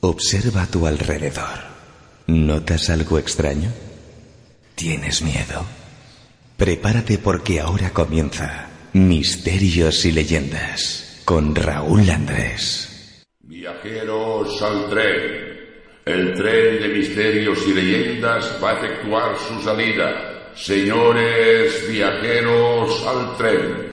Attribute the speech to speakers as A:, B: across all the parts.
A: Observa a tu alrededor. ¿Notas algo extraño? ¿Tienes miedo? Prepárate porque ahora comienza Misterios y Leyendas con Raúl Andrés.
B: Viajeros al tren. El tren de misterios y leyendas va a efectuar su salida. Señores viajeros al tren.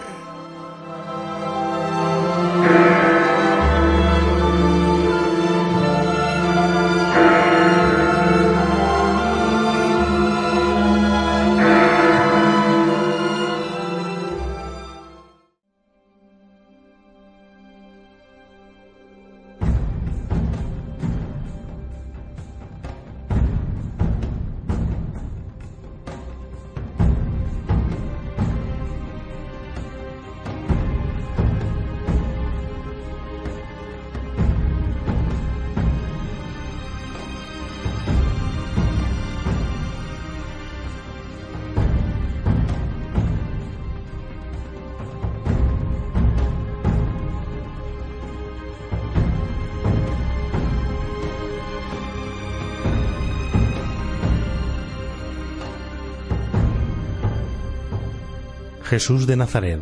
C: Jesús de Nazaret,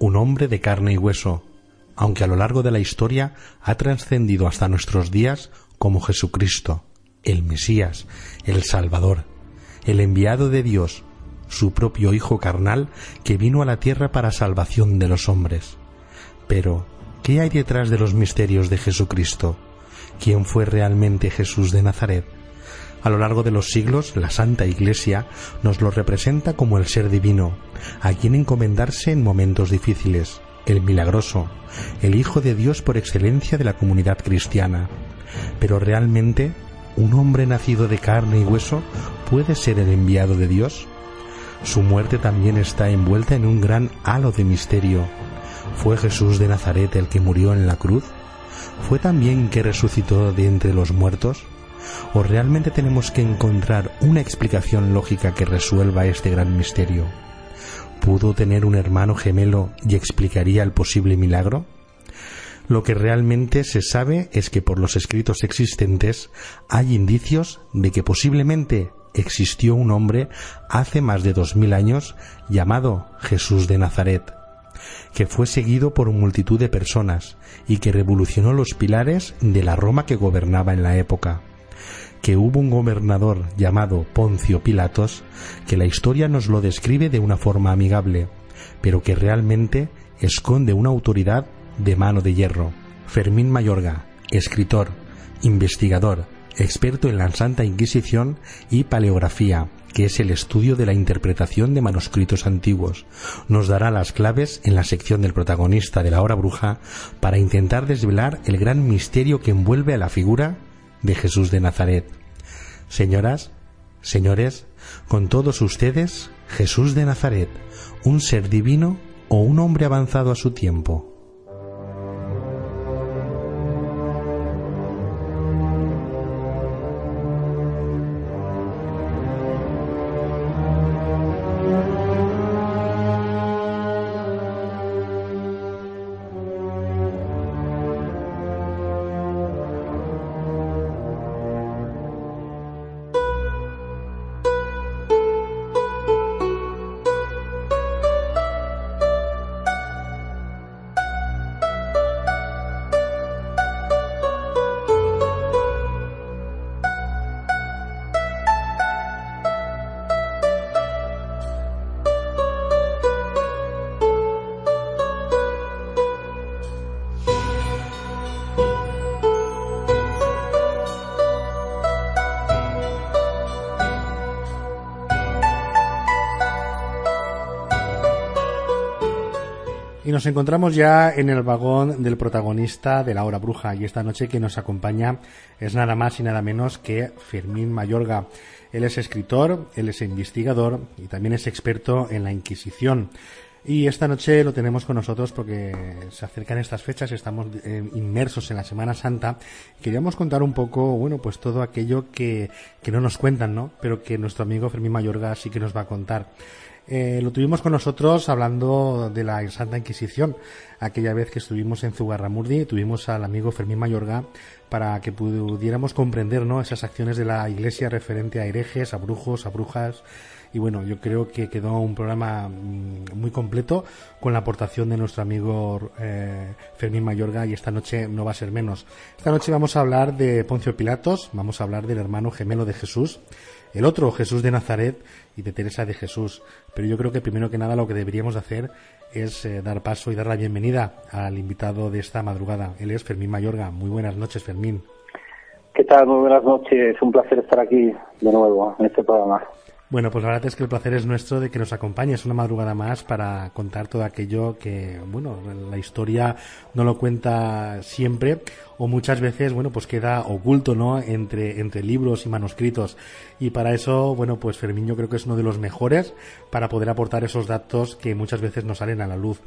C: un hombre de carne y hueso, aunque a lo largo de la historia ha trascendido hasta nuestros días como Jesucristo, el Mesías, el Salvador, el enviado de Dios, su propio Hijo carnal que vino a la tierra para salvación de los hombres. Pero, ¿qué hay detrás de los misterios de Jesucristo? ¿Quién fue realmente Jesús de Nazaret? A lo largo de los siglos, la Santa Iglesia nos lo representa como el ser divino, a quien encomendarse en momentos difíciles, el milagroso, el Hijo de Dios por excelencia de la comunidad cristiana. Pero realmente, ¿un hombre nacido de carne y hueso puede ser el enviado de Dios? Su muerte también está envuelta en un gran halo de misterio. ¿Fue Jesús de Nazaret el que murió en la cruz? ¿Fue también que resucitó de entre los muertos? ¿O realmente tenemos que encontrar una explicación lógica que resuelva este gran misterio? ¿Pudo tener un hermano gemelo y explicaría el posible milagro? Lo que realmente se sabe es que por los escritos existentes hay indicios de que posiblemente existió un hombre hace más de dos mil años llamado Jesús de Nazaret, que fue seguido por multitud de personas y que revolucionó los pilares de la Roma que gobernaba en la época que hubo un gobernador llamado Poncio Pilatos, que la historia nos lo describe de una forma amigable, pero que realmente esconde una autoridad de mano de hierro. Fermín Mayorga, escritor, investigador, experto en la Santa Inquisición y paleografía, que es el estudio de la interpretación de manuscritos antiguos. Nos dará las claves en la sección del protagonista de la hora bruja para intentar desvelar el gran misterio que envuelve a la figura de Jesús de Nazaret. Señoras, señores, con todos ustedes, Jesús de Nazaret, un ser divino o un hombre avanzado a su tiempo. Nos encontramos ya en el vagón del protagonista de la hora bruja y esta noche que nos acompaña es nada más y nada menos que Fermín Mayorga. Él es escritor, él es investigador y también es experto en la Inquisición. Y esta noche lo tenemos con nosotros porque se acercan estas fechas, estamos eh, inmersos en la Semana Santa. Queríamos contar un poco, bueno, pues todo aquello que, que no nos cuentan, ¿no? Pero que nuestro amigo Fermín Mayorga sí que nos va a contar. Eh, lo tuvimos con nosotros hablando de la Santa Inquisición. Aquella vez que estuvimos en Zugarramurdi, tuvimos al amigo Fermín Mayorga para que pudiéramos comprender ¿no? esas acciones de la Iglesia referente a herejes, a brujos, a brujas. Y bueno, yo creo que quedó un programa mm, muy completo con la aportación de nuestro amigo eh, Fermín Mayorga y esta noche no va a ser menos. Esta noche vamos a hablar de Poncio Pilatos, vamos a hablar del hermano gemelo de Jesús, el otro Jesús de Nazaret y de Teresa de Jesús. Pero yo creo que primero que nada lo que deberíamos hacer es eh, dar paso y dar la bienvenida al invitado de esta madrugada. Él es Fermín Mayorga. Muy buenas noches, Fermín.
D: ¿Qué tal? Muy buenas noches. Un placer estar aquí de nuevo en este programa.
C: Bueno, pues la verdad es que el placer es nuestro de que nos acompañes una madrugada más para contar todo aquello que, bueno, la historia no lo cuenta siempre o muchas veces, bueno, pues queda oculto, ¿no? Entre, entre libros y manuscritos. Y para eso, bueno, pues Fermín yo creo que es uno de los mejores para poder aportar esos datos que muchas veces no salen a la luz.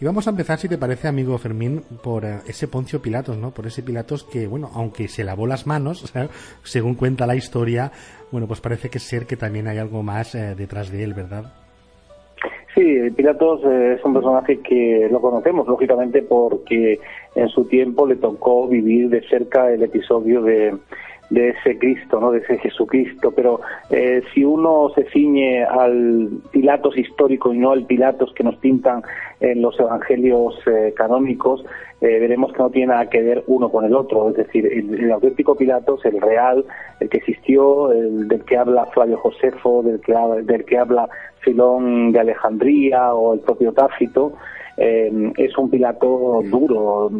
C: Y vamos a empezar, si te parece, amigo Fermín, por eh, ese Poncio Pilatos, ¿no? Por ese Pilatos que, bueno, aunque se lavó las manos, según cuenta la historia, bueno, pues parece que ser que también hay algo más eh, detrás de él, ¿verdad?
D: Sí, Pilatos eh, es un personaje que lo conocemos, lógicamente, porque en su tiempo le tocó vivir de cerca el episodio de de ese Cristo, ¿no? de ese Jesucristo, pero eh, si uno se ciñe al Pilatos histórico y no al Pilatos que nos pintan en los evangelios eh, canónicos, eh, veremos que no tiene nada que ver uno con el otro, es decir, el, auténtico Pilatos, el real, el que existió, el del que habla Flavio Josefo, del que, del que habla Filón de Alejandría o el propio Tácito, eh, es un Pilato duro,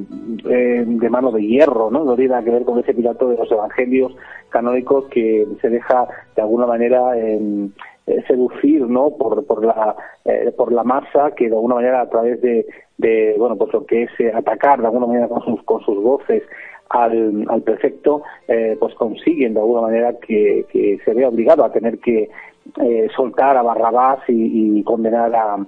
D: eh, de mano de hierro, ¿no? No tiene nada que ver con ese Pilato de los evangelios canónicos que se deja de alguna manera eh, seducir, ¿no? Por, por la por la masa que de alguna manera a través de, de bueno pues lo que es atacar de alguna manera con sus con sus voces al, al prefecto, pues consiguen de alguna manera que, que se vea obligado a tener que soltar a Barrabás y condenar a,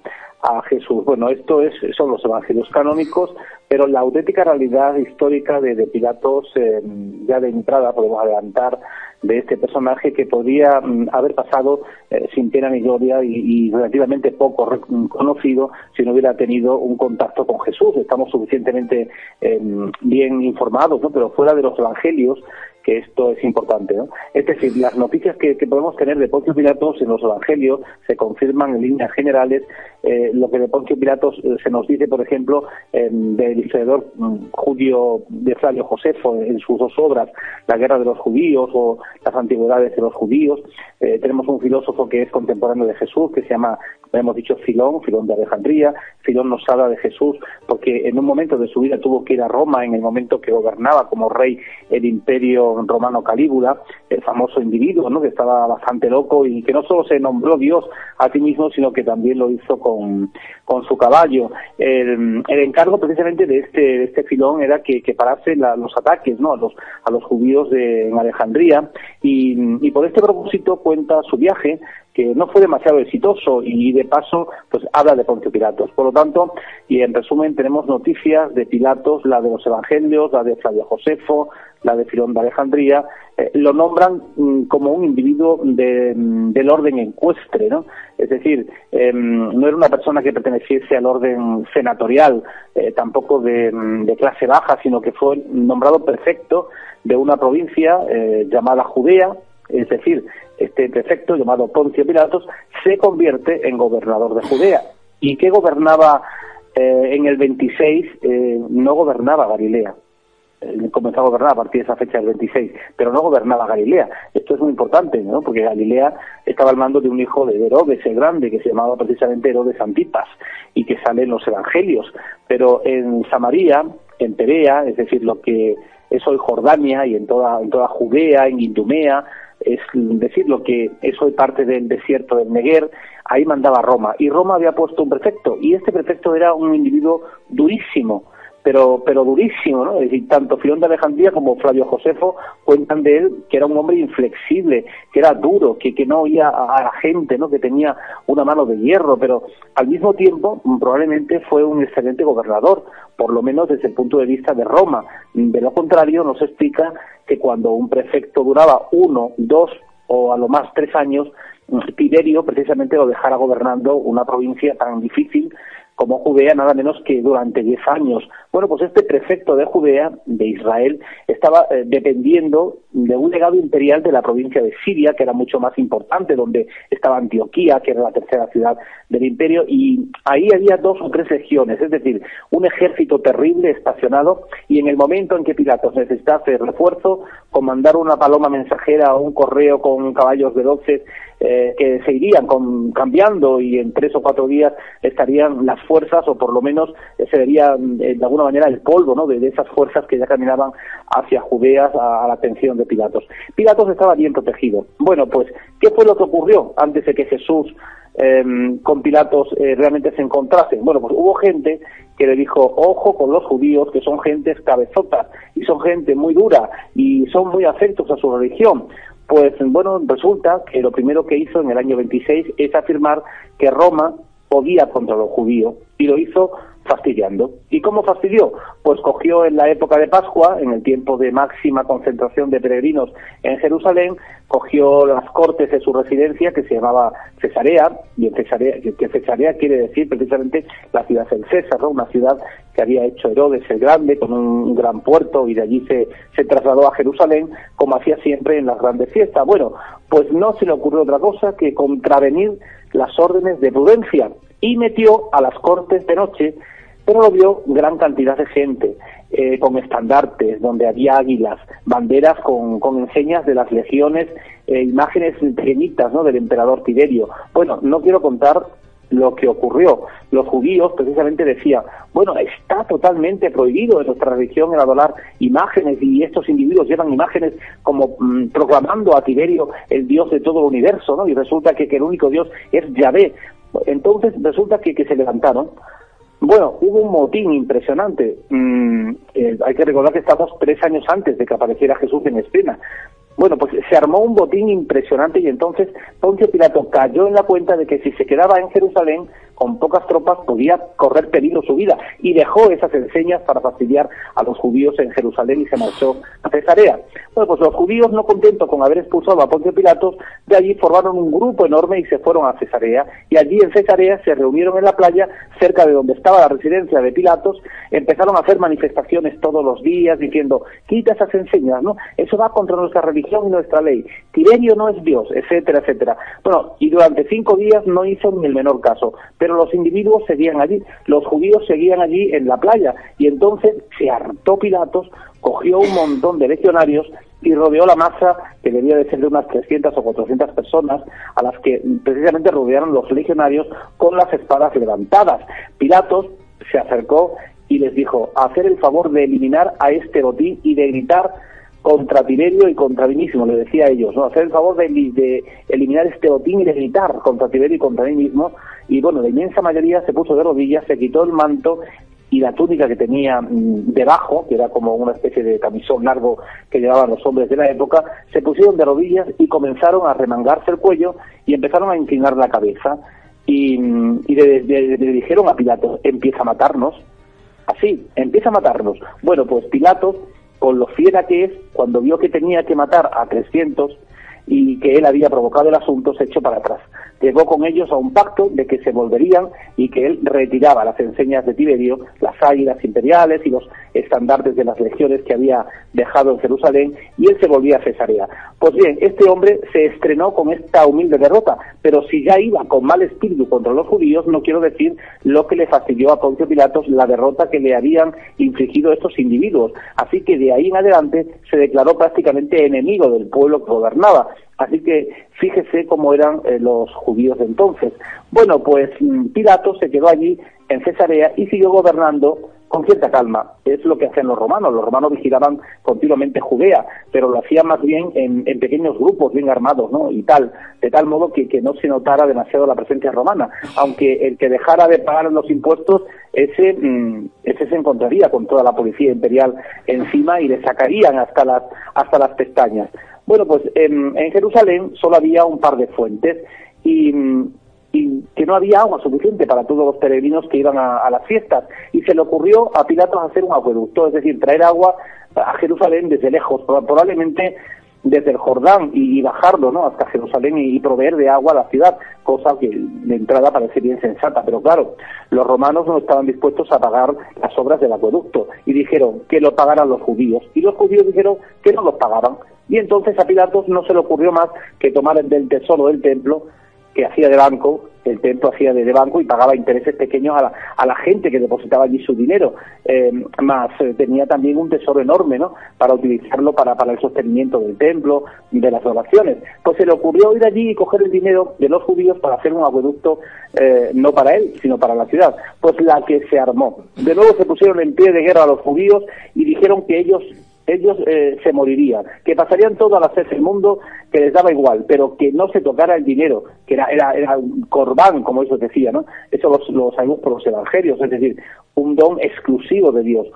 D: Jesús. Bueno, esto es, son los evangelios canónicos, pero la auténtica realidad histórica de, Pilatos, eh, ya de entrada podemos adelantar de este personaje que podría mm, haber pasado eh, sin pena ni gloria y, relativamente poco conocido si no hubiera tenido un contacto con Jesús. Estamos suficientemente em, bien informados, ¿no? pero fuera de los evangelios que esto es importante. ¿no? Es decir, las noticias que, podemos tener de Poncio Pilatos en los evangelios se confirman en líneas generales. Eh, lo que de Poncio Pilatos eh, se nos dice, por ejemplo, del historiador mm, judío de Flavio Josefo en sus dos obras, La guerra de los judíos o Las antigüedades de los judíos. Eh, tenemos un filósofo que es contemporáneo de Jesús, que se llama, hemos dicho, Filón, Filón de Alejandría. Filón nos habla de Jesús porque en un momento de su vida tuvo que ir a Roma en el momento que gobernaba como rey el imperio romano Calígula, el famoso individuo, ¿no? que estaba bastante loco y que no solo se nombró Dios a sí mismo, sino que también lo hizo con, con su caballo. El, encargo precisamente de este, este filón era que, que parase los ataques ¿no? a, los, a los judíos de, en Alejandría y, y por este propósito cuenta su viaje que no fue demasiado exitoso y de paso pues habla de Poncio Pilatos. Por lo tanto, y en resumen tenemos noticias de Pilatos, la de los Evangelios, la de Flavio Josefo, la de Filón de Alejandría, eh, lo nombran mm, como un individuo mm, del orden encuestre, ¿no? Es decir, em, no era una persona que perteneciese al orden senatorial, eh, tampoco de, mm, de, clase baja, sino que fue nombrado prefecto de una provincia eh, llamada Judea, es decir, este prefecto llamado Poncio Pilatos se convierte en gobernador de Judea. ¿Y qué gobernaba en el 26? no gobernaba Galilea, comenzó a gobernar a partir de esa fecha del 26, pero no gobernaba Galilea. Esto es muy importante, ¿no? Porque Galilea estaba al mando de un hijo de Herodes el Grande, que se llamaba precisamente Herodes Antipas, y que sale en los Evangelios. Pero en Samaria, en Perea, es decir, lo que es hoy Jordania y en toda, en toda Judea, en Idumea, es decir, lo que es hoy parte del desierto del Neguer, ahí mandaba Roma. Y Roma había puesto un prefecto, y este prefecto era un individuo durísimo, pero, pero durísimo, ¿no? Es decir, tanto Filón de Alejandría como Flavio Josefo cuentan de él que era un hombre inflexible, que era duro, que, que no oía a, la gente, ¿no? Que tenía una mano de hierro, pero al mismo tiempo probablemente fue un excelente gobernador, por lo menos desde el punto de vista de Roma. De lo contrario, nos explica que cuando un prefecto duraba uno, dos o a lo más tres años, Tiberio precisamente lo dejara gobernando una provincia tan difícil como Judea nada menos que durante diez años. Bueno, pues este prefecto de Judea, de Israel, estaba eh, dependiendo de un legado imperial de la provincia de Siria, que era mucho más importante, donde estaba Antioquía, que era la tercera ciudad del imperio, y ahí había dos o tres legiones, es decir, un ejército terrible estacionado, y en el momento en que Pilatos necesitase refuerzo, comandar una paloma mensajera o un correo con caballos veloces eh, que se irían cambiando y en tres o cuatro días estarían las fuerzas o por lo menos eh, se vería eh, de alguna manera el polvo ¿no? de, esas fuerzas que ya caminaban hacia Judeas a, la atención de Pilatos. Pilatos estaba bien protegido. Bueno, pues, ¿qué fue lo que ocurrió antes de que Jesús em, con Pilatos realmente se encontrasen? Bueno, pues hubo gente que le dijo, ojo con los judíos, que son gentes cabezotas y son gente muy dura y son muy afectos a su religión. Pues bueno, resulta que lo primero que hizo en el año 26 es afirmar que Roma podía contra los judíos y lo hizo fastidiando. ¿Y cómo fastidió? Pues cogió en la época de Pascua, en el tiempo de máxima concentración de peregrinos en Jerusalén, cogió las cortes de su residencia que se llamaba Cesarea, y en Cesarea, que Cesarea quiere decir precisamente la ciudad del César, una ciudad que había hecho Herodes el Grande con un gran puerto y de allí se, se trasladó a Jerusalén como hacía siempre en las grandes fiestas. Bueno, pues no se le ocurrió otra cosa que contravenir las órdenes de prudencia y metió a las cortes de noche, pero lo vio gran cantidad de gente, eh, con estandartes, donde había águilas, banderas con, con enseñas de las legiones, eh, imágenes pequeñitas ¿no? del emperador Tiberio. Bueno, no quiero contar lo que ocurrió. Los judíos precisamente decían, bueno, está totalmente prohibido en nuestra religión el adorar imágenes y estos individuos llevan imágenes como mm, proclamando a Tiberio el Dios de todo el universo, ¿no? Y resulta que, que el único Dios es Yahvé. Entonces resulta que, que se levantaron. Bueno, hubo un motín impresionante. Mm, eh, hay que recordar que estamos tres años antes de que apareciera Jesús en escena. Bueno, pues se armó un botín impresionante y entonces Poncio Pilato cayó en la cuenta de que si se quedaba en Jerusalén con pocas tropas podía correr peligro su vida y dejó esas enseñas para fastidiar a los judíos en Jerusalén y se marchó a Cesarea. Bueno, pues los judíos, no contentos con haber expulsado a Poncio Pilatos, de allí formaron un grupo enorme y se fueron a Cesarea. Y allí en Cesarea se reunieron en la playa, cerca de donde estaba la residencia de Pilatos, empezaron a hacer manifestaciones todos los días diciendo, quita esas enseñas, ¿no? Eso va contra nuestra religión y nuestra ley. Tiberio no es Dios, etcétera, etcétera. Bueno, y durante cinco días no hizo ni el menor caso, pero los individuos seguían allí, los judíos seguían allí en la playa, y entonces se hartó Pilatos, cogió un montón de legionarios y rodeó la masa que debía de ser de unas 300 o 400 personas a las que precisamente rodearon los legionarios con las espadas levantadas. Pilatos se acercó y les dijo, hacer el favor de eliminar a este botín y de gritar contra Tiberio y contra mí mismo, le decía a ellos, ¿no? hacer el favor de, de, eliminar este botín y de gritar contra Tiberio y contra mí mismo. Y bueno, la inmensa mayoría se puso de rodillas, se quitó el manto y la túnica que tenía mm, debajo, que era como una especie de camisón largo que llevaban los hombres de la época, se pusieron de rodillas y comenzaron a remangarse el cuello y empezaron a inclinar la cabeza. Y, mm, y le, dijeron a Pilato, empieza a matarnos. Así, empieza a matarnos. Bueno, pues Pilato, con lo fiera que es, cuando vio que tenía que matar a 300 y que él había provocado el asunto, se echó para atrás llegó con ellos a un pacto de que se volverían y que él retiraba las enseñas de Tiberio, las águilas imperiales y los estandartes de las legiones que había dejado en Jerusalén, y él se volvía a Cesarea. Pues bien, este hombre se estrenó con esta humilde derrota, pero si ya iba con mal espíritu contra los judíos, no quiero decir lo que le fastidió a Poncio Pilatos la derrota que le habían infligido estos individuos. Así que de ahí en adelante se declaró prácticamente enemigo del pueblo que gobernaba. Así que fíjese cómo eran eh, los judíos de entonces. Bueno, pues mm, Pilato se quedó allí en Cesarea y siguió gobernando con cierta calma. Es lo que hacían los romanos. Los romanos vigilaban continuamente Judea, pero lo hacían más bien en, pequeños grupos bien armados, ¿no? Y tal, de tal modo que, no se notara demasiado la presencia romana. Aunque el que dejara de pagar los impuestos, ese, mm, ese se encontraría con toda la policía imperial encima y le sacarían hasta las, hasta las pestañas. Bueno, pues en, Jerusalén solo había un par de fuentes y, que no había agua suficiente para todos los peregrinos que iban a, las fiestas. Y se le ocurrió a Pilatos hacer un acueducto, es decir, traer agua a Jerusalén desde lejos, probablemente desde el Jordán y, bajarlo ¿no? hasta Jerusalén y, proveer de agua a la ciudad, cosa que de entrada parece bien sensata, pero claro, los romanos no estaban dispuestos a pagar las obras del acueducto y dijeron que lo pagaran los judíos y los judíos dijeron que no los pagaban y entonces a Pilatos no se le ocurrió más que tomar del tesoro del templo que hacía de banco, el templo hacía de, banco y pagaba intereses pequeños a la, a la gente que depositaba allí su dinero, eh, más eh, tenía también un tesoro enorme, ¿no?, para utilizarlo para, el sostenimiento del templo y de las oraciones. Pues se le ocurrió ir allí y coger el dinero de los judíos para hacer un acueducto, eh, no para él, sino para la ciudad. Pues la que se armó. De nuevo se pusieron en pie de guerra a los judíos y dijeron que ellos ellos eh, se morirían, que pasarían todo a la del mundo, que les daba igual, pero que no se tocara el dinero, que era, era, era un corbán, como eso decía, ¿no? Eso lo, lo sabemos por los evangelios, es decir, un don exclusivo de Dios.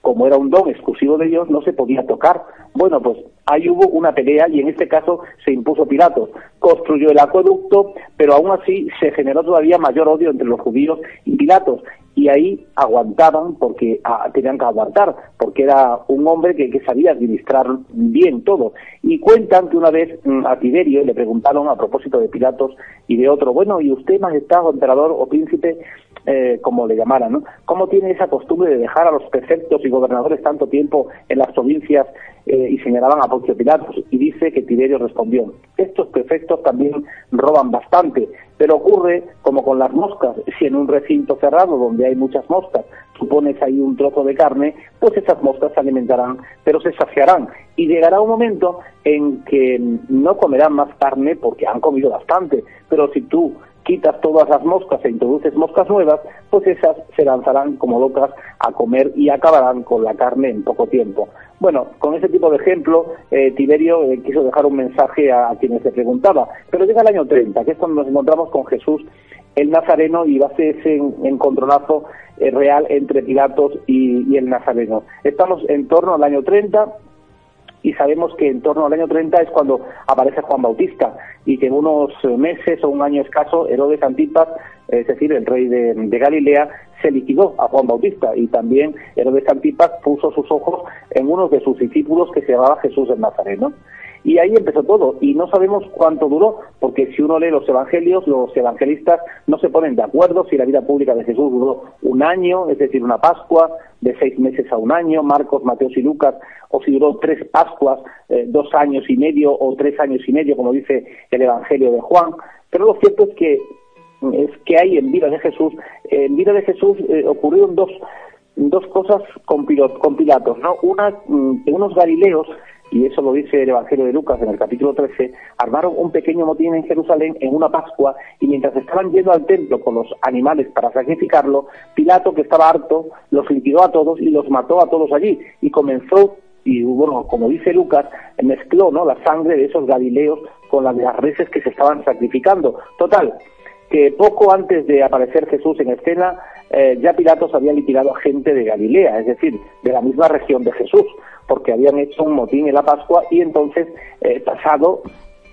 D: Como era un don exclusivo de Dios, no se podía tocar. Bueno, pues ahí hubo una pelea y en este caso se impuso Pilatos. Construyó el acueducto, pero aún así se generó todavía mayor odio entre los judíos y Pilatos y ahí aguantaban porque ah, tenían que aguantar, porque era un hombre que, sabía administrar bien todo. Y cuentan que una vez mm, a Tiberio le preguntaron a propósito de Pilatos y de otro, bueno, ¿y usted, majestad o emperador o príncipe, eh, como le llamaran, ¿no? ¿Cómo tiene esa costumbre de dejar a los prefectos y gobernadores tanto tiempo en las provincias eh, y señalaban a Poncio Pilatos? Y dice que Tiberio respondió, estos prefectos también roban bastante, pero ocurre como con las moscas, si en un recinto cerrado donde hay muchas moscas tú pones ahí un trozo de carne, pues esas moscas se alimentarán, pero se saciarán. Y llegará un momento en que no comerán más carne porque han comido bastante, pero si tú quitas todas las moscas e introduces moscas nuevas, pues esas se lanzarán como locas a comer y acabarán con la carne en poco tiempo. Bueno, con ese tipo de ejemplo, eh, Tiberio eh, quiso dejar un mensaje a, quienes se preguntaba, pero llega el año 30, que es cuando nos encontramos con Jesús el Nazareno y va a ser ese encontronazo eh, real entre Pilatos y, y el Nazareno. Estamos en torno al año 30, y sabemos que en torno al año 30 es cuando aparece Juan Bautista y que en unos meses o un año escaso Herodes Antipas es decir, el rey de, Galilea, se liquidó a Juan Bautista y también Herodes Antipas puso sus ojos en uno de sus discípulos que se llamaba Jesús el Nazareno. Y ahí empezó todo. Y no sabemos cuánto duró, porque si uno lee los evangelios, los evangelistas no se ponen de acuerdo si la vida pública de Jesús duró un año, es decir, una Pascua, de seis meses a un año, Marcos, Mateos y Lucas, o si duró tres Pascuas, eh, dos años y medio o tres años y medio, como dice el Evangelio de Juan. Pero lo cierto es que es que hay en vida de Jesús, en vida de Jesús eh, ocurrieron dos dos cosas con, Pilatos, ¿no? Una, mm, unos galileos y eso lo dice el Evangelio de Lucas en el capítulo 13, armaron un pequeño motín en Jerusalén en una Pascua y mientras estaban yendo al templo con los animales para sacrificarlo, Pilato, que estaba harto, los liquidó a todos y los mató a todos allí y comenzó y bueno, como dice Lucas, mezcló ¿no? la sangre de esos galileos con la de las reses que se estaban sacrificando. Total, que poco antes de aparecer Jesús en escena, eh, ya Pilatos había liquidado a gente de Galilea, es decir, de la misma región de Jesús porque habían hecho un motín en la Pascua y entonces, eh, pasado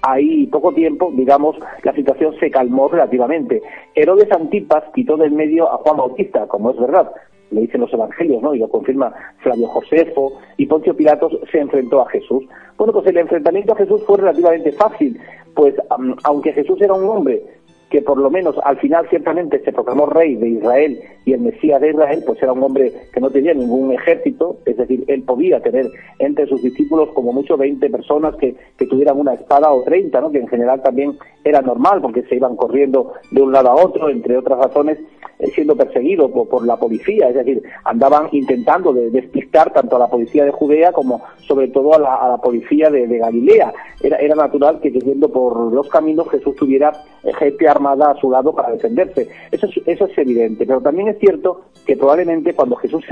D: ahí poco tiempo, digamos, la situación se calmó relativamente. Herodes Antipas quitó del medio a Juan Bautista, como es verdad, le dicen los evangelios, ¿no? Y lo confirma Flavio Josefo, y Poncio Pilatos se enfrentó a Jesús. Bueno, pues el enfrentamiento a Jesús fue relativamente fácil, pues aunque Jesús era un hombre que por lo menos al final ciertamente se proclamó rey de Israel y el Mesías de Israel, pues era un hombre que no tenía ningún ejército, es decir, él podía tener entre sus discípulos como mucho 20 personas que, que tuvieran una espada o 30, ¿no? que en general también era normal porque se iban corriendo de un lado a otro, entre otras razones, eh, siendo perseguidos por, la policía, es decir, andaban intentando de, despistar tanto a la policía de Judea como sobre todo a la, policía de, Galilea. Era, era natural que yendo por los caminos Jesús tuviera gente armada a su lado para defenderse. Eso es, eso es evidente, pero también es cierto que probablemente cuando Jesús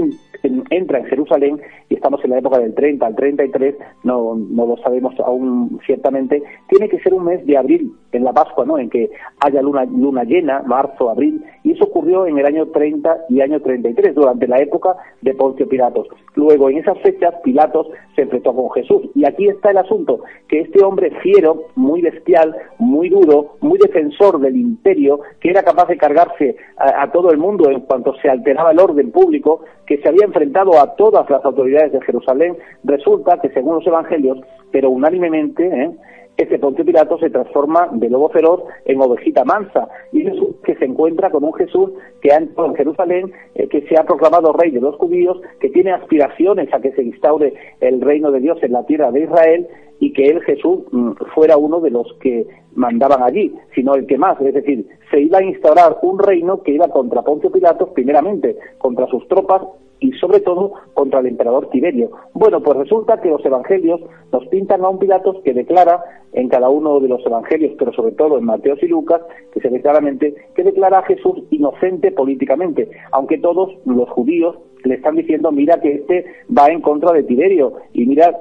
D: entra en Jerusalén, y estamos en la época del 30 al 33, no, no lo sabemos aún ciertamente, tiene que ser un mes de abril, en la Pascua, ¿no? En que haya luna, luna llena, marzo, abril, y eso ocurrió en el año 30 y año 33, durante la época de Poncio Pilatos. Luego, en esas fechas, Pilatos se enfrentó con Jesús. Y aquí está el asunto, que este hombre fiero, muy bestial, muy duro, muy defensor del imperio, que era capaz de cargarse a, todo el mundo en cuanto se alteraba el orden público, que se había enfrentado a todas las autoridades de Jerusalén, resulta que según los evangelios, pero unánimemente, ¿eh? Ese Poncio Pilato se transforma de lobo feroz en ovejita mansa. Y Jesús que se encuentra con un Jesús que ha entrado en Jerusalén, eh, que se ha proclamado rey de los judíos, que tiene aspiraciones a que se instaure el reino de Dios en la tierra de Israel y que él, Jesús, mm, fuera uno de los que mandaban allí, sino el que más, es decir, se iba a instaurar un reino que iba contra Poncio Pilato, primeramente contra sus tropas y sobre todo contra el emperador Tiberio. Bueno, pues resulta que los evangelios nos pintan a un Pilatos que declara en cada uno de los evangelios, pero sobre todo en Mateos y Lucas, que se ve claramente que declara a Jesús inocente políticamente, aunque todos los judíos le están diciendo, mira que este va en contra de Tiberio y mira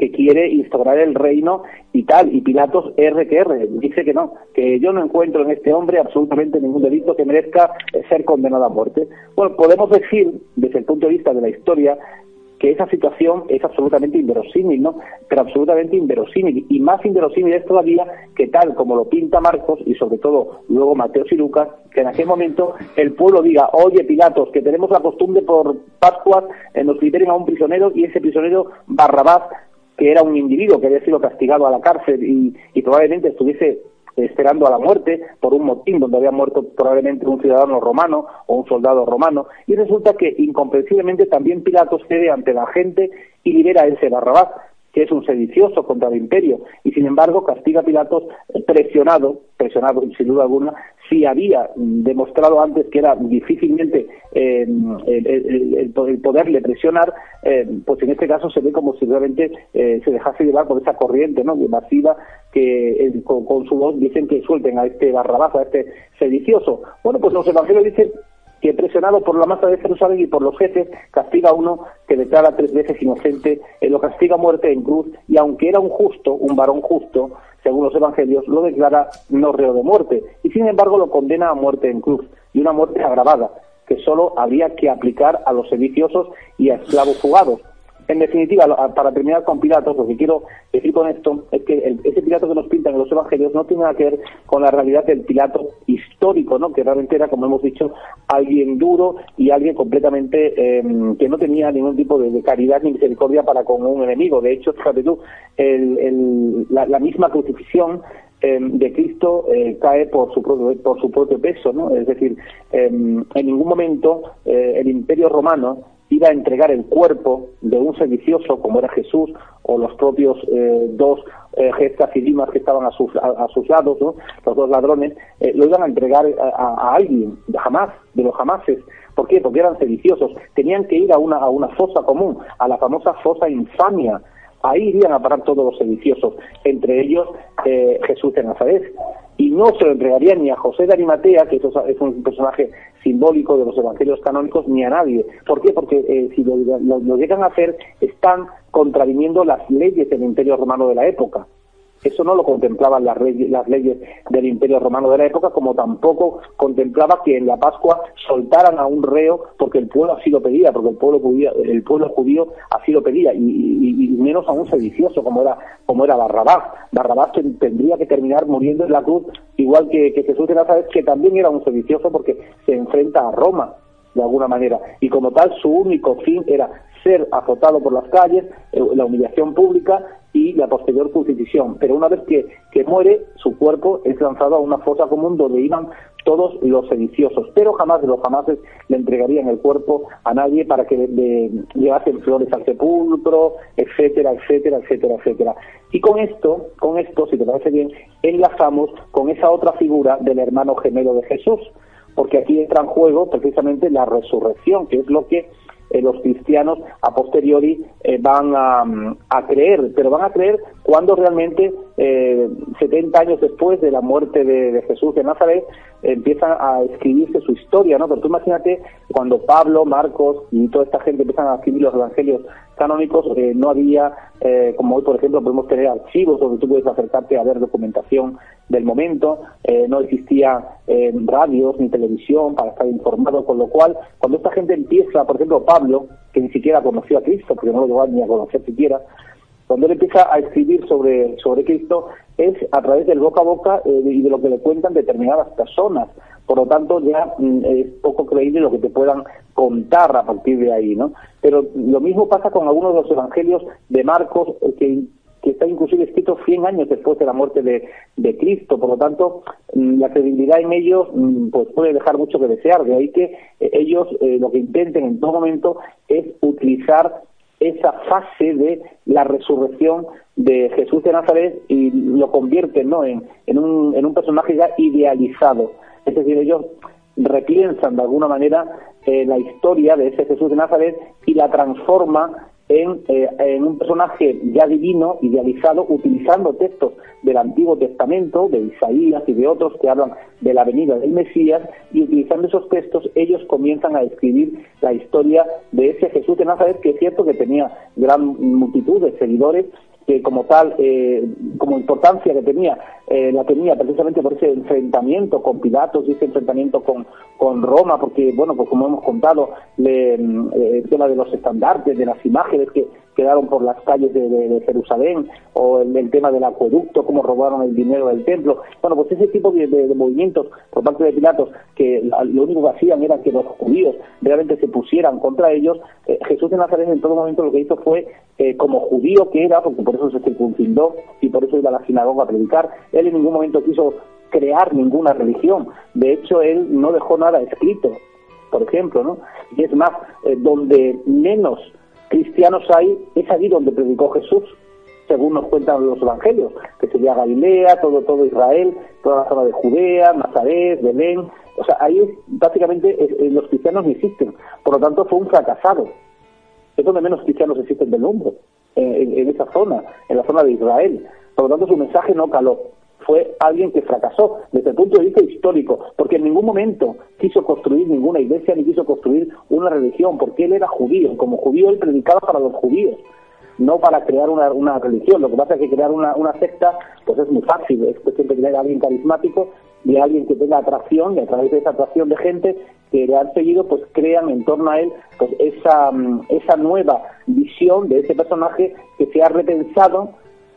D: que quiere instaurar el reino y tal, y Pilatos R que R, dice que no, que yo no encuentro en este hombre absolutamente ningún delito que merezca ser condenado a muerte. Bueno, podemos decir, desde el punto de vista de la historia, que esa situación es absolutamente inverosímil, ¿no? Pero absolutamente inverosímil. Y más inverosímil es todavía que tal como lo pinta Marcos y sobre todo luego Mateos y Lucas, que en aquel momento el pueblo diga, oye Pilatos, que tenemos la costumbre por Pascuas, eh, nos liberen a un prisionero y ese prisionero Barrabás que era un individuo que había sido castigado a la cárcel y, probablemente estuviese esperando a la muerte por un motín donde había muerto probablemente un ciudadano romano o un soldado romano y resulta que incomprensiblemente también Pilatos cede ante la gente y libera a ese Barrabás que es un sedicioso contra el imperio, y sin embargo castiga a Pilatos presionado, presionado sin duda alguna, si había demostrado antes que era difícilmente eh, el, poderle presionar, eh, pues en este caso se ve como si realmente eh, se dejase llevar por esa corriente ¿no? masiva que con, con, su voz dicen que suelten a este barrabazo, a este sedicioso. Bueno, pues los evangelios dicen que presionado por la masa de Jerusalén y por los jefes, castiga a uno que declara tres veces inocente, lo castiga a muerte en cruz, y aunque era un justo, un varón justo, según los evangelios, lo declara no reo de muerte, y sin embargo lo condena a muerte en cruz, y una muerte agravada, que solo habría que aplicar a los sediciosos y a esclavos fugados. En definitiva, para terminar con Pilatos, lo que quiero decir con esto es que ese Pilato que nos pintan en los evangelios no tiene nada que ver con la realidad del Pilato histórico, ¿no? que realmente era, como hemos dicho, alguien duro y alguien completamente em, que no tenía ningún tipo de, caridad ni misericordia para con un enemigo. De hecho, fíjate tú, la, misma crucifixión em, de Cristo eh, cae por su propio por su propio peso, ¿no? Es decir, em, en ningún momento eh, el Imperio Romano iba a entregar el cuerpo de un sedicioso como era Jesús o los propios eh, dos eh, gestas y dimas que estaban a sus, a, sus lados, los dos ladrones, eh, lo iban a entregar a, alguien, de jamás, de los jamases. ¿Por qué? Porque eran sediciosos. Tenían que ir a una, a una fosa común, a la famosa fosa infamia. Ahí irían a parar todos los sediciosos, entre ellos Jesús de Nazaret y no se lo entregaría ni a José de Arimatea, que es un personaje simbólico de los evangelios canónicos, ni a nadie. ¿Por qué? Porque eh, si lo, llegan a hacer, están contraviniendo las leyes del Imperio Romano de la época. Eso no lo contemplaban las, leyes del Imperio Romano de la época, como tampoco contemplaba que en la Pascua soltaran a un reo porque el pueblo así lo pedía, porque el pueblo judío, el pueblo judío así lo pedía, y, menos a un sedicioso como era, como era Barrabás. Barrabás tendría que terminar muriendo en la cruz, igual que, que Jesús de Nazaret, que también era un sedicioso porque se enfrenta a Roma de alguna manera. Y como tal, su único fin era ser azotado por las calles, eh, la humillación pública y la posterior crucifixión. Pero una vez que, que muere, su cuerpo es lanzado a una fosa común donde iban todos los sediciosos, pero jamás los jamases le entregarían el cuerpo a nadie para que le, llevasen flores al sepulcro, etcétera, etcétera, etcétera, etcétera. Y con esto, con esto, si te parece bien, enlazamos con esa otra figura del hermano gemelo de Jesús, porque aquí entra en juego precisamente la resurrección, que es lo que eh, los cristianos a posteriori eh, van a, creer, pero van a creer cuando realmente eh, 70 años después de la muerte de, Jesús de Nazaret empiezan a escribirse su historia, ¿no? Pero tú imagínate cuando Pablo, Marcos y toda esta gente empiezan a escribir los evangelios canónicos, eh, no había, eh, como hoy por ejemplo podemos tener archivos donde tú puedes acercarte a ver documentación del momento, eh, no existía radios ni televisión para estar informado, con lo cual cuando esta gente empieza, por ejemplo Pablo, que ni siquiera conoció a Cristo, porque no lo llegó ni a conocer siquiera, cuando él empieza a escribir sobre, sobre Cristo es a través del boca a boca y de lo que le cuentan determinadas personas. Por lo tanto, ya mm, es poco creíble lo que te puedan contar a partir de ahí, ¿no? Pero lo mismo pasa con algunos de los evangelios de Marcos, eh, que que está inclusive escrito 100 años después de la muerte de, de Cristo. Por lo tanto, mm, la credibilidad en ellos mm, pues puede dejar mucho que desear. De ahí que eh, ellos eh, lo que intenten en todo momento es utilizar esa fase de la resurrección de Jesús de Nazaret y lo convierten ¿no? en, en, un, en un personaje ya idealizado. Es decir, ellos repiensan de alguna manera eh, la historia de ese Jesús de Nazaret y la transforma en, eh, en, un personaje ya divino, idealizado, utilizando textos del Antiguo Testamento, de Isaías y de otros que hablan de la venida del Mesías, y utilizando esos textos ellos comienzan a escribir la historia de ese Jesús de Nazaret, que es cierto que tenía gran multitud de seguidores que como tal, eh, como importancia que tenía, eh, la tenía precisamente por ese enfrentamiento con Pilatos y ese enfrentamiento con, con Roma, porque, bueno, pues como hemos contado, le, mm, eh, el tema de los estandartes, de las imágenes que quedaron por las calles de, Jerusalén, o el, tema del acueducto, cómo robaron el dinero del templo. Bueno, pues ese tipo de, movimientos por parte de Pilatos, que lo único que hacían era que los judíos realmente se pusieran contra ellos, Jesús de Nazaret en todo momento lo que hizo fue, como judío que era, porque por eso se circuncindó y por eso iba a la sinagoga a predicar. Él en ningún momento quiso crear ninguna religión. De hecho, él no dejó nada escrito, por ejemplo, ¿no? Y es más, eh, donde menos cristianos hay, es allí donde predicó Jesús, según nos cuentan los evangelios, que sería Galilea, todo, todo Israel, toda la zona de Judea, Nazaret, Belén. O sea, ahí básicamente los cristianos no existen. Por lo tanto, fue un fracasado. Es donde menos cristianos existen del mundo en, esa zona, en la zona de Israel. Por lo tanto, su mensaje no caló. Fue alguien que fracasó desde el punto de vista histórico, porque en ningún momento quiso construir ninguna iglesia ni quiso construir una religión, porque él era judío. Como judío, él predicaba para los judíos no para crear una, una, religión. Lo que pasa es que crear una, una secta, pues es muy fácil, es cuestión de tener a alguien carismático de alguien que tenga atracción y a través de esa atracción de gente que le han seguido, pues crean en torno a él pues esa, mm, esa nueva visión de ese personaje que se ha repensado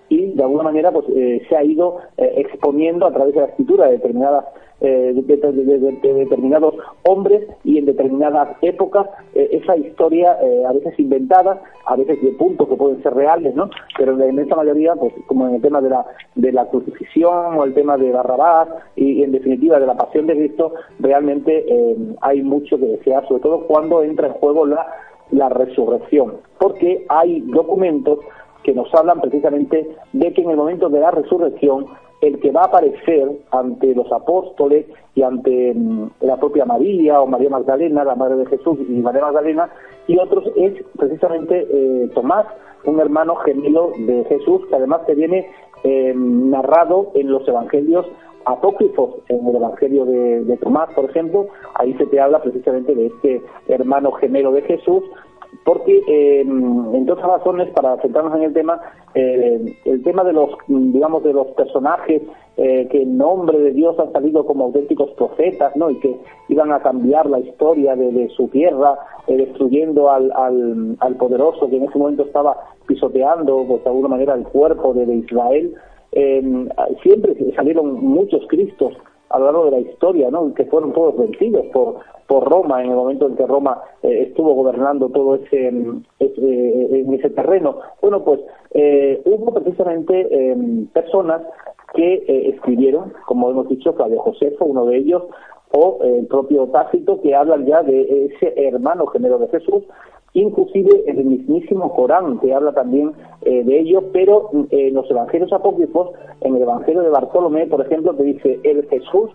D: y de alguna manera pues eh, se ha ido eh, exponiendo a través de la escritura de determinadas eh, de, determinados hombres y en determinadas épocas esa historia a veces inventada a veces de puntos que pueden ser reales no pero en esa mayoría pues como en el tema de la de la crucifixión o el tema de Barrabás y, en definitiva de la pasión de Cristo realmente hay mucho que desear sobre todo cuando entra en juego la la resurrección porque hay documentos que nos hablan precisamente de que en el momento de la resurrección el que va a aparecer ante los apóstoles y ante mm, la propia María o María Magdalena, la madre de Jesús y María Magdalena, y otros es precisamente eh, Tomás, un hermano gemelo de Jesús, que además se viene eh, narrado en los evangelios apócrifos, en el evangelio de, de Tomás, por ejemplo, ahí se te habla precisamente de este hermano gemelo de Jesús, porque eh, entre otras razones para centrarnos en el tema eh, el tema de los digamos de los personajes eh, que en nombre de Dios han salido como auténticos profetas no y que iban a cambiar la historia de, su tierra eh, destruyendo al, al, poderoso que en ese momento estaba pisoteando pues, de alguna manera el cuerpo de, de Israel. Siempre salieron muchos cristos a de la historia, ¿no? que fueron todos vencidos por, por Roma en el momento en que Roma eh, estuvo gobernando todo ese, ese, en ese terreno. Bueno, pues eh, hubo precisamente em, personas que eh, escribieron, como hemos dicho, Flavio Josefo, uno de ellos, o el propio Tácito, que hablan ya de ese hermano gemelo de Jesús, inclusive el mismísimo Corán, que habla también eh, de ello, pero en eh, los evangelios apócrifos, en el evangelio de Bartolomé, por ejemplo, que dice, el Jesús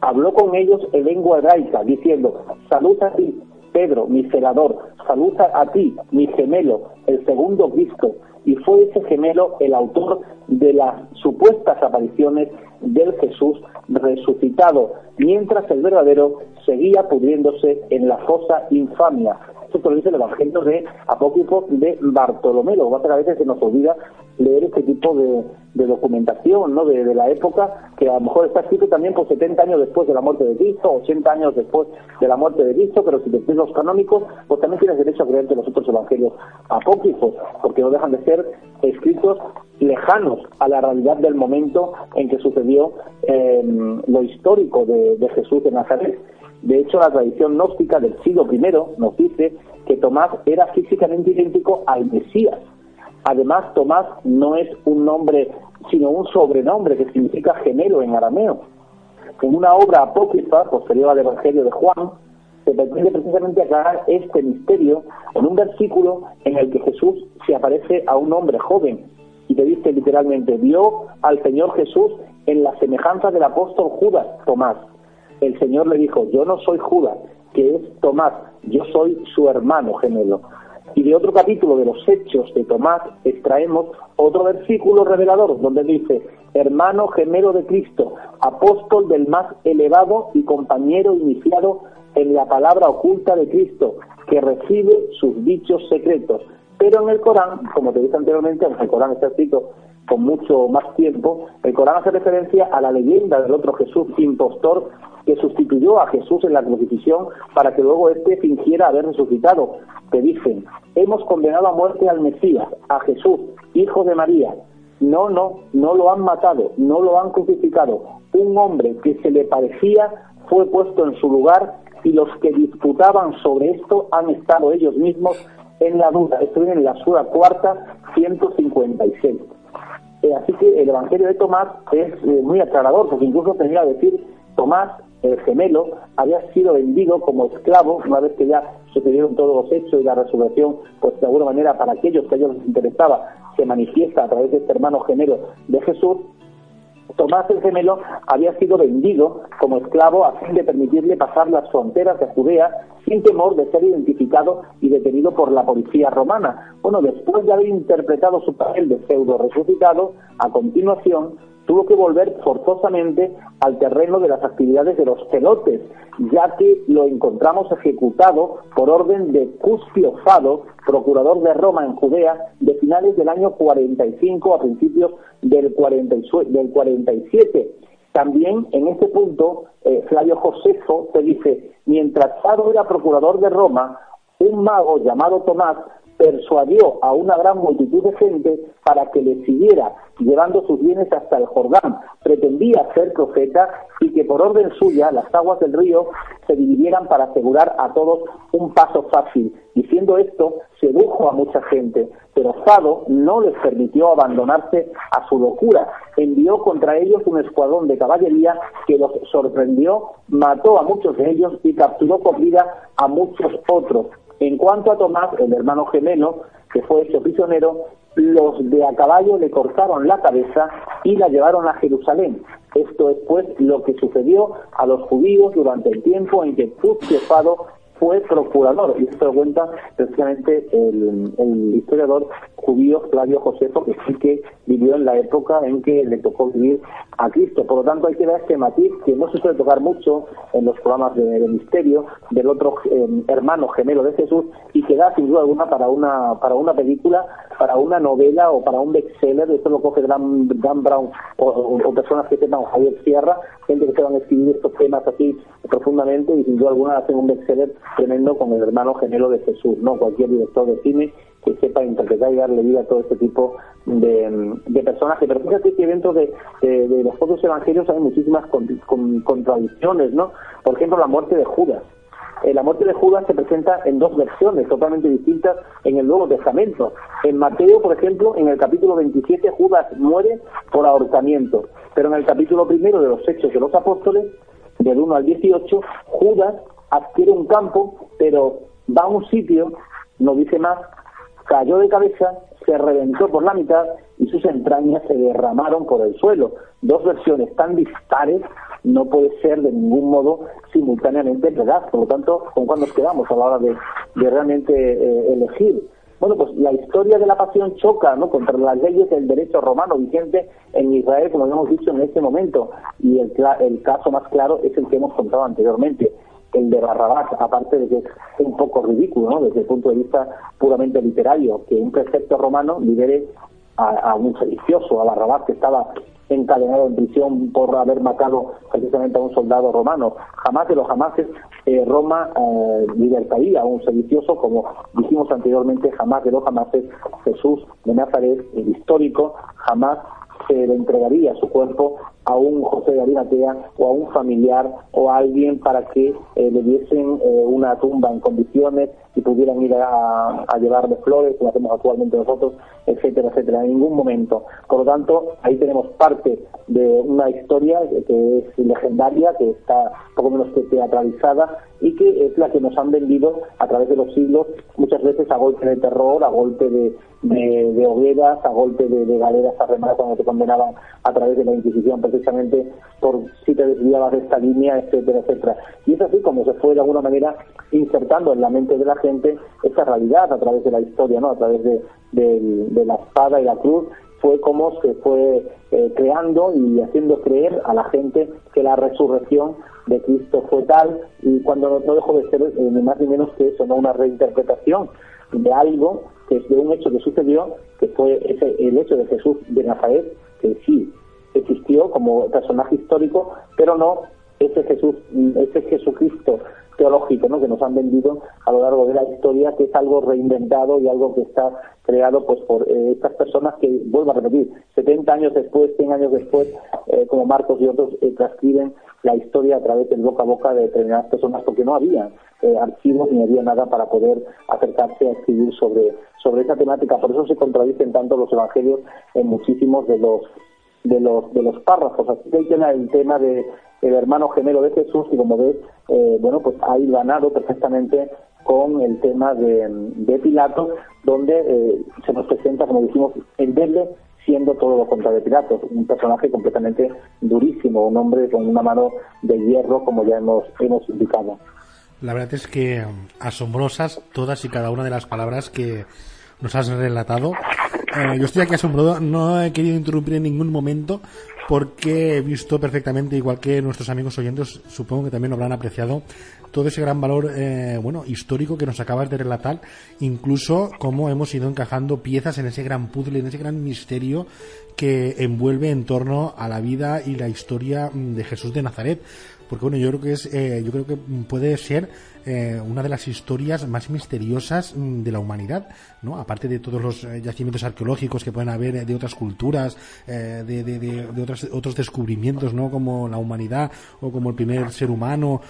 D: habló con ellos en lengua hebraica, diciendo, salud a ti, Pedro, mi celador, salud a ti, mi gemelo, el segundo Cristo, y fue ese gemelo el autor de las supuestas apariciones del Jesús resucitado, mientras el verdadero seguía pudriéndose en la fosa infamia, esto lo dice el Evangelio de Apócrifo de Bartolomé. Lo que a veces se nos olvida leer este tipo de, documentación ¿no? De, la época, que a lo mejor está escrito también por 70 años después de la muerte de Cristo, 80 años después de la muerte de Cristo, pero si te los canónicos, pues también tienes derecho a creerte los otros evangelios apócrifos, porque no dejan de ser escritos lejanos a la realidad del momento en que sucedió eh, lo histórico de, de Jesús de Nazaret. De hecho, la tradición gnóstica del siglo I nos dice que Tomás era físicamente idéntico al Mesías. Además, Tomás no es un nombre, sino un sobrenombre que significa gemelo en arameo. En una obra apócrifa, posterior al Evangelio de Juan, se pretende precisamente aclarar este misterio en un versículo en el que Jesús se aparece a un hombre joven y te dice literalmente, vio al Señor Jesús en la semejanza del apóstol Judas, Tomás el Señor le dijo, yo no soy Judas, que es Tomás, yo soy su hermano gemelo. Y de otro capítulo de los Hechos de Tomás extraemos otro versículo revelador donde dice, hermano gemelo de Cristo, apóstol del más elevado y compañero iniciado en la palabra oculta de Cristo, que recibe sus dichos secretos. Pero en el Corán, como te dije anteriormente, el Corán está escrito con mucho más tiempo, el Corán hace referencia a la leyenda del otro Jesús impostor que sustituyó a Jesús en la crucifixión para que luego éste fingiera haber resucitado. Te dicen, hemos condenado a muerte al Mesías, a Jesús, hijo de María. No, no, no lo han matado, no lo han crucificado. Un hombre que se le parecía fue puesto en su lugar y los que disputaban sobre esto han estado ellos mismos en la duda. Esto viene en la sura cuarta, 156. Eh, así que el Evangelio de Tomás es eh, muy aclarador, porque incluso tenía que decir Tomás el gemelo, había sido vendido como esclavo, una vez que ya sucedieron todos los hechos y la resurrección, pues de alguna manera para aquellos que a ellos les interesaba, se manifiesta a través de este hermano gemelo de Jesús, Tomás el gemelo había sido vendido como esclavo a fin de permitirle pasar las fronteras de Judea sin temor de ser identificado y detenido por la policía romana. Bueno, después de haber interpretado su papel de pseudo resucitado, a continuación tuvo que volver forzosamente al terreno de las actividades de los celotes, ya que lo encontramos ejecutado por orden de Cuspio Fado, procurador de Roma en Judea, de finales del año 45 a principios del, del 47. También en este punto, eh, Flavio Josefo te dice, mientras Fado era procurador de Roma, un mago llamado Tomás persuadió a una gran multitud de gente para que le siguiera, llevando sus bienes hasta el Jordán. Pretendía ser profeta y que por orden suya las aguas del río se dividieran para asegurar a todos un paso fácil. Diciendo esto, sedujo a mucha gente, pero Fado no les permitió abandonarse a su locura. Envió contra ellos un escuadrón de caballería que los sorprendió, mató a muchos de ellos y capturó con vida a muchos otros. En cuanto a Tomás, el hermano gemelo, que fue hecho prisionero, los de a caballo le cortaron la cabeza y la llevaron a Jerusalén. Esto es pues lo que sucedió a los judíos durante el tiempo en que Fado fue procurador, y esto lo cuenta precisamente el, historiador judío Flavio Josefo, que sí que vivió en la época en que le tocó vivir a Cristo. Por lo tanto, hay que ver este matiz que no se suele tocar mucho en los programas de, misterio del otro eh, hermano gemelo de Jesús y que da sin duda alguna para una para una película, para una novela o para un bestseller. Esto lo coge Dan, Brown o, personas que sepan Javier Sierra, gente que se van a escribir estos temas así profundamente y sin duda alguna hacen un bestseller tremendo con el hermano gemelo de Jesús, ¿no? Cualquier director de cine que sepa interpretar y darle vida a todo este tipo de, de personajes. Pero fíjate que dentro de, los otros evangelios hay muchísimas contradicciones, ¿no? Por ejemplo, la muerte de Judas. Eh, la muerte de Judas se presenta en dos versiones totalmente distintas en el Nuevo Testamento. En Mateo, por ejemplo, en el capítulo 27, Judas muere por ahorcamiento. Pero en el capítulo primero de los Hechos de los Apóstoles, del 1 al 18, Judas adquiere un campo, pero va a un sitio, no dice más, cayó de cabeza, se reventó por la mitad y sus entrañas se derramaron por el suelo. Dos versiones tan dispares no puede ser de ningún modo simultáneamente verdad. Por lo tanto, ¿con cuál nos quedamos a la hora de, realmente eh, elegir? Bueno, pues la historia de la pasión choca ¿no? contra las leyes del derecho romano vigente en Israel, como hemos dicho en este momento, y el, el caso más claro es el que hemos contado anteriormente el de Barrabás, aparte de que es un poco ridículo, ¿no? desde el punto de vista puramente literario, que un precepto romano libere a, un sedicioso, a Barrabás, que estaba encadenado en prisión por haber matado precisamente a un soldado romano. Jamás de los jamases eh, Roma eh, libertaría a un sedicioso, como dijimos anteriormente, jamás de los jamases Jesús de Nazaret, el histórico, jamás se le entregaría su cuerpo a un José de Arimatea o a un familiar o a alguien para que eh, le diesen eh, una tumba en condiciones y pudieran ir a, llevarle flores, como hacemos actualmente nosotros, etcétera, etcétera, en ningún momento. Por lo tanto, ahí tenemos parte de una historia que es legendaria, que está poco menos que teatralizada y que es la que nos han vendido a través de los siglos, muchas veces a golpe de terror, a golpe de, de, hogueras, a golpe de, galeras arremadas cuando te condenaban a través de la Inquisición, precisamente por si te desviabas de esta línea, etcétera, etcétera. Y es así como se fue de alguna manera insertando en la mente de la gente esa realidad a través de la historia, ¿no? A través de, de la espada y la cruz, fue como se fue eh, creando y haciendo creer a la gente que la resurrección de Cristo fue tal y cuando no, dejó de ser eh, ni más ni menos que eso, no una reinterpretación de algo que es de un hecho que sucedió, que fue ese, el hecho de Jesús de Nazaret, que sí existió como personaje histórico, pero no ese Jesús, ese Jesucristo teológico ¿no? que nos han vendido a lo largo de la historia, que es algo reinventado y algo que está creado pues por eh, estas personas que, vuelvo a repetir, 70 años después, 100 años después, eh, como Marcos y otros, eh, transcriben la historia a través del boca a boca de determinadas personas, porque no había archivos ni había nada para poder acercarse a escribir sobre, sobre esa temática. Por eso se contradicen tanto los evangelios en muchísimos de los de los de los párrafos. Así que hay el tema de el hermano gemelo de Jesús y como ves, eh, bueno, pues ha ganado perfectamente con el tema de, de Pilato, donde eh, se nos presenta, como dijimos, el verle siendo todo lo contrario de Pilato, un personaje completamente durísimo, un hombre con una mano de hierro, como ya hemos, hemos indicado.
C: La verdad es que um, asombrosas todas y cada una de las palabras que nos has relatado. Eh, yo estoy aquí asombrado, no he querido interrumpir en ningún momento porque he visto perfectamente, igual que nuestros amigos oyentes, supongo que también lo habrán apreciado, todo ese gran valor, eh, bueno, histórico que nos acabas de relatar, incluso cómo hemos ido encajando piezas en ese gran puzzle, en ese gran misterio que envuelve en torno a la vida y la historia mm, de Jesús de Nazaret porque bueno yo creo que es eh, yo creo que puede ser eh, una de las historias más misteriosas mm, de la humanidad no aparte de todos los eh, yacimientos arqueológicos que pueden haber de otras culturas de, de, de, de otros, otros descubrimientos no como la humanidad o como el primer ser humano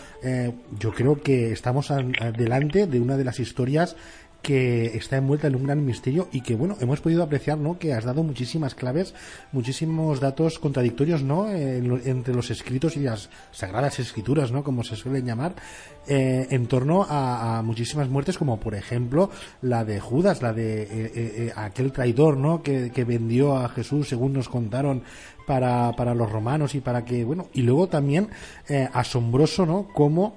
C: yo creo que estamos delante de una de las historias que está envuelta en un gran misterio y que, bueno, hemos podido apreciar, ¿no? Que has dado muchísimas claves, muchísimos datos contradictorios, ¿no? entre los escritos y las sagradas escrituras, ¿no? Como se suelen llamar, eh, en torno a, muchísimas muertes, como por ejemplo la de Judas, la de eh, eh, aquel traidor, ¿no? Que vendió a Jesús, según nos contaron, para, para los romanos y para que, bueno, y luego también asombroso, ¿no? Como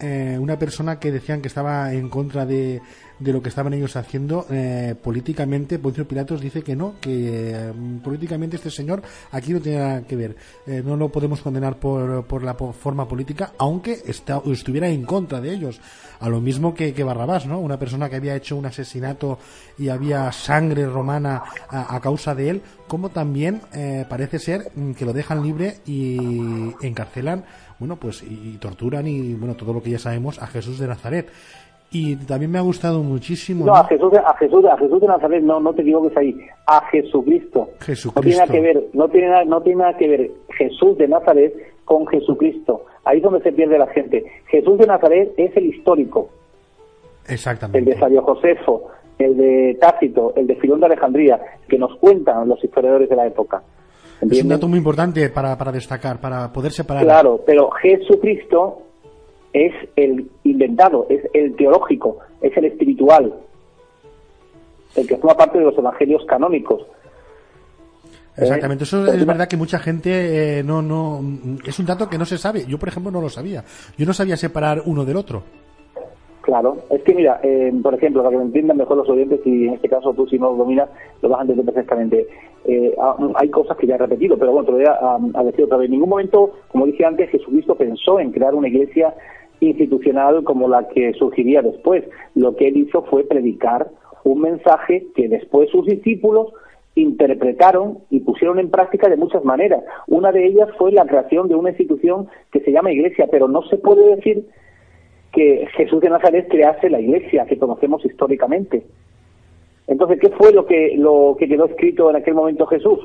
C: una persona que decían que estaba en contra de, de lo que estaban ellos haciendo eh, políticamente. Poncio Pilatos dice que no, que mm, políticamente este señor aquí no tiene nada que ver. Eh, no lo podemos condenar por, por la forma política, aunque está, estuviera en contra de ellos. A lo mismo que, que Barrabás, ¿no? Una persona que había hecho un asesinato y había sangre romana a, causa de él, como también eh, parece ser mm, que lo dejan libre y encarcelan, bueno, pues y torturan y bueno, todo lo que ya sabemos a Jesús de Nazaret y también me ha gustado muchísimo.
D: No, a Jesús, a Jesús, a Jesús de Nazaret, no, no te digo es ahí, a Jesucristo.
C: Jesucristo.
D: No tiene nada que ver, no tiene nada, no tiene nada que ver Jesús de Nazaret con Jesucristo. Ahí es donde se pierde la gente. Jesús de Nazaret es el histórico.
C: Exactamente.
D: El de Sabio Josefo, el de Tácito, el de Filón de Alejandría, que nos cuentan los historiadores de la época.
C: Es un dato muy importante para, para destacar, para poder separar.
D: Claro, pero Jesucristo es el inventado, es el teológico, es el espiritual, el que forma parte de los evangelios canónicos.
C: Exactamente, eso es verdad que mucha gente eh, no, no, es un dato que no se sabe. Yo, por ejemplo, no lo sabía. Yo no sabía separar uno del otro.
D: Claro, es que mira, eh, por ejemplo, para que me entiendan mejor los oyentes, y en este caso tú si no lo dominas, lo vas a entender perfectamente. Eh, ah, hay cosas que ya he repetido, pero bueno, te lo voy a, a, decir otra vez. En ningún momento, como dije antes, Jesucristo pensó en crear una iglesia institucional como la que surgiría después. Lo que él hizo fue predicar un mensaje que después sus discípulos interpretaron y pusieron en práctica de muchas maneras. Una de ellas fue la creación de una institución que se llama Iglesia, pero no se puede decir que Jesús de Nazaret crease la Iglesia que conocemos históricamente. Entonces, ¿qué fue lo que, lo que quedó escrito en aquel momento Jesús?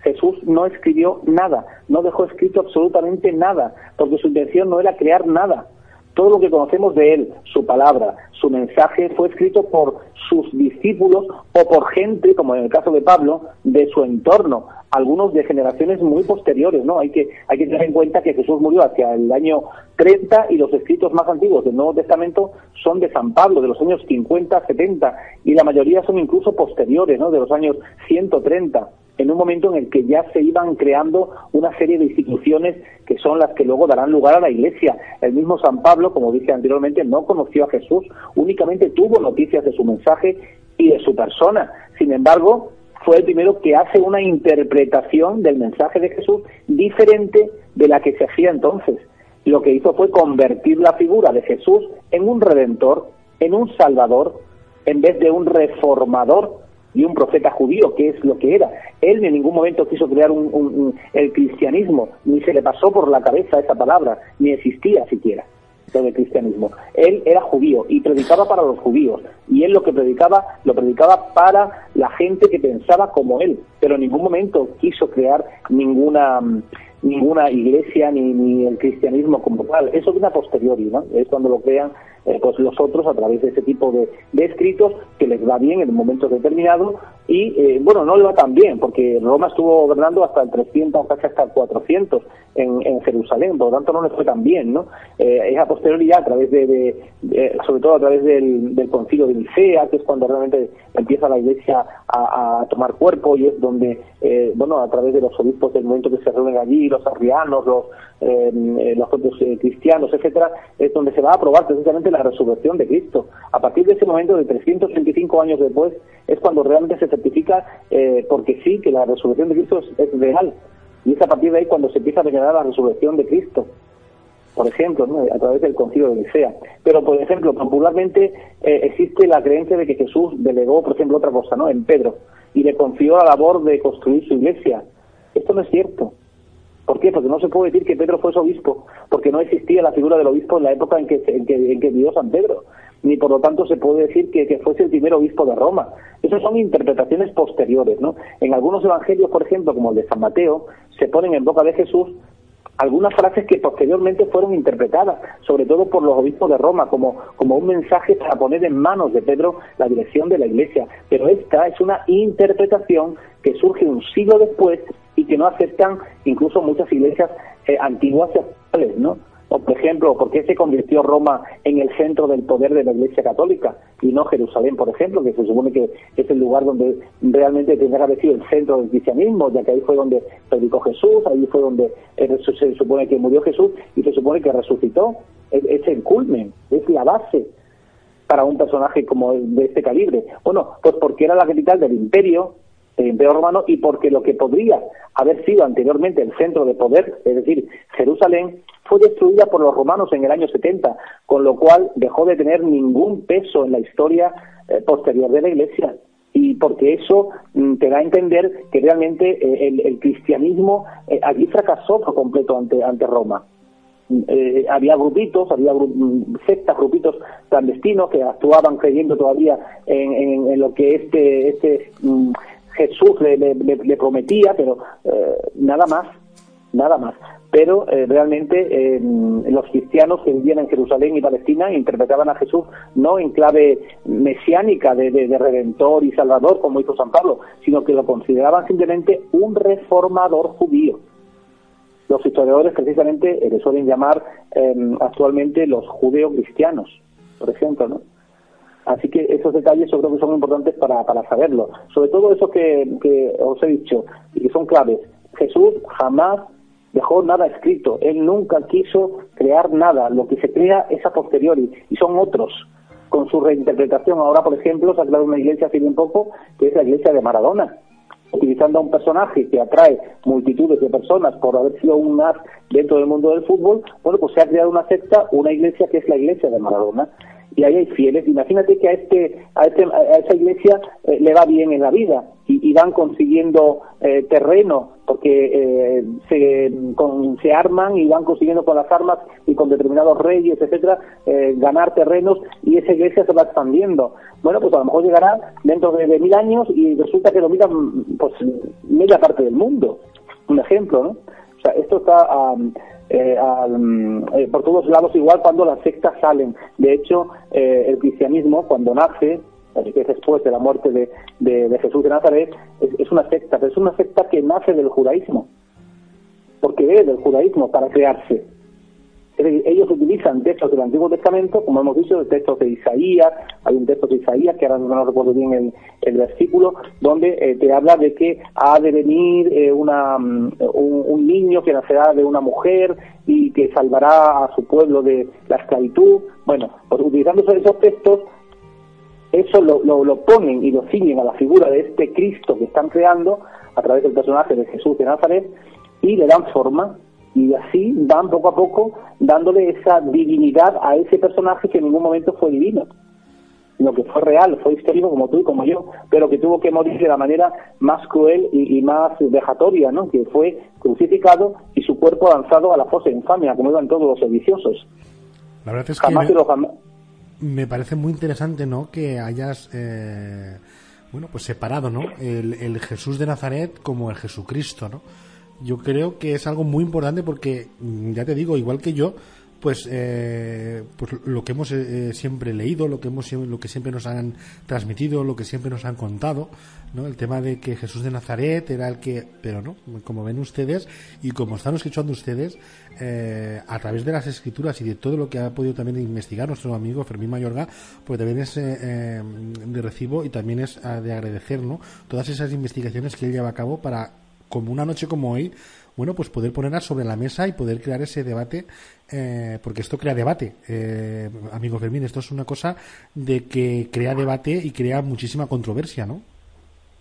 D: Jesús no escribió nada, no dejó escrito absolutamente nada, porque su intención no era crear nada. Todo lo que conocemos de él, su palabra, su mensaje, fue escrito por sus discípulos o por gente, como en el caso de Pablo, de su entorno, algunos de generaciones muy posteriores, ¿no? Hay que, hay que tener en cuenta que Jesús murió hacia el año 30 y los escritos más antiguos del Nuevo Testamento son de San Pablo, de los años 50, 70, y la mayoría son incluso posteriores, ¿no? De los años 130 en un momento en el que ya se iban creando una serie de instituciones que son las que luego darán lugar a la Iglesia. El mismo San Pablo, como dije anteriormente, no conoció a Jesús, únicamente tuvo noticias de su mensaje y de su persona. Sin embargo, fue el primero que hace una interpretación del mensaje de Jesús diferente de la que se hacía entonces. Lo que hizo fue convertir la figura de Jesús en un redentor, en un salvador, en vez de un reformador y un profeta judío, que es lo que era. Él en ningún momento quiso crear un, el cristianismo, ni se le pasó por la cabeza esa palabra, ni existía siquiera el cristianismo. Él era judío y predicaba para los judíos. Y él lo que predicaba, lo predicaba para la gente que pensaba como él. Pero en ningún momento quiso crear ninguna ninguna iglesia ni, ni el cristianismo como tal. Eso viene a posteriori, ¿no? Es cuando lo crean eh, pues los otros a través de ese tipo de, escritos que les va bien en un momento determinado y eh, bueno, no le va tan bien porque Roma estuvo gobernando hasta el 300, casi hasta el 400 en, en Jerusalén, por lo tanto no le fue tan bien, ¿no? Eh, es a posteriori a través de, sobre todo a través del, del concilio de Nicea, que es cuando realmente empieza la iglesia a, a tomar cuerpo y es donde, bueno, a través de los obispos del momento que se reúnen allí, los arrianos, los, los propios cristianos, etcétera, es donde se va a aprobar precisamente la resurrección de Cristo. A partir de ese momento, de 325 años después, es cuando realmente se certifica, eh, porque sí, que la resurrección de Cristo es, real. Y es a partir de ahí cuando se empieza a declarar la resurrección de Cristo por ejemplo, a través del concilio de Nicea. Pero, por ejemplo, popularmente eh, existe la creencia de que Jesús delegó, por ejemplo, otra cosa, ¿no? En Pedro. y le confió la labor de construir su iglesia. Esto no es cierto. ¿Por qué? Porque no se puede decir que Pedro fue su obispo, porque no existía la figura del obispo en la época en que vivió San Pedro, ni por lo tanto se puede decir que, que, fuese el primer obispo de Roma. Esas son interpretaciones posteriores, ¿no? En algunos evangelios, por ejemplo, como el de San Mateo, se ponen en boca de Jesús algunas frases que posteriormente fueron interpretadas, sobre todo por los obispos de Roma, como, como un mensaje para poner en manos de Pedro la dirección de la iglesia. Pero esta es una interpretación que surge un siglo después y que no aceptan incluso muchas iglesias eh, antiguas y actuales, ¿no? O, por ejemplo, ¿por qué se convirtió Roma en el centro del poder de la Iglesia Católica y no Jerusalén, por ejemplo, que se supone que es el lugar donde realmente tendría que haber sido el centro del cristianismo, ya que ahí fue donde predicó Jesús, ahí fue donde se supone que murió Jesús y se supone que resucitó? Es, es el culmen, es la base para un personaje como de este calibre. Bueno, pues porque era la capital del imperio, el imperio romano, y porque lo que podría haber sido anteriormente el centro de poder, es decir, Jerusalén, fue destruida por los romanos en el año 70, con lo cual dejó de tener ningún peso en la historia eh, posterior de la Iglesia. Y porque eso mm, te da a entender que realmente eh, el, cristianismo eh, allí fracasó por completo ante, ante Roma. Eh, había grupitos, había gru mm, sectas, grupitos clandestinos que actuaban creyendo todavía en, en, lo que este, este mm, Jesús le, le, prometía, pero eh, nada más, nada más pero eh, realmente eh, los cristianos que vivían en Jerusalén y Palestina interpretaban a Jesús no en clave mesiánica de, de, de, redentor y salvador como hizo San Pablo, sino que lo consideraban simplemente un reformador judío. Los historiadores precisamente eh, le suelen llamar eh, actualmente los judeo-cristianos, por ejemplo, ¿no? Así que esos detalles yo creo que son importantes para, para saberlo. Sobre todo eso que, que os he dicho y que son claves. Jesús jamás dejó nada escrito. Él nunca quiso crear nada. Lo que se crea es a posteriori y son otros con su reinterpretación. Ahora, por ejemplo, se ha creado una iglesia hace bien poco que es la iglesia de Maradona, utilizando a un personaje que atrae multitudes de personas por haber sido un as dentro del mundo del fútbol. Bueno, pues se ha creado una secta, una iglesia que es la iglesia de Maradona y ahí hay fieles. Imagínate que a este a, este, a esa iglesia eh, le va bien en la vida y, van consiguiendo eh, terreno porque eh, se, con, se arman y van consiguiendo con las armas y con determinados reyes, etcétera, eh, ganar terrenos y esa iglesia se va expandiendo. Bueno, pues a lo mejor llegará dentro de, mil años y resulta que dominan pues media parte del mundo. Un ejemplo, ¿no? O sea, esto está um, eh, eh, por todos lados igual cuando las sectas salen. De hecho, eh, el cristianismo cuando nace, es después de la muerte de, de, de Jesús de Nazaret, es, es, una secta, pero es una secta que nace del judaísmo, porque es del judaísmo para crearse. Ellos utilizan textos del Antiguo Testamento, como hemos dicho, textos de Isaías, hay un texto de Isaías, que ahora no recuerdo bien el, el versículo, donde eh, te habla de que ha de venir eh, una, un, un, niño que nacerá de una mujer y que salvará a su pueblo de la esclavitud. Bueno, pues utilizando esos textos, eso lo, lo, lo ponen y lo ciñen a la figura de este Cristo que están creando a través del personaje de Jesús de Nazaret y le dan forma y así van poco a poco dándole esa divinidad a ese personaje que en ningún momento fue divino, sino que fue real, fue histórico como tú y como yo, pero que tuvo que morir de la manera más cruel y, y más vejatoria, ¿no? que fue crucificado y su cuerpo lanzado a la fosa de infamia, como iban todos los sediciosos.
C: La verdad es jamás que me, me parece muy interesante ¿no? que hayas... Eh, bueno, pues separado, ¿no? El, el Jesús de Nazaret como el Jesucristo, ¿no? Yo creo que es algo muy importante porque, mm, ya te digo, igual que yo, pues, eh, pues lo que hemos eh, siempre leído, lo que hemos lo que siempre nos han transmitido, lo que siempre nos han contado, ¿no? El tema de que Jesús de Nazaret era el que, pero no, como ven ustedes y como están escuchando ustedes, eh, a través de las escrituras y de todo lo que ha podido también investigar nuestro amigo Fermín Mayorga, pues también es eh, de recibo y también es ah, de agradecer, ¿no? Todas esas investigaciones que él lleva a cabo para como una noche como hoy, bueno, pues poder ponerlas sobre la mesa y poder crear ese debate, eh, porque esto crea debate, eh, amigo Fermín, esto es una cosa de que crea debate y crea muchísima controversia, ¿no?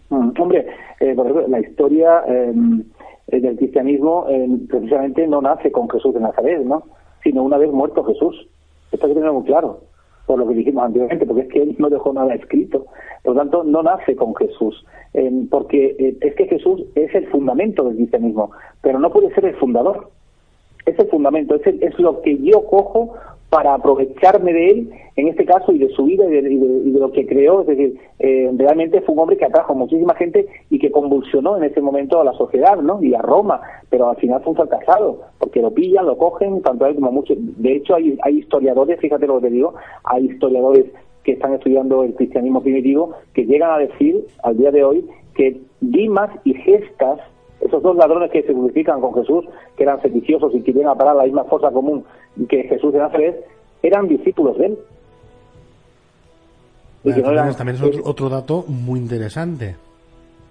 D: Mm, hombre, eh, la historia em, eh, del cristianismo em, precisamente no nace con Jesús de Nazaret, ¿no? Sino una vez muerto Jesús. Esto hay que tenerlo muy claro. Por lo que dijimos anteriormente, porque es que él no dejó nada escrito. Por lo tanto, no nace con Jesús, porque eh, es que Jesús es el fundamento del cristianismo, pero no puede ser el fundador. Es el fundamento, es, es lo que yo cojo para aprovecharme de él, en este caso, y de su vida y de, lo que creó. Es decir, eh, realmente fue un hombre que atrajo a muchísima gente y que convulsionó en ese momento a la sociedad, ¿no? Y a Roma, pero al final fue un fracasado, porque lo pillan, lo cogen, tanto él como muchos. De hecho, hay, hay historiadores, fíjate lo que te digo, hay historiadores que están estudiando el cristianismo primitivo que llegan a decir, al día de hoy, que Dimas y Gestas esos dos ladrones que se crucifican con Jesús, que eran sediciosos y que iban a parar la misma fosa común que Jesús de Nazaret, eran discípulos de él.
C: también es otro, dato muy interesante.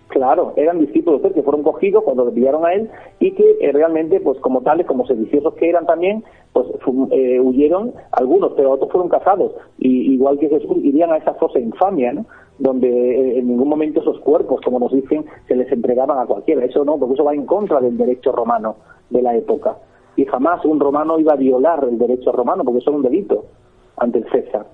D: Claro, eran discípulos de él que fueron cogidos cuando le pillaron a él y que eh, realmente, pues como tales, como sediciosos que eran también, pues eh, huyeron algunos, pero otros fueron cazados. Y igual que Jesús, irían a esa fosa infamia, ¿no? Donde eh, en ningún momento esos cuerpos, como nos dicen, se les entregaban a cualquiera. Eso no, porque eso va en contra del derecho romano de la época. Y jamás un romano iba a violar el derecho romano, porque eso es un delito ante el César.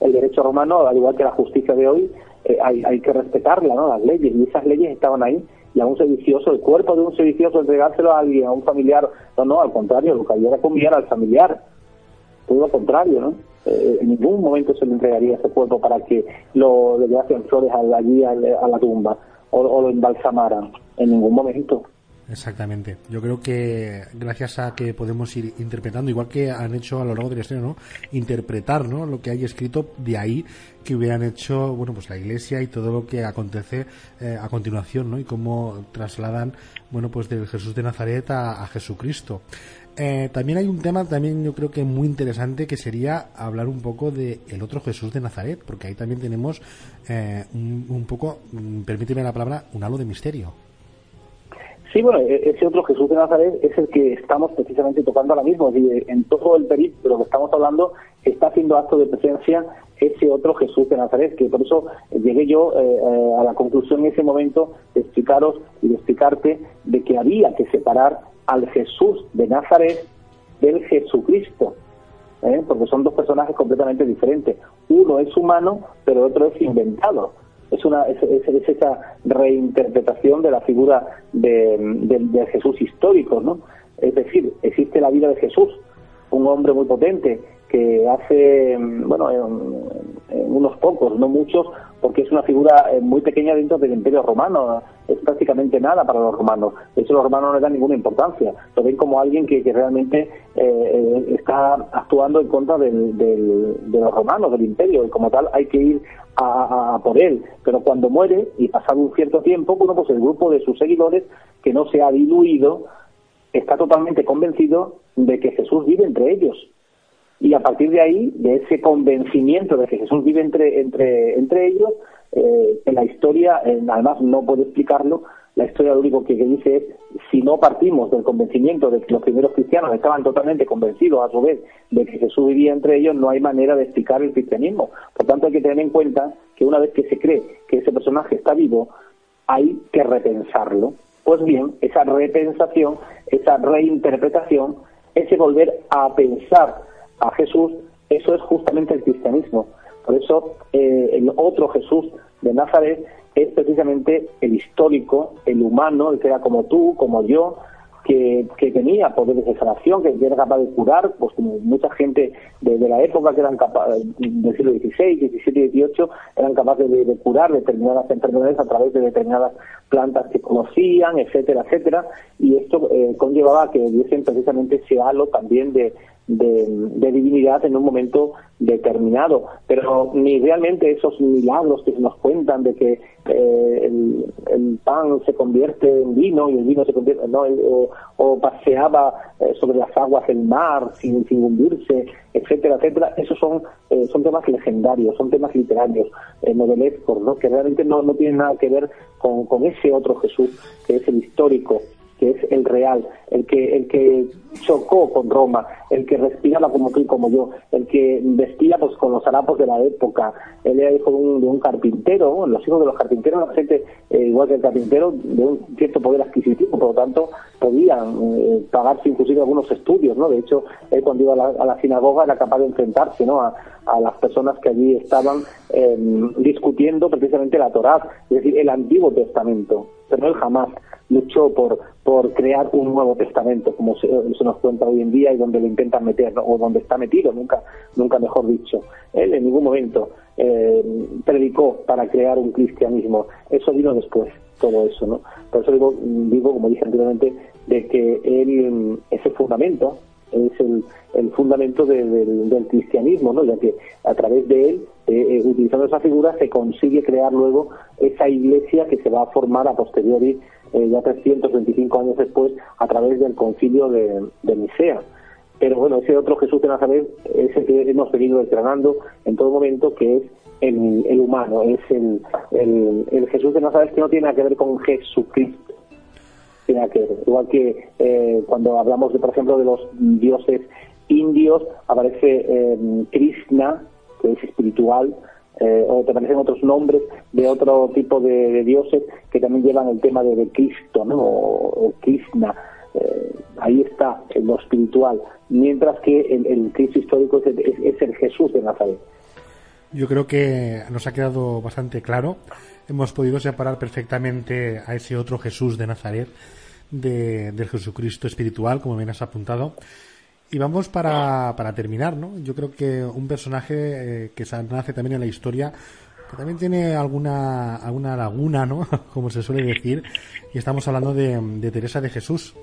D: El derecho romano, al igual que la justicia de hoy, eh, hay, hay que respetarla, ¿no? Las leyes, y esas leyes estaban ahí. Y a un sedicioso, el cuerpo de un sedicioso, entregárselo a alguien, a un familiar, no, no, al contrario, lo que había era conviar al familiar. Todo lo contrario, ¿no? Eh, en ningún momento se le entregaría ese cuerpo para que lo le llevasen flores allí a, la tumba o, lo embalsamaran. En ningún momento.
C: Exactamente. Yo creo que gracias a que podemos ir interpretando, igual que han hecho a lo largo de la historia, ¿no? Interpretar, ¿no? Lo que hay escrito, de ahí que hubieran hecho, bueno, pues la Iglesia y todo lo que acontece eh, a continuación, ¿no? Y cómo trasladan, bueno, pues del Jesús de Nazaret a Jesucristo. Eh, también hay un tema también yo creo que muy interesante que sería hablar un poco de el otro Jesús de Nazaret, porque ahí también tenemos eh, un, poco, mm, permíteme la palabra, un halo de misterio.
D: Sí, bueno, e-, ese otro Jesús de Nazaret es el que estamos precisamente tocando ahora mismo. En todo el periplo que estamos hablando está haciendo acto de presencia ese otro Jesús de Nazaret, que por eso llegué yo eh, a la conclusión en ese momento de explicaros y de explicarte de que había que separar al Jesús de Nazaret del Jesucristo, ¿eh? porque son dos personajes completamente diferentes. Uno es humano, pero otro es inventado. Es, una, es, esa reinterpretación de la figura de, Jesús histórico, ¿no? Es decir, existe la vida de Jesús, un hombre muy potente que hace, bueno, unos pocos, no muchos, porque es una figura eh, muy pequeña dentro del Imperio Romano, es prácticamente nada para los romanos. De hecho, los romanos no le dan ninguna importancia, lo ven como alguien que, realmente eh, eh, está actuando en contra de los romanos, del Imperio, y como tal hay que ir a, por él. Pero cuando muere, y pasado un cierto tiempo, bueno, pues el grupo de sus seguidores, que no se ha diluido, está totalmente convencido de que Jesús vive entre ellos y a partir de ahí, de ese convencimiento de que Jesús vive entre, entre, entre ellos, eh, en la historia, además no puedo explicarlo, la historia lo único que, dice es, si no partimos del convencimiento de que los primeros cristianos estaban totalmente convencidos a su vez de que Jesús vivía entre ellos, no hay manera de explicar el cristianismo. Por tanto, hay que tener en cuenta que una vez que se cree que ese personaje está vivo, hay que repensarlo. Pues bien, esa repensación, esa reinterpretación, ese volver a pensar a Jesús, eso es justamente el cristianismo. Por eso eh, el otro Jesús de Nazaret es precisamente el histórico, el humano, el que era como tú, como yo, que, que tenía poderes de sanación, que era capaz de curar, pues como mucha gente de, la época que eran capaces, del siglo XVI, XVII XVIII, eran capaces de, curar determinadas enfermedades a través de determinadas plantas que conocían, etcétera, etcétera, y esto eh, conllevaba que diesen precisamente ese halo también de, de, divinidad en un momento determinado. Pero ni realmente esos milagros que nos cuentan de que eh, el, pan se convierte en vino y el vino se convierte, no, o, paseaba eh, sobre las aguas del mar sin, sin hundirse, etcétera, etcétera, esos son, eh, son temas legendarios, son temas literarios, novelescos, ¿no? que realmente no, no tienen nada que ver con, con ese otro Jesús, que es el histórico, que es el real, el que, el que chocó con Roma, el que respiraba como tú como yo, el que vestía pues con los harapos de la época, él era hijo de un, carpintero, los hijos de los carpinteros, la gente, eh, igual que el carpintero, de un cierto poder adquisitivo, por lo tanto, podían eh, pagarse inclusive algunos estudios, ¿no? De hecho, él cuando iba a la, sinagoga era capaz de enfrentarse, ¿no? A, las personas que allí estaban em, discutiendo precisamente la Torá, es decir, el Antiguo Testamento, pero él jamás luchó por, por crear un nuevo testamento, como se, nos cuenta hoy en día y donde lo intentan meter, o donde está metido, nunca, nunca mejor dicho. Él en ningún momento eh, predicó para crear un cristianismo, eso vino después, todo eso, ¿no? Por eso digo, digo como dije anteriormente, de que él, ese fundamento, es el, el fundamento del cristianismo, ¿no? ya que a través de él, eh, eh, utilizando esa figura, se consigue crear luego esa iglesia que se va a formar a posteriori eh, ya 325 años después, a través del concilio de, de Nicea. Pero bueno, ese otro Jesús de Nazaret es el que hemos venido entrenando en todo momento, que es el, el humano, es el, el, Jesús de Nazaret que no tiene nada que ver con Jesucristo. Tiene que. Igual que eh, cuando hablamos, de, por ejemplo, de los dioses indios, aparece eh, Krishna, que es espiritual, eh, o te aparecen otros nombres de otro tipo de, dioses que también llevan el tema de, Cristo, ¿no? O, Krishna. Eh, ahí está, en lo espiritual, mientras que el, Cristo histórico es, el Jesús de Nazaret.
C: Yo creo que nos ha quedado bastante claro. Hemos podido separar perfectamente a ese otro Jesús de Nazaret del Jesucristo espiritual, como bien has apuntado. Y vamos para, para terminar, ¿no? Yo creo que un personaje eh, que se nace también en la historia, que también tiene alguna, alguna laguna, ¿no? Como se suele decir, y estamos hablando de, de Teresa de Jesús.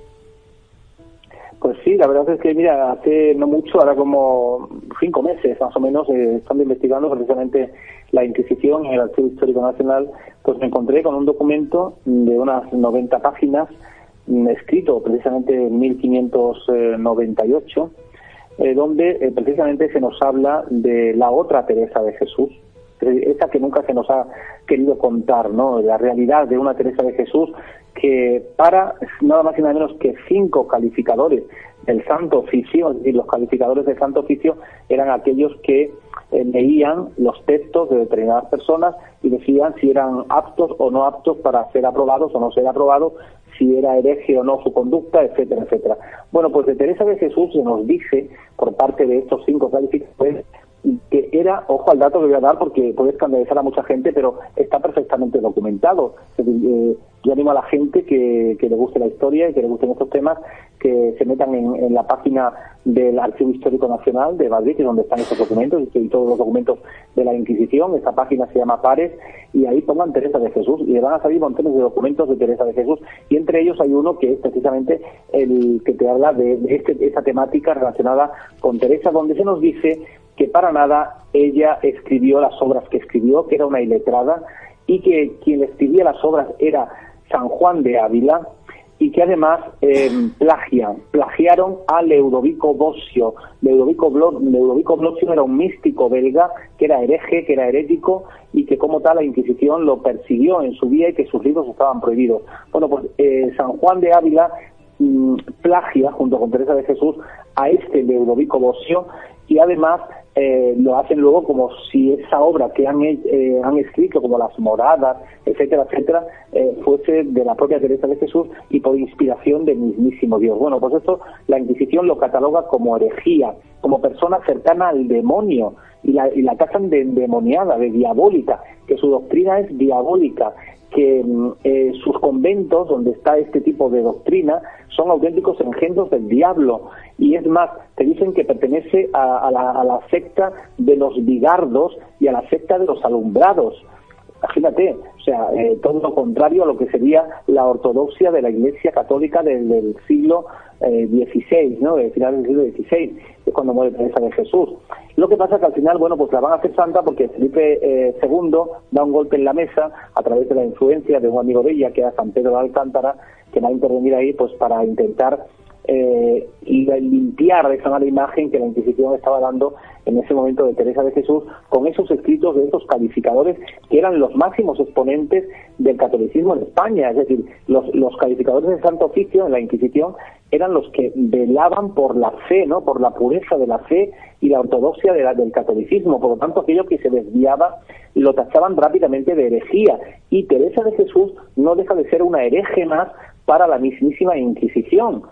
D: Pues sí, la verdad es que, mira, hace no mucho, ahora como cinco meses más o menos, eh, estando investigando precisamente la Inquisición en el Archivo Histórico Nacional, pues me encontré con un documento de unas 90 páginas escrito precisamente en 1598, eh, donde eh, precisamente se nos habla de la otra Teresa de Jesús, esa que nunca se nos ha querido contar, ¿no? La realidad de una Teresa de Jesús que para nada más y nada menos que cinco calificadores del Santo Oficio, y los calificadores del Santo Oficio eran aquellos que eh, leían los textos de determinadas personas y decían si eran aptos o no aptos para ser aprobados o no ser aprobados si era hereje o no su conducta, etcétera, etcétera. Bueno, pues de Teresa de Jesús se nos dice, por parte de estos cinco calificadores, que era, ojo al dato que voy a dar porque puede escandalizar a mucha gente, pero está perfectamente documentado. Eh, yo animo a la gente que, le guste la historia y que le gusten estos temas que se metan en, la página del Archivo Histórico Nacional de Madrid, que es donde están estos documentos y todos los documentos de la Inquisición. Esta página se llama Pares y ahí pongan Teresa de Jesús y le van a salir montones de documentos de Teresa de Jesús y entre ellos hay uno que es precisamente el que te habla de, este, esta temática relacionada con Teresa, donde se nos dice que para nada ella escribió las obras que escribió, que era una iletrada, y que quien escribía las obras era San Juan de Ávila, y que además eh, plagian, plagiaron a Leudovico Bosio. Leudovico, Bosio era un místico belga que era hereje, que era herético y que como tal la Inquisición lo persiguió en su día y que sus libros estaban prohibidos. Bueno, pues eh, San Juan de Ávila mm, plagia junto con Teresa de Jesús a este Leudovico Bosio y además eh, lo hacen luego como si esa obra que han, eh, han escrito, como las moradas, etcétera, etcétera, eh, fuese de la propia Teresa de Jesús y por inspiración del mismísimo Dios. Bueno, pues esto la Inquisición lo cataloga como herejía, como persona cercana al demonio y la, y la tasan de endemoniada, de diabólica, que su doctrina es diabólica que mm, eh, sus conventos, donde está este tipo de doctrina, son auténticos engendros del diablo. Y es más, te dicen que pertenece a, la, secta de los bigardos y a la secta de los alumbrados. Imagínate, o sea, eh, todo lo contrario a lo que sería la ortodoxia de la Iglesia Católica del, siglo XVI, eh, ¿no? De final del siglo XVI, es cuando muere Teresa de Jesús. Lo que pasa es que al final, bueno, pues la van a hacer santa porque Felipe II eh, da un golpe en la mesa a través de la influencia de un amigo de ella, que era San Pedro de Alcántara, que va a intervenir ahí pues para intentar eh, limpiar esa mala imagen que la Inquisición estaba dando en ese momento de Teresa de Jesús con esos escritos de esos calificadores que eran los máximos exponentes del catolicismo en España. Es decir, los, los calificadores del Santo Oficio en la Inquisición eran los que velaban por la fe, ¿no? por la pureza de la fe y la ortodoxia de la, del catolicismo. Por lo tanto, aquello que se desviaba lo tachaban rápidamente de herejía. Y Teresa de Jesús no deja de ser una hereje más para la mismísima Inquisición.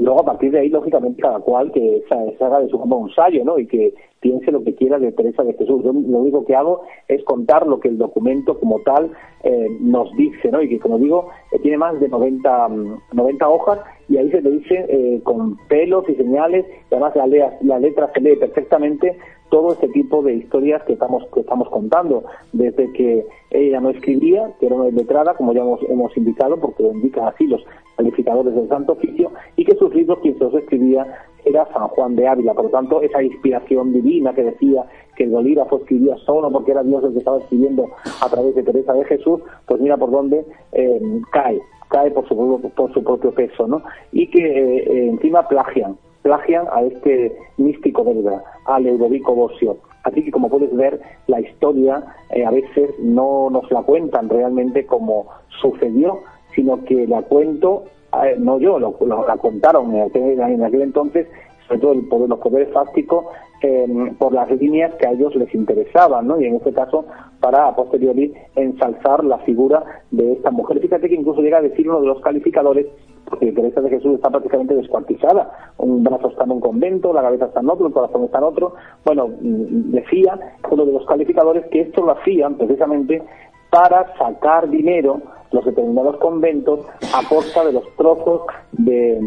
D: Luego, a partir de ahí, lógicamente, cada cual que se, haga de su campo un ensayo, ¿no? Y que piense lo que quiera de Teresa de Jesús. Lo único que hago es contar lo que el documento como tal eh, nos dice, ¿no? Y que, como digo, eh, tiene más de 90, 90 mm, hojas y ahí se le dice eh, con pelos y señales, y además la, la letra se lee perfectamente todo este tipo de historias que estamos, que estamos contando, desde que ella no escribía, que era una letrada, como ya hemos, hemos indicado, porque lo indican así los calificadores del Santo Oficio, y que sus libros quien se los escribía era San Juan de Ávila. Por lo tanto, esa inspiración divina que decía que el bolígrafo escribía solo porque era Dios el que estaba escribiendo a través de Teresa de Jesús, pues mira por dónde eh, cae, cae por su, por su propio peso, ¿no? Y que eh, encima plagian, plagian a este místico belga, a Ludovico Bosio. Así que como puedes ver, la historia eh, a veces no nos la cuentan realmente como sucedió, sino que la cuento, eh, no yo, lo, la contaron en aquel, entonces, sobre todo el poder, los poderes fácticos, em, por las líneas que a ellos les interesaban, ¿no? Y en este caso, para a posteriori ensalzar la figura de esta mujer. Fíjate que incluso llega a decir uno de los calificadores porque Teresa de Jesús está prácticamente descuartizada. Un brazo está en un convento, la cabeza está en otro, el corazón está en otro. Bueno, mm, decía uno de los calificadores que esto lo hacían precisamente para sacar dinero los determinados conventos a costa de los trozos de,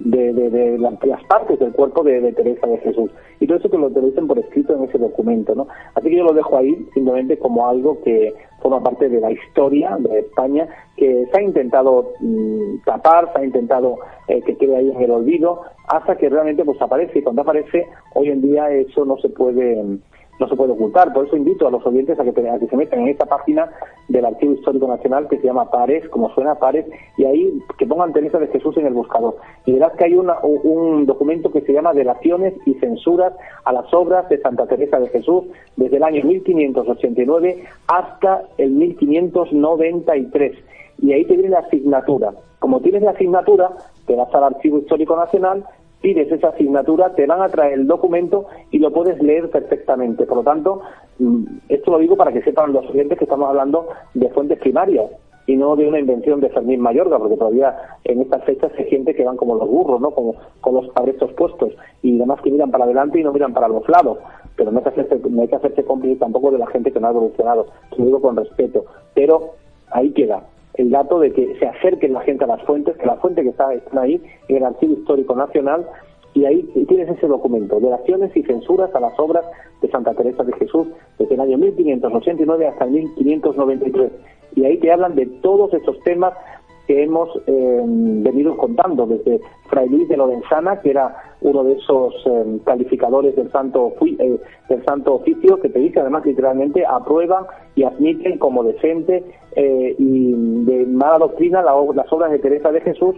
D: de, las partes del cuerpo de, Teresa de Jesús. Y todo eso que lo dicen por escrito en ese documento. ¿no? Así que yo lo dejo ahí simplemente como algo que forma parte de la historia de España, que se ha intentado mm, tapar, se ha intentado eh, que quede ahí en el olvido, hasta que realmente pues aparece. Y cuando aparece, hoy en día eso no se puede no se puede ocultar. Por eso invito a los oyentes a que, se metan en esta página del Archivo Histórico Nacional que se llama Pares, como suena Pares, y ahí que pongan Teresa de Jesús en el buscador. Y verás que hay un documento que se llama Delaciones y Censuras a las obras de Santa Teresa de Jesús desde el año 1589 hasta el 1593. Y ahí te viene la asignatura. Como tienes la asignatura, te vas al Archivo Histórico Nacional pides esa asignatura, te van a traer el documento y lo puedes leer perfectamente. Por lo tanto, mm, esto lo digo para que sepan los oyentes que estamos hablando de fuentes primarias y no de una invención de Fermín Mayorga, porque todavía en estas fechas se siente que van como los burros, ¿no? Como con los cabrestos puestos y demás que miran para adelante y no miran para los lados. Pero no hay que hacerse, no hay que hacerse cómplice tampoco de la gente que no ha evolucionado, lo digo con respeto. Pero ahí queda el dato de que se acerquen la gente a las fuentes, que la fuente que está, está ahí en el Archivo Histórico Nacional, y ahí tienes ese documento, Delaciones y censuras a las obras de Santa Teresa de Jesús desde el año 1589 hasta el 1593. Y ahí te hablan de todos esos temas que hemos eh, venido contando, desde Fray Luis de Lorenzana, que era uno de esos eh, calificadores del santo, eh, del santo oficio, que te dice además literalmente aprueban y admiten como decente y de mala doctrina las obras de Teresa de Jesús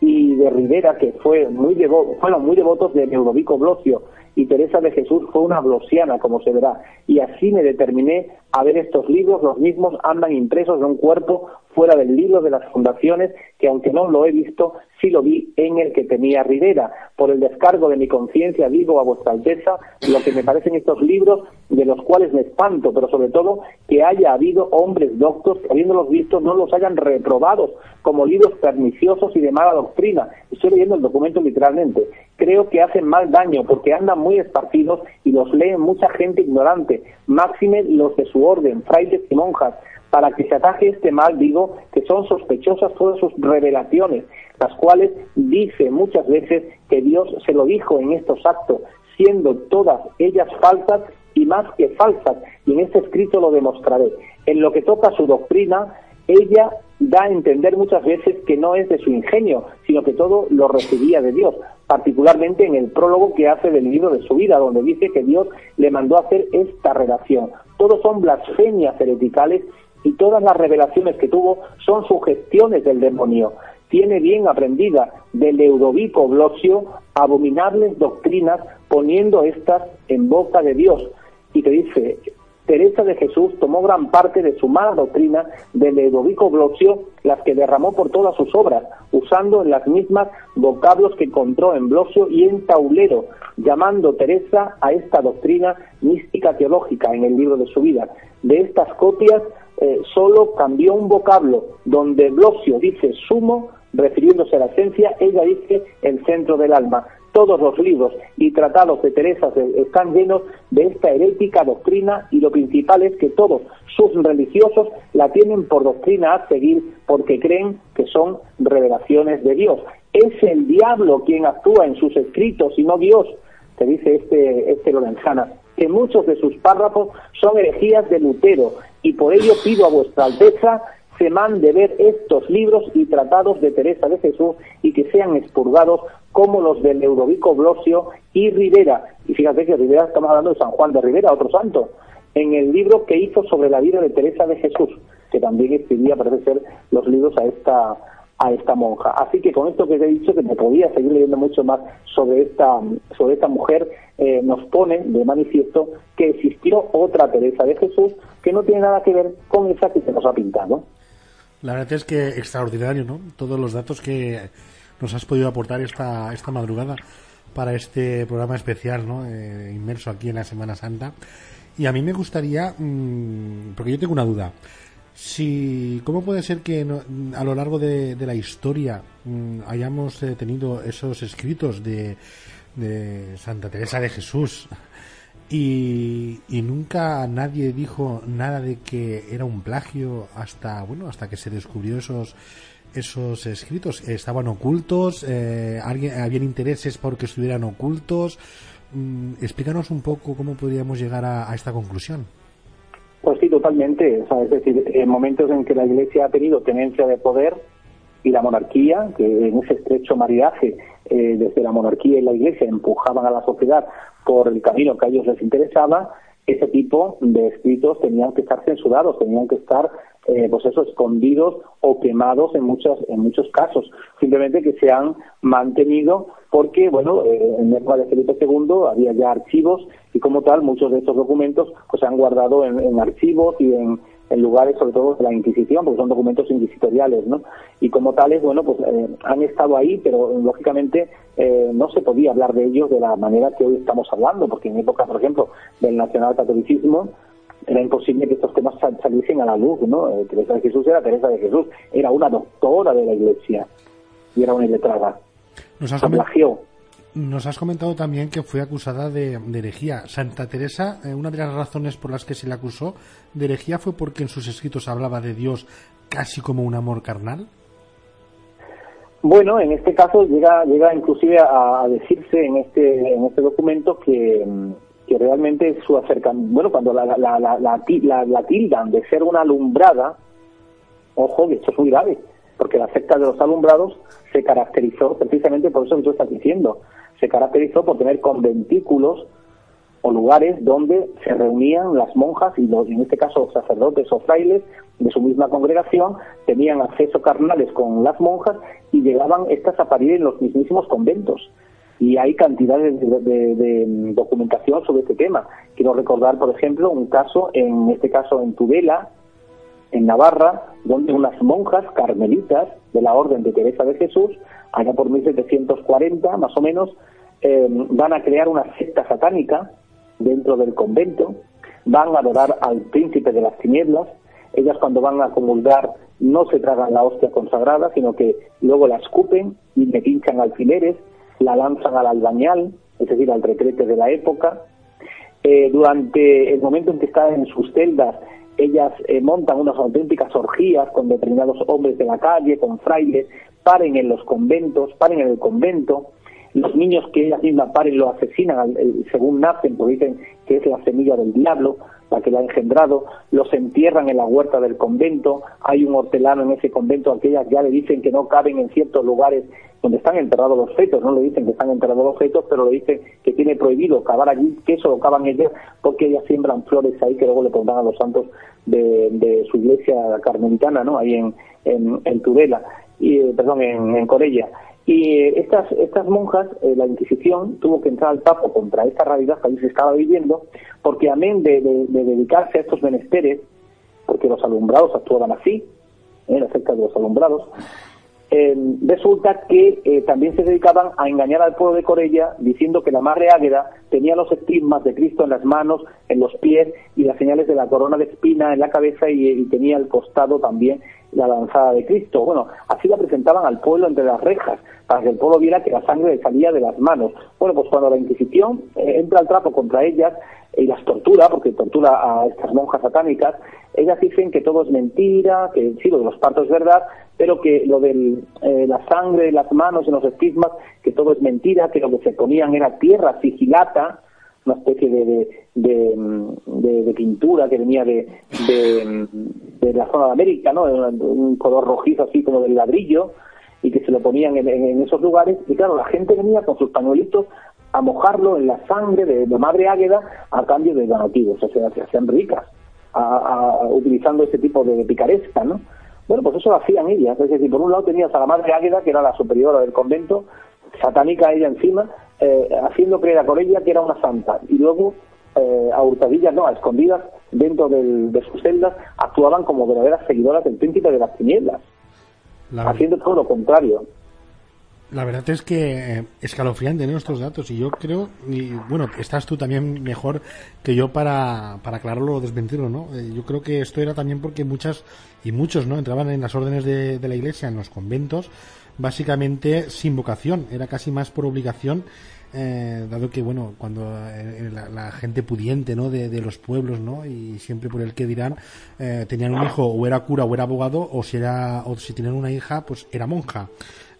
D: y de Rivera, que fue muy fueron muy devotos de Neurovico Blosio, y Teresa de Jesús fue una blosiana, como se verá. Y así me determiné a ver estos libros, los mismos andan impresos en un cuerpo fuera del libro de las fundaciones, que aunque no lo he visto, sí lo vi en el que tenía Rivera. Por el descargo de mi conciencia digo a vuestra Alteza lo que me parecen estos libros, de los cuales me espanto, pero sobre todo que haya habido hombres doctos que habiéndolos visto no los hayan reprobados como libros perniciosos y de mala doctrina. Estoy leyendo el documento literalmente. Creo que hacen mal daño porque andan muy esparcidos y los leen mucha gente ignorante, máxime los de su orden, frailes y monjas, para que se ataje este mal, digo que son sospechosas todas sus revelaciones, las cuales dice muchas veces que Dios se lo dijo en estos actos, siendo todas ellas falsas y más que falsas, y en este escrito lo demostraré. En lo que toca a su doctrina, ella da a entender muchas veces que no es de su ingenio, sino que todo lo recibía de Dios, particularmente en el prólogo que hace del libro de su vida, donde dice que Dios le mandó a hacer esta relación. Todos son blasfemias hereticales y todas las revelaciones que tuvo son sugestiones del demonio. tiene bien aprendida de Leudovico Blosio abominables doctrinas poniendo estas en boca de Dios. Y te dice, Teresa de Jesús tomó gran parte de su mala doctrina de Ledovico Blosio, las que derramó por todas sus obras, usando en las mismas vocablos que encontró en Blosio y en Taulero, llamando Teresa a esta doctrina mística teológica en el libro de su vida. De estas copias eh, solo cambió un vocablo, donde Blosio dice sumo, refiriéndose a la esencia, ella dice el centro del alma todos los libros y tratados de Teresa están llenos de esta herética doctrina y lo principal es que todos sus religiosos la tienen por doctrina a seguir porque creen que son revelaciones de Dios. Es el diablo quien actúa en sus escritos y no Dios, te dice este, este Lorenzana, que muchos de sus párrafos son herejías de Lutero y por ello pido a vuestra Alteza se mande ver estos libros y tratados de Teresa de Jesús y que sean expurgados como los de Neurovico Blosio y Rivera. Y fíjate que Rivera, estamos hablando de San Juan de Rivera, otro santo, en el libro que hizo sobre la vida de Teresa de Jesús, que también escribía, parece ser, los libros a esta a esta monja. Así que con esto que te he dicho, que te podía seguir leyendo mucho más sobre esta, sobre esta mujer, eh, nos pone de manifiesto que existió otra Teresa de Jesús que no tiene nada que ver con esa que se nos ha pintado.
C: La verdad es que extraordinario, ¿no? Todos los datos que nos has podido aportar esta, esta madrugada para este programa especial, ¿no? Eh, inmerso aquí en la Semana Santa. Y a mí me gustaría, mm, porque yo tengo una duda. Si, ¿Cómo puede ser que a lo largo de, la historia mm, hayamos eh, tenido esos escritos de, de Santa Teresa de Jesús y, nunca nadie dijo nada de que era un plagio hasta bueno hasta que se descubrió esos esos escritos estaban ocultos eh, alguien habían intereses porque estuvieran ocultos mm, explícanos un poco cómo podríamos llegar a, esta conclusión
D: pues sí totalmente. Es decir en momentos en que la Iglesia ha tenido tenencia de poder y la monarquía que en ese estrecho maridaje eh, desde la monarquía y la Iglesia empujaban a la sociedad por el camino que a ellos les interesaba, ese tipo de escritos tenían que estar censurados, tenían que estar, eh, pues eso, escondidos o quemados en muchos, en muchos casos. Simplemente que se han mantenido porque, bueno, eh, en época de Felipe II había ya archivos y como tal muchos de estos documentos pues se han guardado en archivos y en, en lugares sobre todo de la Inquisición, porque son documentos inquisitoriales, ¿no? Y como tales, bueno, pues eh, han estado ahí, pero lógicamente eh, no se podía hablar de ellos de la manera que hoy estamos hablando, porque en época, por ejemplo, del nacionalcatolicismo, era imposible que estos temas saliesen a la luz, ¿no? Eh, Teresa de Jesús era Teresa de Jesús, era una doctora de la Iglesia y era una iletrada.
C: Nos
D: has,
C: nos has comentado también que fue acusada de, herejía. Santa Teresa, eh, una de las razones por las que se le acusó de herejía fue porque en sus escritos hablaba de Dios casi como un amor carnal.
D: Bueno, en este caso llega, llega inclusive a, decirse en este, en este documento que, que realmente su acercamiento, bueno, cuando la, la, la, la, tildan de ser una alumbrada, ojo, que esto es muy grave, porque la secta de los alumbrados se caracterizó precisamente por eso que tú estás diciendo, se caracterizó por tener conventículos o lugares donde se reunían las monjas y los, en este caso sacerdotes o frailes de su misma congregación, tenían acceso carnales con las monjas y llegaban estas a parir en los mismísimos conventos. Y hay cantidades de, documentación sobre este tema. Quiero recordar, por ejemplo, un caso, en este caso en Tudela, en Navarra, donde unas monjas carmelitas de la Orden de Teresa de Jesús allá por 1740 más o menos, eh, van a crear una secta satánica dentro del convento, van a adorar al príncipe de las tinieblas, ellas cuando van a comulgar no se tragan la hostia consagrada, sino que luego la escupen y le pinchan alfileres, la lanzan al albañal, es decir, al retrete de la época. Eh, durante el momento en que están en sus celdas, ellas eh, montan unas auténticas orgías con determinados hombres de la calle, con frailes, paren en los conventos, paren en el convento, los niños que ellas mismas paren lo asesinan según nacen, porque dicen que es la semilla del diablo, la que la ha engendrado, los entierran en la huerta del convento, hay un hortelano en ese convento, aquellas ya le dicen que no caben en ciertos lugares donde están enterrados los fetos, no le dicen que están enterrados los fetos, pero le dicen que tiene prohibido cavar allí, que eso lo cavan ellas, porque ellas siembran flores ahí que luego le pondrán a los santos de, su iglesia carmelitana, ¿no? Ahí en, en, Tudela. y, eh, perdón, en, Corella. Y eh, estas, estas monjas, la Inquisición tuvo que entrar al tapo contra esta realidad que allí se estaba viviendo, porque amén de, de, dedicarse a estos menesteres, porque los alumbrados actuaban así, acerca de los alumbrados, eh, resulta que eh, también se dedicaban a engañar al pueblo de Corella diciendo que la madre Águeda tenía los estigmas de Cristo en las manos, en los pies y las señales de la corona de espina en la cabeza y, tenía al costado también la lanzada de Cristo. Bueno, así la presentaban al pueblo entre las rejas, para que el pueblo viera que la sangre le salía de las manos. Bueno, pues cuando la Inquisición eh, entra al trapo contra ellas y las tortura, porque tortura a estas monjas satánicas, ellas dicen que todo es mentira, que sí, lo de los partos es verdad, pero que lo de eh, la sangre, las manos, en los estigmas, que todo es mentira, que lo que se ponían era tierra sigilata, una especie de, de, pintura que venía de, de, la zona de América, ¿no? Un color rojizo así como del ladrillo, y que se lo ponían en, esos lugares. Y claro, la gente venía con sus pañuelitos a mojarlo en la sangre de, Madre Águeda a cambio de donativos, o sea, se hacían ricas utilizando ese tipo de picaresca, ¿no? Bueno, pues eso lo hacían ellas. Es decir, por un lado tenías a la madre Águeda, que era la superiora del convento, satánica ella encima, eh, haciendo creer a Corella que era una santa. Y luego, eh, a hurtadillas, no, a escondidas, dentro de sus celdas, actuaban como verdaderas seguidoras del príncipe de las tinieblas, haciendo todo lo contrario.
C: La verdad es que eh, escalofriante nuestros datos y yo creo, y bueno, estás tú también mejor que yo para, para aclararlo o desmentirlo, ¿no? Eh, yo creo que esto era también porque muchas y muchos, ¿no? Entraban en las órdenes de, la iglesia, en los conventos, básicamente sin vocación, era casi más por obligación eh, dado que bueno cuando la, gente pudiente no de, los pueblos no y siempre por el que dirán tenían un hijo o era cura o era abogado o si era o si tenían una hija pues era monja.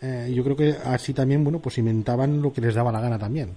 C: Eh, yo creo que así también, bueno, pues inventaban lo que les daba la gana también.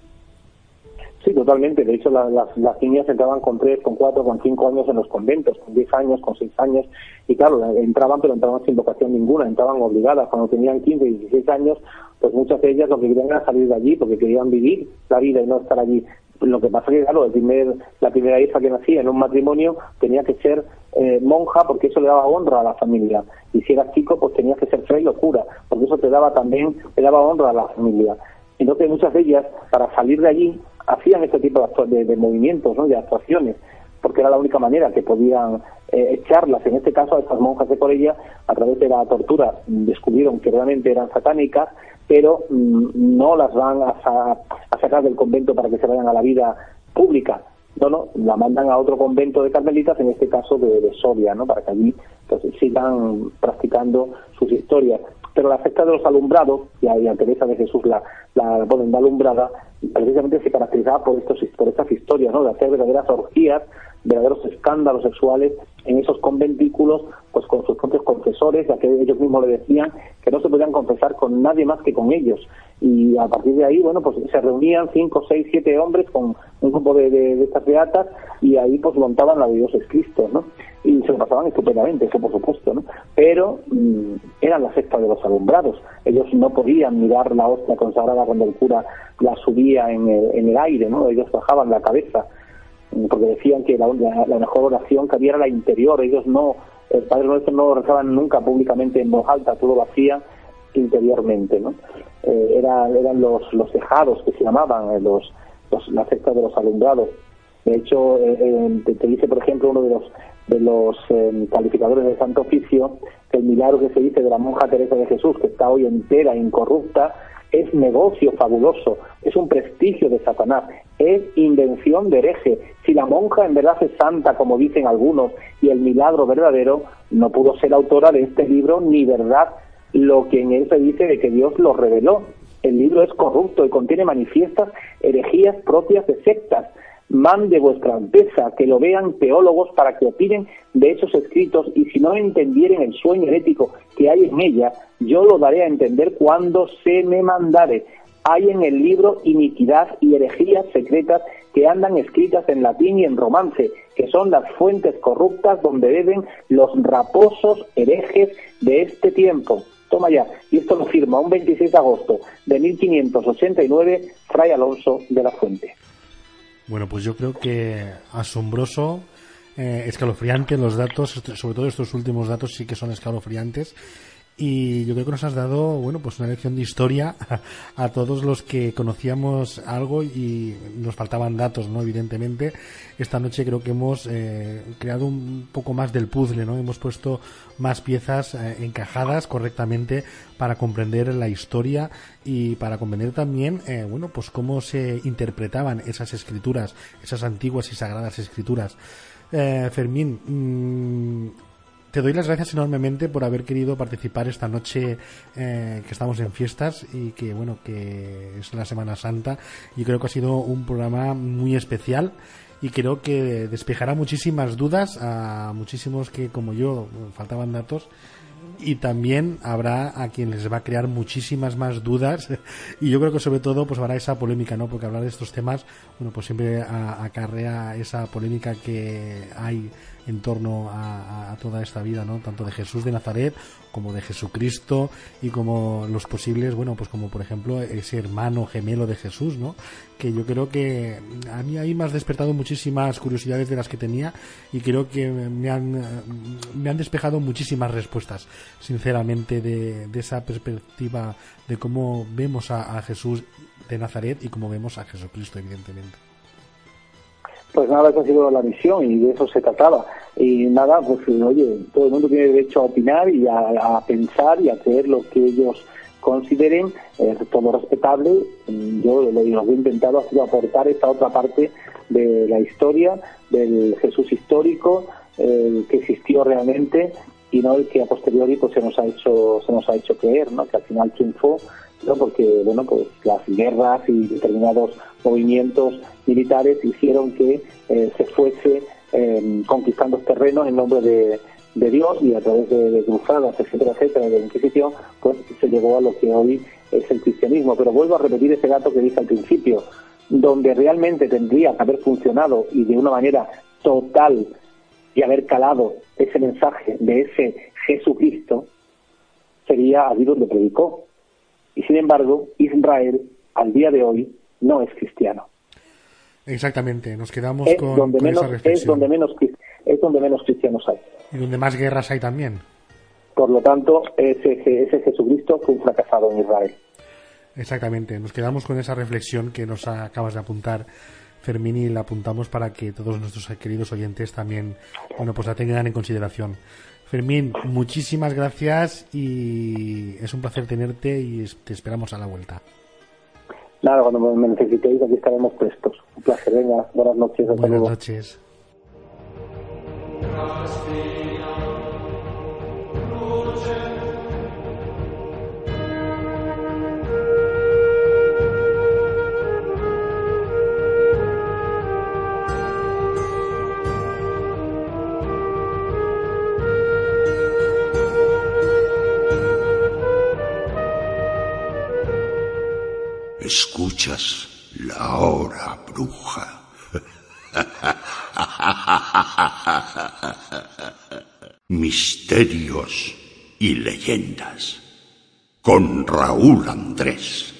D: Sí, totalmente. De hecho, las, niñas entraban con tres, con cuatro, con cinco años en los conventos, con diez años, con seis años. Y claro, entraban, pero entraban sin vocación ninguna, entraban obligadas. Cuando tenían 15 y 16 años, pues muchas de ellas lo que querían era salir de allí, porque querían vivir la vida y no estar allí. Lo que pasa es que, claro, el primer, la primera hija que nacía en un matrimonio tenía que ser eh, monja porque eso le daba honra a la familia. Y si eras chico, pues tenías que ser fraile o cura, porque eso te daba también, le daba honra a la familia. Entonces muchas de ellas, para salir de allí, hacían este tipo de, de, movimientos, ¿no? de actuaciones, porque era la única manera que podían eh, echarlas, en este caso a estas monjas de Corella, a través de la tortura, descubrieron que realmente eran satánicas, pero mm, no las van a, a, sacar del convento para que se vayan a la vida pública, no, no, la mandan a otro convento de carmelitas, en este caso de, de Soria, ¿no? Para que allí pues, sigan practicando sus historias. Pero la secta de los alumbrados, y a, Teresa de Jesús la, la ponen de alumbrada, precisamente se caracterizaba por, estos, por estas historias, ¿no? De hacer verdaderas orgías, verdaderos escándalos sexuales en esos conventículos, pues con sus propios confesores, ya que ellos mismos le decían que no se podían confesar con nadie más que con ellos. Y a partir de ahí, bueno, pues se reunían cinco, seis, siete hombres con un grupo de, de, estas beatas y ahí pues montaban la de Dios es Cristo, ¿no? Y se lo pasaban estupendamente, eso por supuesto, ¿no? Pero mm, eran la secta de los alumbrados. Ellos no podían mirar la hostia consagrada cuando el cura la subía en el, aire, ¿no? Ellos bajaban la cabeza porque decían que la, mejor oración que había la interior. Ellos no, el Padre Nuestro no rezaban nunca públicamente en voz alta, todo lo hacía interiormente, ¿no? Eh, era, eran los, los tejados que se llamaban, eh, los, los, la secta de los alumbrados. De hecho, eh, te, dice, por ejemplo, uno de los de los calificadores del Santo Oficio que el milagro que se dice de la monja Teresa de Jesús, que está hoy entera, incorrupta, es negocio fabuloso, es un prestigio de Satanás, es invención de hereje. Si la monja en verdad es santa, como dicen algunos, y el milagro verdadero, no pudo ser autora de este libro ni verdad lo que en él se dice de que Dios lo reveló. El libro es corrupto y contiene manifiestas herejías propias de sectas mande vuestra alteza que lo vean teólogos para que opinen de esos escritos y si no entendieren el sueño herético que hay en ella, yo lo daré a entender cuando se me mandare. Hay en el libro iniquidad y herejías secretas que andan escritas en latín y en romance, que son las fuentes corruptas donde beben los raposos herejes de este tiempo. Toma ya, y esto lo firma un 26 de agosto de 1589 Fray Alonso de la Fuente.
C: Bueno, pues yo creo que asombroso, eh, escalofriante los datos, sobre todo estos últimos datos sí que son escalofriantes. Y yo creo que nos has dado, bueno, pues una lección de historia a, todos los que conocíamos algo y nos faltaban datos, ¿no? Evidentemente, esta noche creo que hemos eh, creado un poco más del puzzle, ¿no? Hemos puesto más piezas eh, encajadas correctamente para comprender la historia y para comprender también, eh, bueno, pues cómo se interpretaban esas escrituras, esas antiguas y sagradas escrituras. Fermín, mm, te doy las gracias enormemente por haber querido participar esta noche eh, que estamos en fiestas y que bueno que es la Semana Santa. Y creo que ha sido un programa muy especial y creo que despejará muchísimas dudas a muchísimos que como yo faltaban datos. Y también habrá a quien les va a crear muchísimas más dudas. Y yo creo que sobre todo pues habrá esa polémica no porque hablar de estos temas bueno pues siempre acarrea esa polémica que hay en torno a, toda esta vida, ¿no? Tanto de Jesús de Nazaret como de Jesucristo y como los posibles, bueno, pues como por ejemplo ese hermano gemelo de Jesús, ¿no? Que yo creo que a mí ahí me has despertado muchísimas curiosidades de las que tenía y creo que me han, me han despejado muchísimas respuestas, sinceramente, de, de esa perspectiva de cómo vemos a Jesús de Nazaret y cómo vemos a Jesucristo, evidentemente.
D: Pues nada, esa ha sido la misión y de eso se trataba. Y nada, pues oye, todo el mundo tiene derecho a opinar y a, pensar y a hacer lo que ellos consideren, es todo respetable. Yo lo, que he intentado ha sido aportar esta otra parte de la historia, del Jesús histórico, el que existió realmente y no el que a posteriori pues se nos ha hecho se nos ha hecho creer, ¿no? Que al final triunfó ¿no? porque bueno pues las guerras y determinados movimientos militares hicieron que eh, se fuese eh, conquistando terrenos en nombre de, Dios y a través de, cruzadas, etcétera, etcétera, de la Inquisición, pues se llegó a lo que hoy es el cristianismo. Pero vuelvo a repetir ese dato que dije al principio, donde realmente tendría que haber funcionado y de una manera total y haber calado ese mensaje de ese Jesucristo, sería allí donde predicó, y sin embargo, Israel al día de hoy no es cristiano.
C: Exactamente, nos quedamos con,
D: donde menos,
C: esa reflexión.
D: Es donde, menos, es donde menos cristianos hay.
C: Y donde más guerras hay también.
D: Por lo tanto, ese, ese Jesucristo fue un fracasado en Israel.
C: Exactamente, nos quedamos con esa reflexión que nos acabas de apuntar, Fermín, y la apuntamos para que todos nuestros queridos oyentes también bueno, pues la tengan en consideración. Fermín, muchísimas gracias y es un placer tenerte y te esperamos a la vuelta.
D: Nada, cuando me necesitéis aquí estaremos prestos. Un placer, venga, buenas noches.
C: Buenas noches.
B: escuchas la hora bruja. Misterios y leyendas con Raúl Andrés.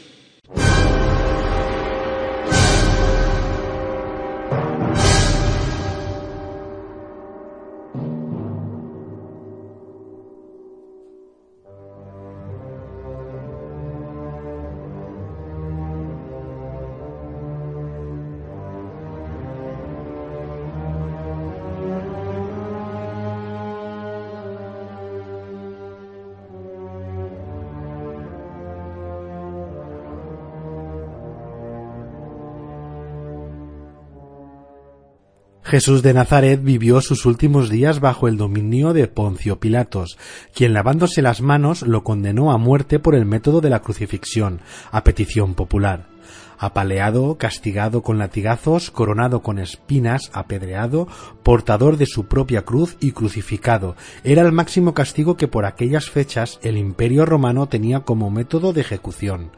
C: Jesús de Nazaret vivió sus últimos días bajo el dominio de Poncio Pilatos, quien lavándose las manos lo condenó a muerte por el método de la crucifixión, a petición popular. Apaleado, castigado con latigazos, coronado con espinas, apedreado, portador de su propia cruz y crucificado, era el máximo castigo que por aquellas fechas el imperio romano tenía como método de ejecución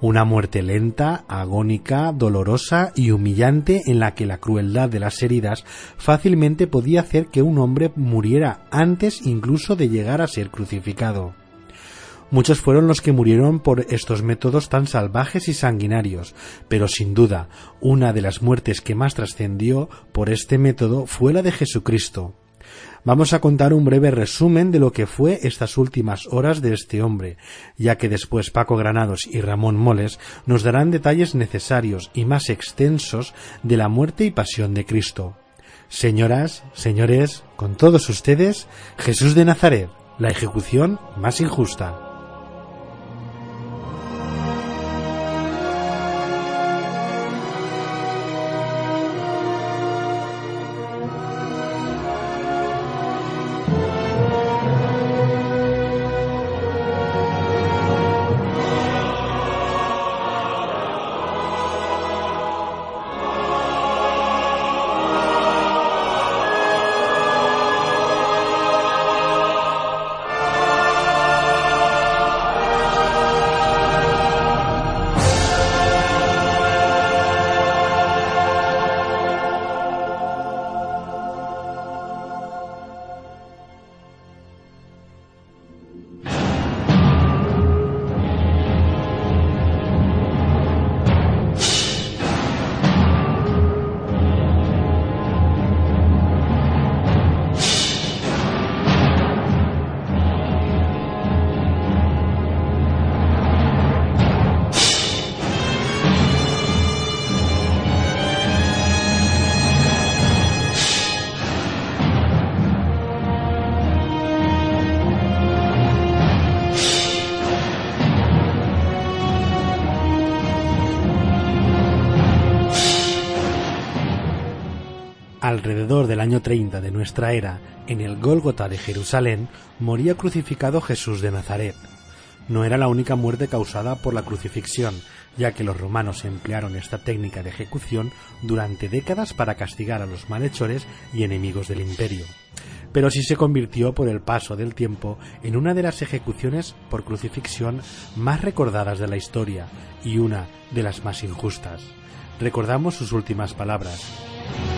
C: una muerte lenta, agónica, dolorosa y humillante en la que la crueldad de las heridas fácilmente podía hacer que un hombre muriera antes incluso de llegar a ser crucificado. Muchos fueron los que murieron por estos métodos tan salvajes y sanguinarios, pero sin duda una de las muertes que más trascendió por este método fue la de Jesucristo. Vamos a contar un breve resumen de lo que fue estas últimas horas de este hombre, ya que después Paco Granados y Ramón Moles nos darán detalles necesarios y más extensos de la muerte y pasión de Cristo. Señoras, señores, con todos ustedes, Jesús de Nazaret, la ejecución más injusta. Año 30 de nuestra era, en el Gólgota de Jerusalén, moría crucificado Jesús de Nazaret. No era la única muerte causada por la crucifixión, ya que los romanos emplearon esta técnica de ejecución durante décadas para castigar a los malhechores y enemigos del imperio. Pero sí se convirtió por el paso del tiempo en una de las ejecuciones por crucifixión más recordadas de la historia y una de las más injustas. Recordamos sus últimas palabras.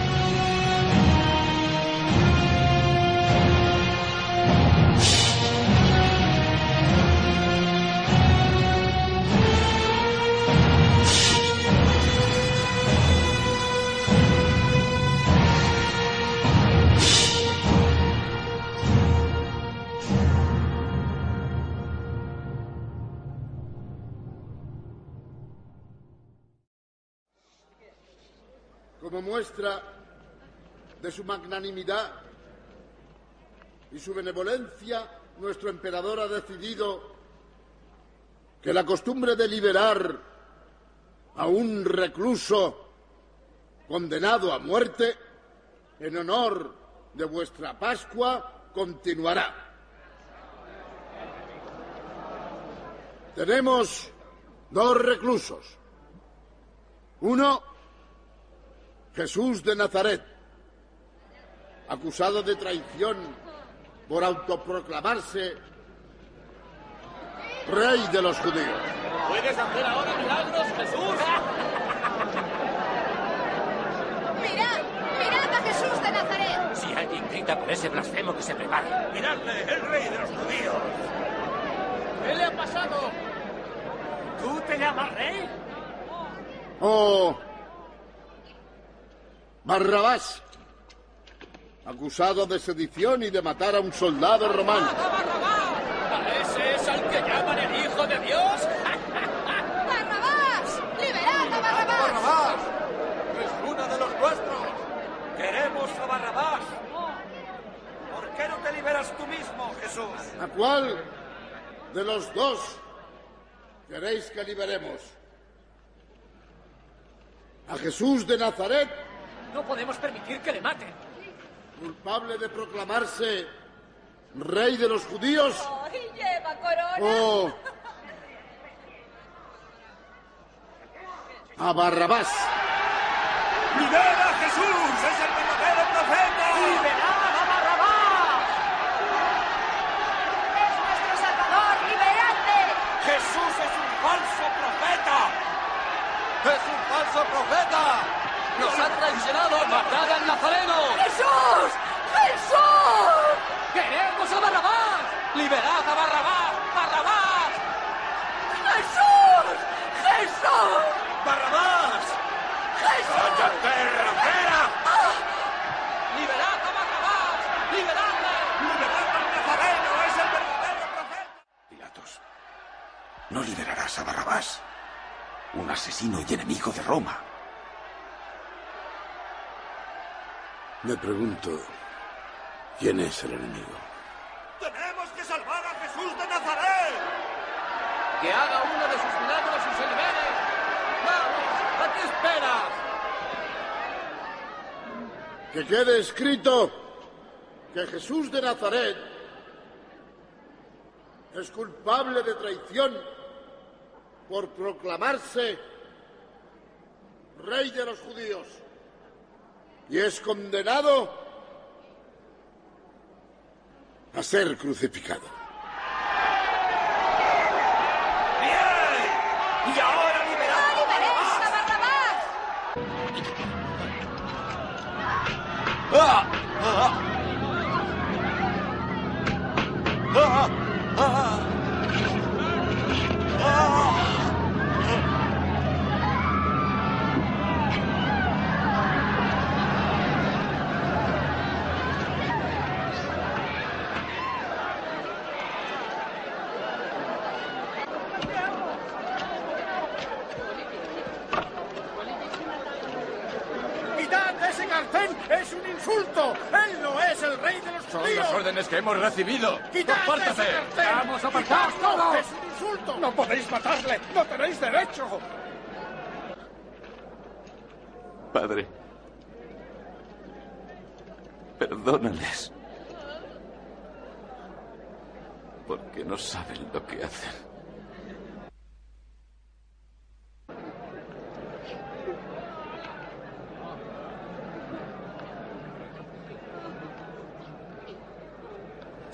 E: Como muestra de su magnanimidad y su benevolencia, nuestro emperador ha decidido que la costumbre de liberar a un recluso condenado a muerte en honor de vuestra Pascua continuará. Tenemos dos reclusos. Uno Jesús de Nazaret, acusado de traición por autoproclamarse rey de los judíos.
F: ¿Puedes hacer ahora milagros, Jesús?
G: ¡Mirad! ¡Mirad a Jesús de Nazaret!
F: Si alguien grita por ese blasfemo que se prepare. ¡Miradle, el rey de los judíos! ¿Qué le ha pasado? ¿Tú te llamas rey?
E: Oh, Barrabás, acusado de sedición y de matar a un soldado romano.
F: ¿Ese es al que llaman el Hijo de Dios?
G: ¡Barrabás! ¡Liberad a Barrabás!
F: ¡Barrabás! ¡Es uno de los nuestros! ¡Queremos a Barrabás! ¿Por qué no te liberas tú mismo, Jesús?
E: ¿A cuál de los dos queréis que liberemos? ¿A Jesús de Nazaret?
F: No podemos permitir que le maten.
E: ¿Culpable de proclamarse rey de los judíos?
G: ¡Y lleva corona!
E: ¿O a Barrabás?
F: ¡Liberad a Jesús! ¡Es el verdadero profeta! ¡Liberad a Barrabás!
G: ¡Es nuestro Salvador! ¡Liberadle!
F: ¡Jesús es un falso profeta! ¡Es un falso profeta! ¡Nos ha traicionado! ¡Matad al Nazareno!
G: ¡Jesús! ¡Jesús!
F: ¡Queremos a Barrabás! ¡Liberad a Barrabás! ¡Barrabás!
G: ¡Jesús! ¡Jesús!
F: ¡Barrabás!
G: ¡Jesús!
F: ¡Cállate, ratera! ¡Ah! ¡Liberad a Barrabás! ¡Liberadle! ¡Liberad al Nazareno! ¡Es el verdadero profeta!
A: Pilatos, no liberarás a Barrabás,
H: un asesino y enemigo de Roma.
I: Me pregunto, ¿quién es el enemigo?
F: ¡Tenemos que salvar a Jesús de Nazaret!
J: ¡Que haga uno de sus milagros y se libere! ¡Vamos! ¿A qué esperas?
E: Que quede escrito que Jesús de Nazaret es culpable de traición por proclamarse rey de los judíos y es condenado
I: A ser crucificado.
F: ¡Bien! ¡Y ahora liberad a Barrabás!
H: ¡Ah! ¡Ah! ¡Ah! ¡Ah!
E: ¡Quitad ese cartel! ¡Es un insulto! ¡Él no es el rey de los
H: Son
E: judíos!
H: las órdenes que hemos recibido.
E: ¡Quitad
H: ¡Apártate!
J: ¡Vamos,
E: ¡Quitadlo!
J: todos!
E: ¡Es un insulto!
J: ¡No podéis matarle! ¡No tenéis derecho!
H: Padre, perdónales. Porque no saben lo que hacen.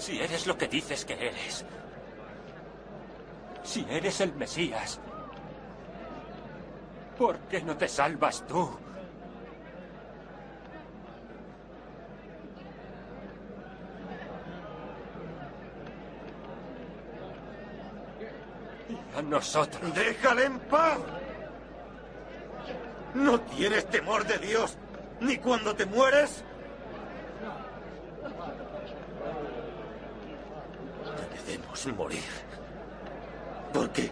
F: Si eres lo que dices que eres. Si eres el Mesías. ¿Por qué no te salvas tú? Y a nosotros.
A: ¡Déjale en paz! ¿No tienes temor de Dios ni cuando te mueres? Morir. Porque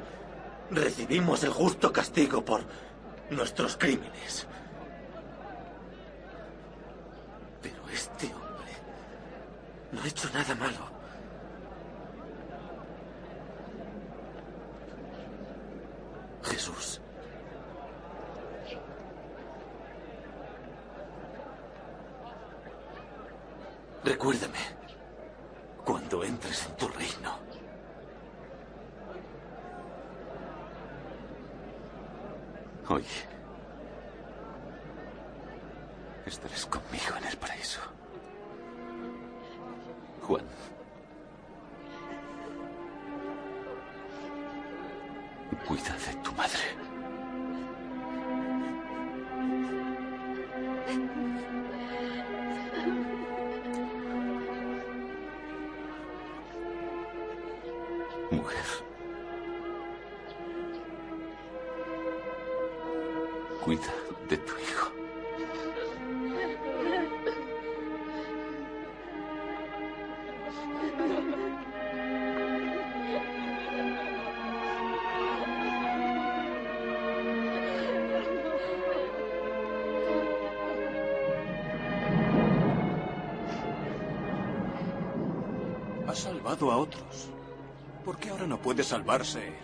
A: recibimos el justo castigo por nuestros crímenes. Pero este hombre no ha hecho nada malo. Jesús. Recuérdame
K: puede salvarse él?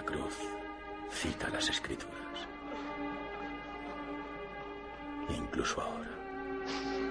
I: la cruz cita las escrituras.
L: E incluso ahora.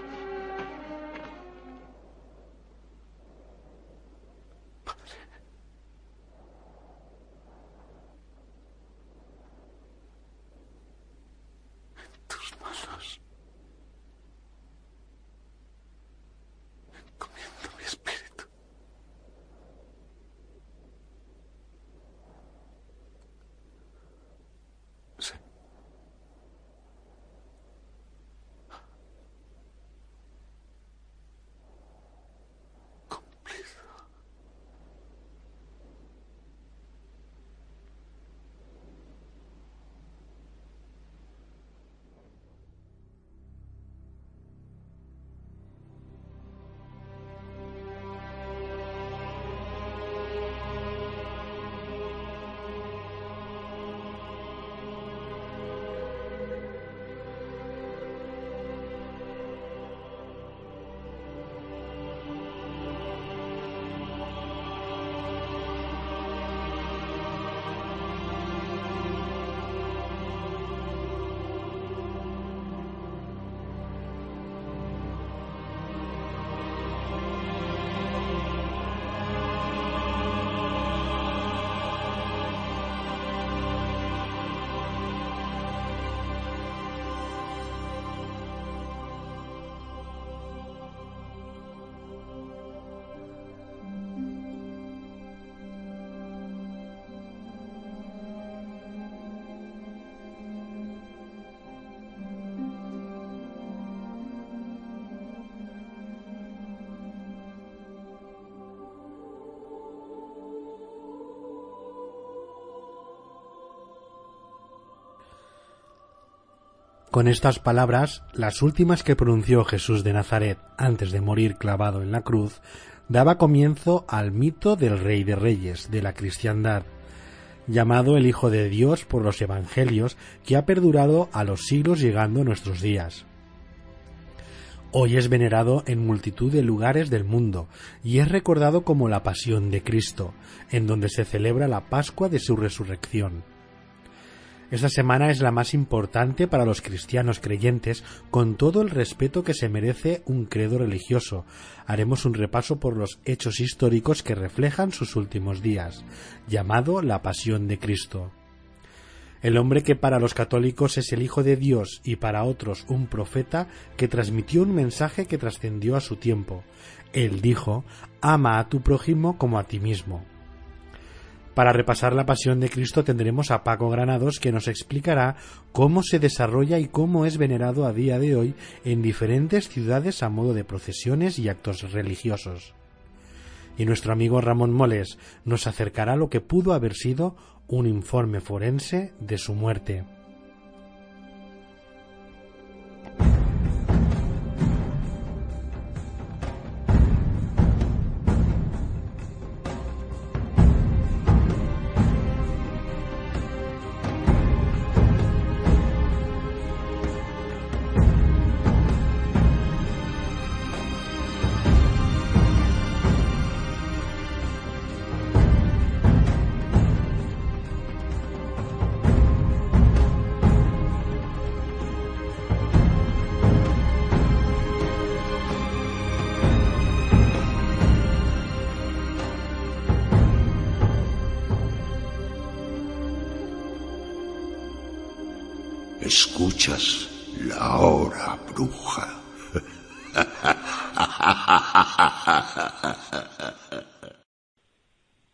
C: Con estas palabras, las últimas que pronunció Jesús de Nazaret antes de morir clavado en la cruz, daba comienzo al mito del Rey de Reyes de la cristiandad, llamado el Hijo de Dios por los Evangelios, que ha perdurado a los siglos llegando a nuestros días. Hoy es venerado en multitud de lugares del mundo y es recordado como la Pasión de Cristo, en donde se celebra la Pascua de su resurrección. Esta semana es la más importante para los cristianos creyentes, con todo el respeto que se merece un credo religioso. Haremos un repaso por los hechos históricos que reflejan sus últimos días, llamado la Pasión de Cristo. El hombre que para los católicos es el Hijo de Dios y para otros un profeta que transmitió un mensaje que trascendió a su tiempo. Él dijo, ama a tu prójimo como a ti mismo. Para repasar la pasión de Cristo tendremos a Paco Granados que nos explicará cómo se desarrolla y cómo es venerado a día de hoy en diferentes ciudades a modo de procesiones y actos religiosos. Y nuestro amigo Ramón Moles nos acercará lo que pudo haber sido un informe forense de su muerte.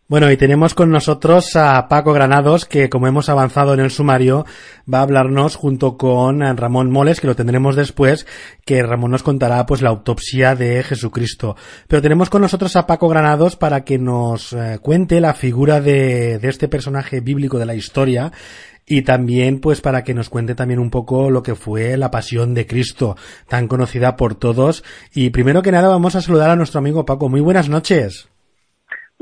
C: Bueno, y tenemos con nosotros a Paco Granados, que como hemos avanzado en el sumario, va a hablarnos junto con Ramón Moles, que lo tendremos después, que Ramón nos contará pues la autopsia de Jesucristo. Pero tenemos con nosotros a Paco Granados para que nos eh, cuente la figura de, de este personaje bíblico de la historia, y también pues para que nos cuente también un poco lo que fue la pasión de Cristo, tan conocida por todos. Y primero que nada vamos a saludar a nuestro amigo Paco. Muy buenas noches.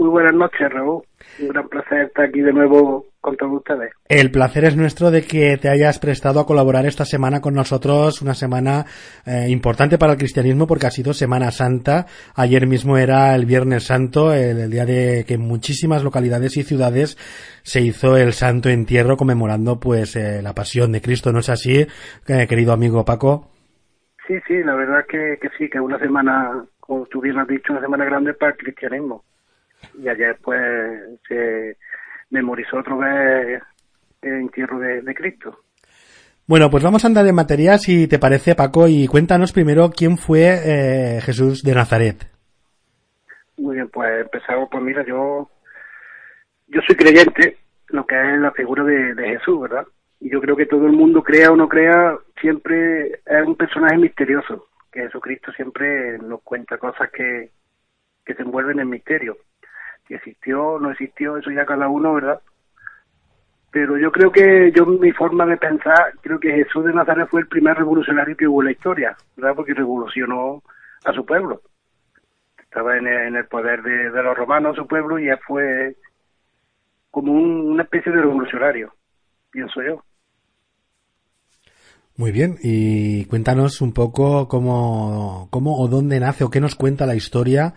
M: Muy buenas noches, Raúl. Un gran placer estar aquí de nuevo con todos ustedes.
C: El placer es nuestro de que te hayas prestado a colaborar esta semana con nosotros, una semana eh, importante para el cristianismo porque ha sido Semana Santa. Ayer mismo era el Viernes Santo, el, el día de que en muchísimas localidades y ciudades se hizo el Santo Entierro conmemorando pues eh, la pasión de Cristo. ¿No es así, eh, querido amigo Paco?
M: Sí, sí, la verdad que, que sí, que una semana, como tú bien has dicho, una semana grande para el cristianismo. Y ayer pues se memorizó otra vez el entierro de, de Cristo.
C: Bueno, pues vamos a andar en materia, si te parece, Paco, y cuéntanos primero quién fue eh, Jesús de Nazaret.
M: Muy bien, pues empezamos, pues mira, yo, yo soy creyente, lo que es la figura de, de Jesús, ¿verdad? Y yo creo que todo el mundo, crea o no crea, siempre es un personaje misterioso, que Jesucristo siempre nos cuenta cosas que, que se envuelven en misterio. Si existió no existió, eso ya cada uno, ¿verdad? Pero yo creo que yo, mi forma de pensar, creo que Jesús de Nazaret fue el primer revolucionario que hubo en la historia, ¿verdad? Porque revolucionó a su pueblo. Estaba en el, poder de, de, los romanos, su pueblo, y él fue como un, una especie de revolucionario, pienso yo.
C: Muy bien, y cuéntanos un poco cómo, cómo o dónde nace o qué nos cuenta la historia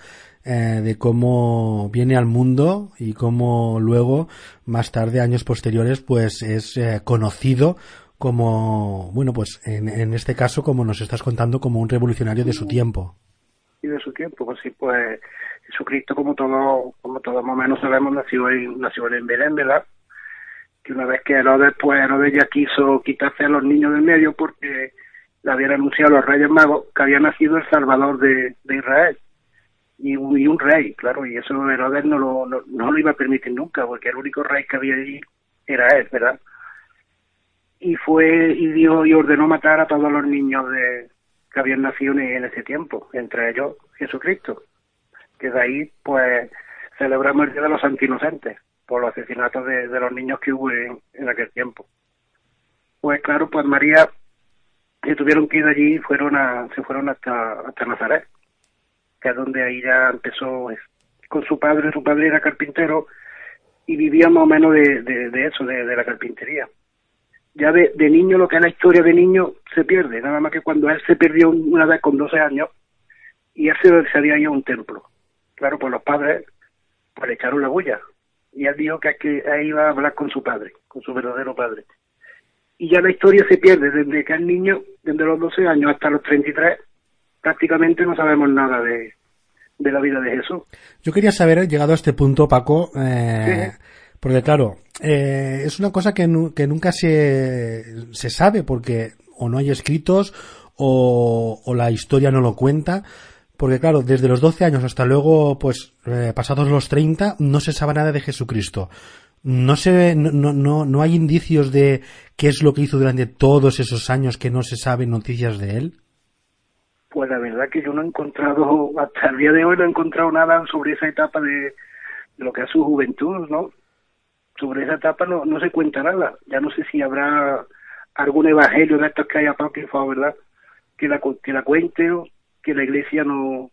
C: eh, de cómo viene al mundo y cómo luego, más tarde, años posteriores, pues es eh, conocido como, bueno, pues en, en, este caso, como nos estás contando, como un revolucionario de su tiempo.
M: Y de su tiempo, pues sí, pues Jesucristo, como todo, como todos más o menos sabemos, nació en, nació en Belén, ¿verdad? que una vez que Herodes, pues Herodes ya quiso quitarse a los niños del medio porque le habían anunciado a los reyes magos que había nacido el Salvador de, de Israel y un, y un, rey, claro, y eso Herodes no lo, no, lo iba a permitir nunca porque el único rey que había allí era él, ¿verdad? Y fue y dio y ordenó matar a todos los niños de que habían nacido en, ese tiempo, entre ellos Jesucristo, que de ahí pues celebramos el Día de los Santinocentes por los asesinatos de, los niños que hubo en, aquel tiempo. Pues claro, pues María se tuvieron que ir allí fueron a, se fueron hasta, hasta Nazaret, es donde ahí ya empezó con su padre, su padre era carpintero y vivía más o menos de, eso, de, la carpintería. Ya de, niño, lo que es la historia de niño se pierde, nada más que cuando él se perdió una vez con 12 años y él se, se había ido a un templo. Claro, pues los padres pues le echaron la bulla, y él dijo que, que ahí iba a hablar con su padre, con su verdadero padre. Y ya la historia se pierde desde que el niño, desde los 12 años hasta los 33, prácticamente no sabemos nada de, de la vida de Jesús.
C: Yo quería saber, llegado a este punto, Paco, eh, sí. porque claro, eh, es una cosa que, nu que nunca se, se sabe porque o no hay escritos o, o la historia no lo cuenta. Porque claro, desde los 12 años hasta luego, pues eh, pasados los 30, no se sabe nada de Jesucristo. No se, no, no, no hay indicios de qué es lo que hizo durante todos esos años que no se saben noticias de él.
M: Pues la verdad que yo no he encontrado, hasta el día de hoy no he encontrado nada sobre esa etapa de, de lo que es su juventud, ¿no? Sobre esa etapa no, no se cuenta nada. Ya no sé si habrá algún evangelio de estos que hay apócrifos, ¿verdad? Que la, que la cuente o que la iglesia no,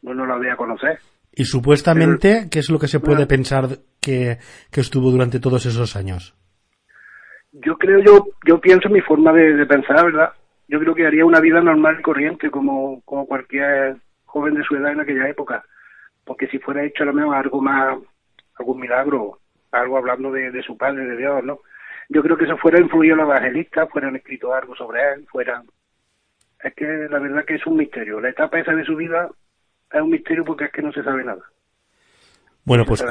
M: no, no la vea a conocer.
C: Y supuestamente, Pero, ¿qué es lo que se puede bueno, pensar que, que, estuvo durante todos esos años?
M: Yo creo, yo, yo pienso en mi forma de, de, pensar, ¿verdad? Yo creo que haría una vida normal y corriente como, como cualquier joven de su edad en aquella época. Porque si fuera hecho lo mejor algo más, algún milagro, algo hablando de, de su padre, de Dios, ¿no? Yo creo que eso fuera influido los evangelistas, fueran escrito algo sobre él, fueran es que la verdad que es un misterio. La etapa esa de su vida es un misterio porque es que no se sabe nada.
C: Bueno, no pues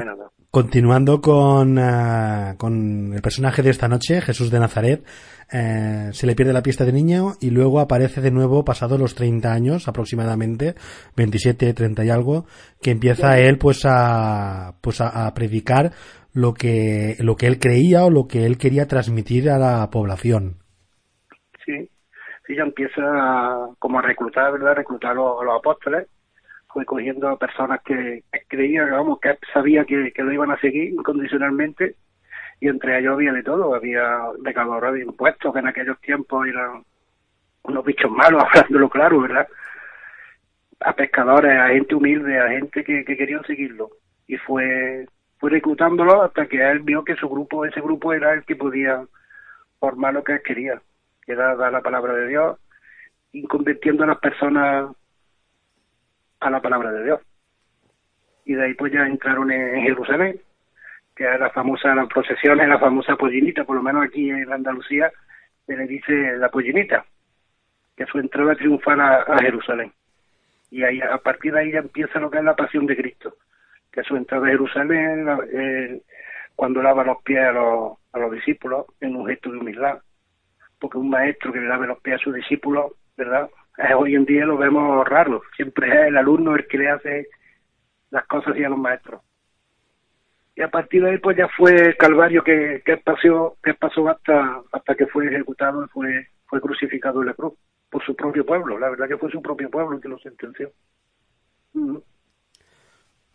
C: continuando con, uh, con el personaje de esta noche, Jesús de Nazaret, eh, se le pierde la pista de niño y luego aparece de nuevo pasados los 30 años aproximadamente, 27, 30 y algo, que empieza él pues a, pues a, a predicar lo que, lo que él creía o lo que él quería transmitir a la población.
M: Sí, ella empieza a, como a reclutar, ¿verdad? Reclutar a los, a los apóstoles. Fue cogiendo a personas que, creían, vamos, que sabía que, que, lo iban a seguir incondicionalmente. Y entre ellos había de todo. Había recaudadores de impuestos, que en aquellos tiempos eran unos bichos malos, hablándolo claro, ¿verdad? A pescadores, a gente humilde, a gente que, que querían seguirlo. Y fue, fue reclutándolo hasta que él vio que su grupo, ese grupo era el que podía formar lo que él quería que era dar la palabra de Dios y convirtiendo a las personas a la palabra de Dios. Y de ahí pues ya entraron en Jerusalén, que era la famosa, las procesiones, la famosa pollinita, por lo menos aquí en Andalucía se le dice la pollinita. que su entrada triunfal a, Jerusalén. Y ahí, a partir de ahí ya empieza lo que es la pasión de Cristo, que es su entrada a Jerusalén, cuando lava los pies a los, a los discípulos en un gesto de humildad, porque un maestro que le lave los pies a sus discípulos, ¿verdad? Hoy en día lo vemos raro, siempre es el alumno el que le hace las cosas y a los maestros. Y a partir de ahí pues ya fue calvario que, que pasó, que pasó hasta, hasta que fue ejecutado y fue, fue crucificado en la cruz por su propio pueblo, la verdad que fue su propio pueblo el que lo sentenció.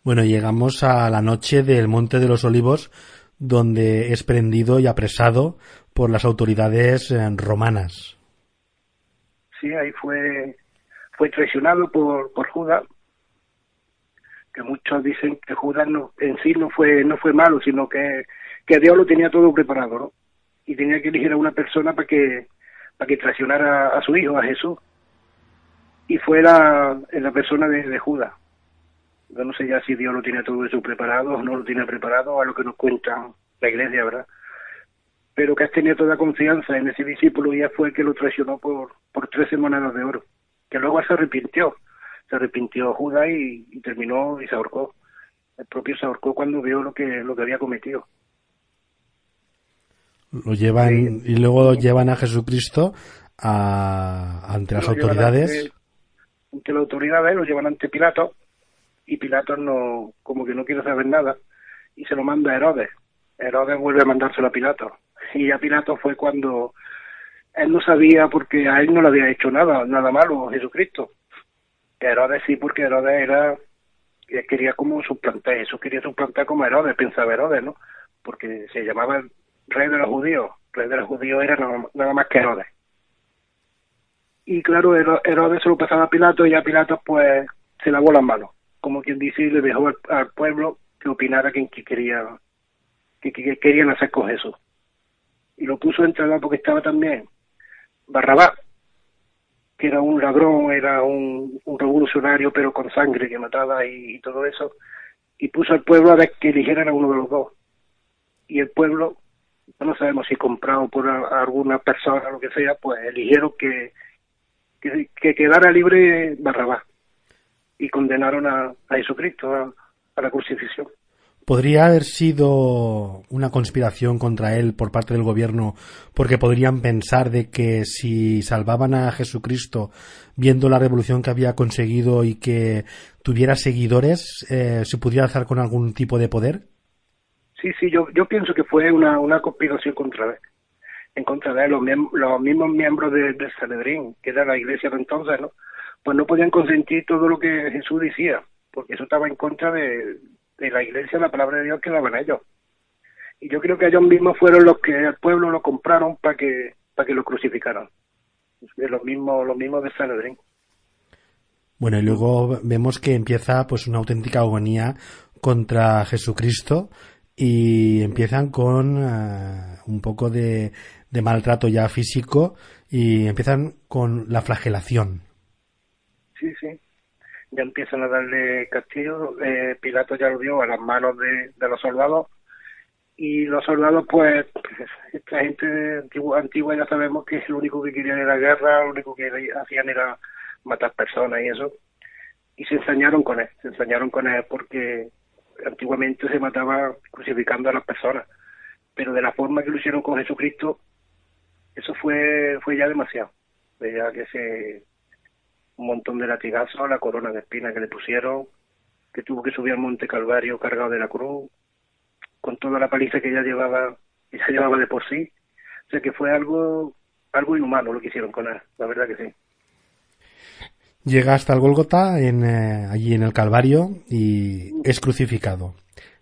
C: Bueno, llegamos a la noche del Monte de los Olivos, donde es prendido y apresado por las autoridades eh, romanas.
M: Sí, ahí fue, fue traicionado por, por Judas, que muchos dicen que Judas no, en sí no fue, no fue malo, sino que, que Dios lo tenía todo preparado, ¿no? Y tenía que elegir a una persona para que, para que traicionara a, su hijo, a Jesús. Y fue la, la persona de, de Judas. Yo no sé ya si Dios lo tiene todo eso preparado o no lo tiene preparado, a lo que nos cuenta la iglesia, ¿verdad? Pero que has tenido toda confianza en ese discípulo y ya fue el que lo traicionó por, por 13 monedas de oro, que luego se arrepintió. Se arrepintió Judas y, terminó y se ahorcó. El propio se ahorcó cuando vio lo que, lo que había cometido.
C: Lo llevan y luego llevan a Jesucristo ante las autoridades.
M: Ante, ante las autoridades lo llevan ante Pilato y Pilato no, como que no quiere saber nada y se lo manda a Herodes. Herodes vuelve a mandárselo a Pilato. Y a Pilato fue cuando él no sabía porque a él no le había hecho nada, nada malo Jesucristo. Herodes sí, porque Herodes era, quería como suplantar, Jesús quería suplantar como Herodes, pensaba Herodes, ¿no? Porque se llamaba rey de los judíos, rey de los judíos era nada, más que Herodes. Y claro, Herodes se lo pasaba a Pilato y a Pilato pues se lavó las manos como quien dice, y le dejó al, pueblo que opinara quien que quería, que, querían hacer con Jesús. Y lo puso en entrada porque estaba también Barrabás, que era un ladrón, era un, revolucionario, pero con sangre que mataba y, todo eso, y puso al pueblo a ver que eligieran a uno de los dos. Y el pueblo, no sabemos si comprado por alguna persona o lo que sea, pues eligieron que, que, que quedara libre Barrabás y condenaron a, Jesucristo a, la crucifixión.
C: ¿Podría haber sido una conspiración contra él por parte del gobierno porque podrían pensar de que si salvaban a Jesucristo viendo la revolución que había conseguido y que tuviera seguidores, eh, se pudiera alzar con algún tipo de poder?
M: Sí, sí, yo, yo pienso que fue una, una conspiración contra él, en contra de él, los, los mismos miembros de, de Sanedrín, que era la iglesia de entonces, ¿no? pues no podían consentir todo lo que Jesús decía, porque eso estaba en contra de, la iglesia, la palabra de Dios que daban ellos. Y yo creo que ellos mismos fueron los que al pueblo lo compraron para que para que lo crucificaran. Los mismos, los mismos de Sanedrín.
C: Bueno, y luego vemos que empieza pues una auténtica agonía contra Jesucristo y empiezan con eh, un poco de, de maltrato ya físico y empiezan con la flagelación
M: sí, sí. Ya empiezan a darle castillo. Eh, Pilato ya lo dio a las manos de, los soldados. Y los soldados, pues, esta gente antigua, antigua ya sabemos que lo único que querían era guerra, lo único que hacían era matar personas y eso. Y se ensañaron con él, se ensañaron con él porque antiguamente se mataba crucificando a las personas. Pero de la forma que lo hicieron con Jesucristo, eso fue, fue ya demasiado. Ya que se, un montón de latigazos, la corona de espina que le pusieron, que tuvo que subir al Monte Calvario cargado de la cruz, con toda la paliza que ya llevaba, y se llevaba de por sí. O sea que fue algo, algo inhumano lo que hicieron con él, la verdad que sí.
C: Llega hasta el Golgota, en, eh, allí en el Calvario, y es crucificado.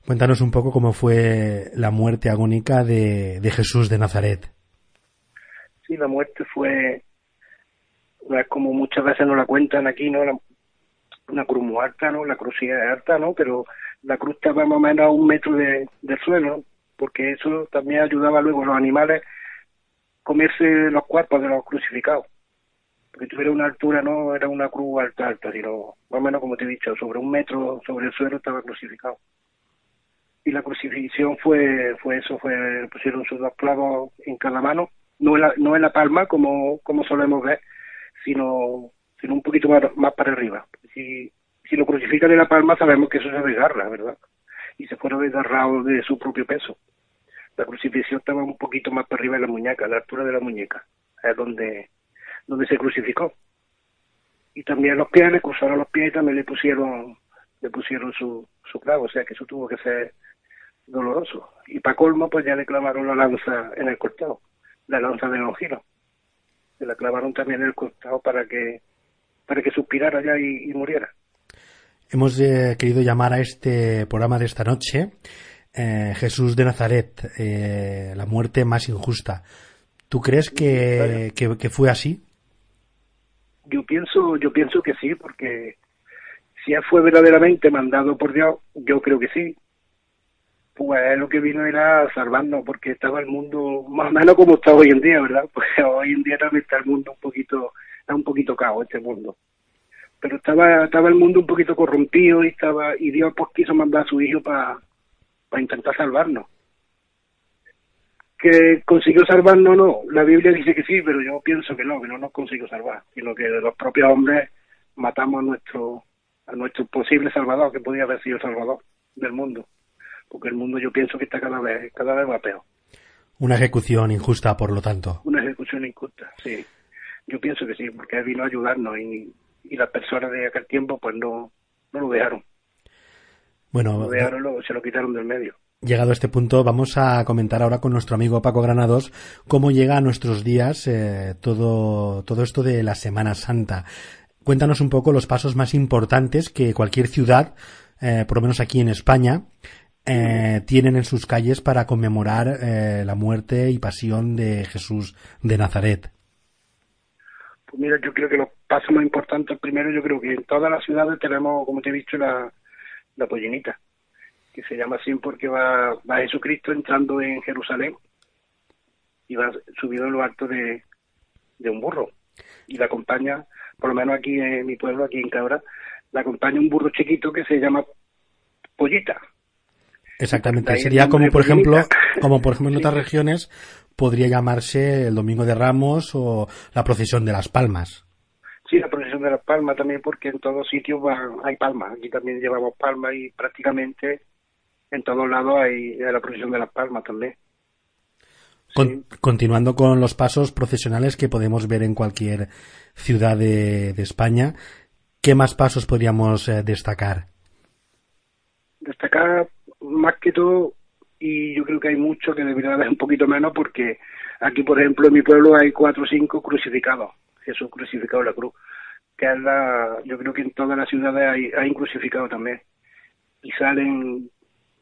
C: Cuéntanos un poco cómo fue la muerte agónica de, de Jesús de Nazaret.
M: Sí, la muerte fue no es como muchas veces nos la cuentan aquí, ¿no? una cruz muy alta, ¿no? La sí es alta, ¿no? Pero la cruz estaba más o menos a un metro de, del suelo, porque eso también ayudaba luego a los animales comerse los cuerpos de los crucificados. Porque tuviera una altura, no era una cruz alta, alta, sino más o menos como te he dicho, sobre un metro sobre el suelo estaba crucificado. Y la crucifixión fue fue eso, fue pusieron sus dos clavos en cada mano, no en la, no en la palma como, como solemos ver, sino, sino un poquito más, más para arriba. Si, si lo crucifican en la palma sabemos que eso se desgarra, ¿verdad? Y se fuera desgarrado de su propio peso. La crucifixión estaba un poquito más para arriba de la muñeca, a la altura de la muñeca, es donde, donde se crucificó. Y también los pies, le cruzaron los pies y también le pusieron, le pusieron su, su clavo, o sea que eso tuvo que ser doloroso. Y para colmo, pues ya le clavaron la lanza en el costado, la lanza de los giros. Se la clavaron también en el costado para que, para que suspirara ya y, muriera.
C: Hemos eh, querido llamar a este programa de esta noche eh, Jesús de Nazaret, eh, la muerte más injusta. ¿Tú crees que, que, fue así?
M: Yo pienso, yo pienso que sí, porque si él fue verdaderamente mandado por Dios, yo creo que sí. Pues lo que vino era salvarnos, porque estaba el mundo más o menos como está hoy en día, ¿verdad? Pues hoy en día también está el mundo un poquito, está un poquito caos este mundo. Pero estaba, estaba el mundo un poquito corrompido y estaba, y Dios pues quiso mandar a su hijo para para intentar salvarnos. Que consiguió salvarnos, no. La Biblia dice que sí, pero yo pienso que no, que no nos consiguió salvar, sino que los propios hombres matamos a nuestro, a nuestro posible salvador, que podía haber sido el salvador del mundo. Porque el mundo yo pienso que está cada vez, cada vez más peor.
C: Una ejecución injusta, por lo tanto.
M: Una ejecución injusta, sí. Yo pienso que sí, porque él vino a ayudarnos y, y las personas de aquel tiempo pues no, no lo dejaron.
C: Bueno,
M: se lo quitaron del medio.
C: Llegado a este punto, vamos a comentar ahora con nuestro amigo Paco Granados cómo llega a nuestros días eh, todo, todo esto de la Semana Santa. Cuéntanos un poco los pasos más importantes que cualquier ciudad, eh, por lo menos aquí en España, eh, tienen en sus calles para conmemorar la muerte y pasión de Jesús de Nazaret.
M: Pues mira, yo creo que los pasos más importantes, primero, yo creo que en todas las ciudades tenemos, como te he dicho, la, la pollinita, que se llama así porque va, va Jesucristo entrando en Jerusalén y va subido en lo alto de, de un burro. Y la acompaña, por lo menos aquí en mi pueblo, aquí en Cabra, la acompaña un burro chiquito que se llama Pollita.
C: Exactamente, sería como por ejemplo, como por ejemplo en otras regiones podría llamarse el Domingo de Ramos o la procesión de las Palmas.
M: Sí, la procesión de las palmas también, porque en todos sitios hay palmas. Aquí también llevamos palmas y prácticamente en todos lados hay, la procesión de las palmas también.
C: Continuando con los pasos procesionales que podemos ver en cualquier ciudad de, España, ¿qué más pasos podríamos eh, destacar?
M: Destacar más que todo, y yo creo que hay mucho que debería haber un poquito menos, porque aquí, por ejemplo, en mi pueblo hay cuatro o cinco crucificados. Jesús crucificado en la cruz, que es la, yo creo que en todas las ciudades hay, hay crucificado también, y salen,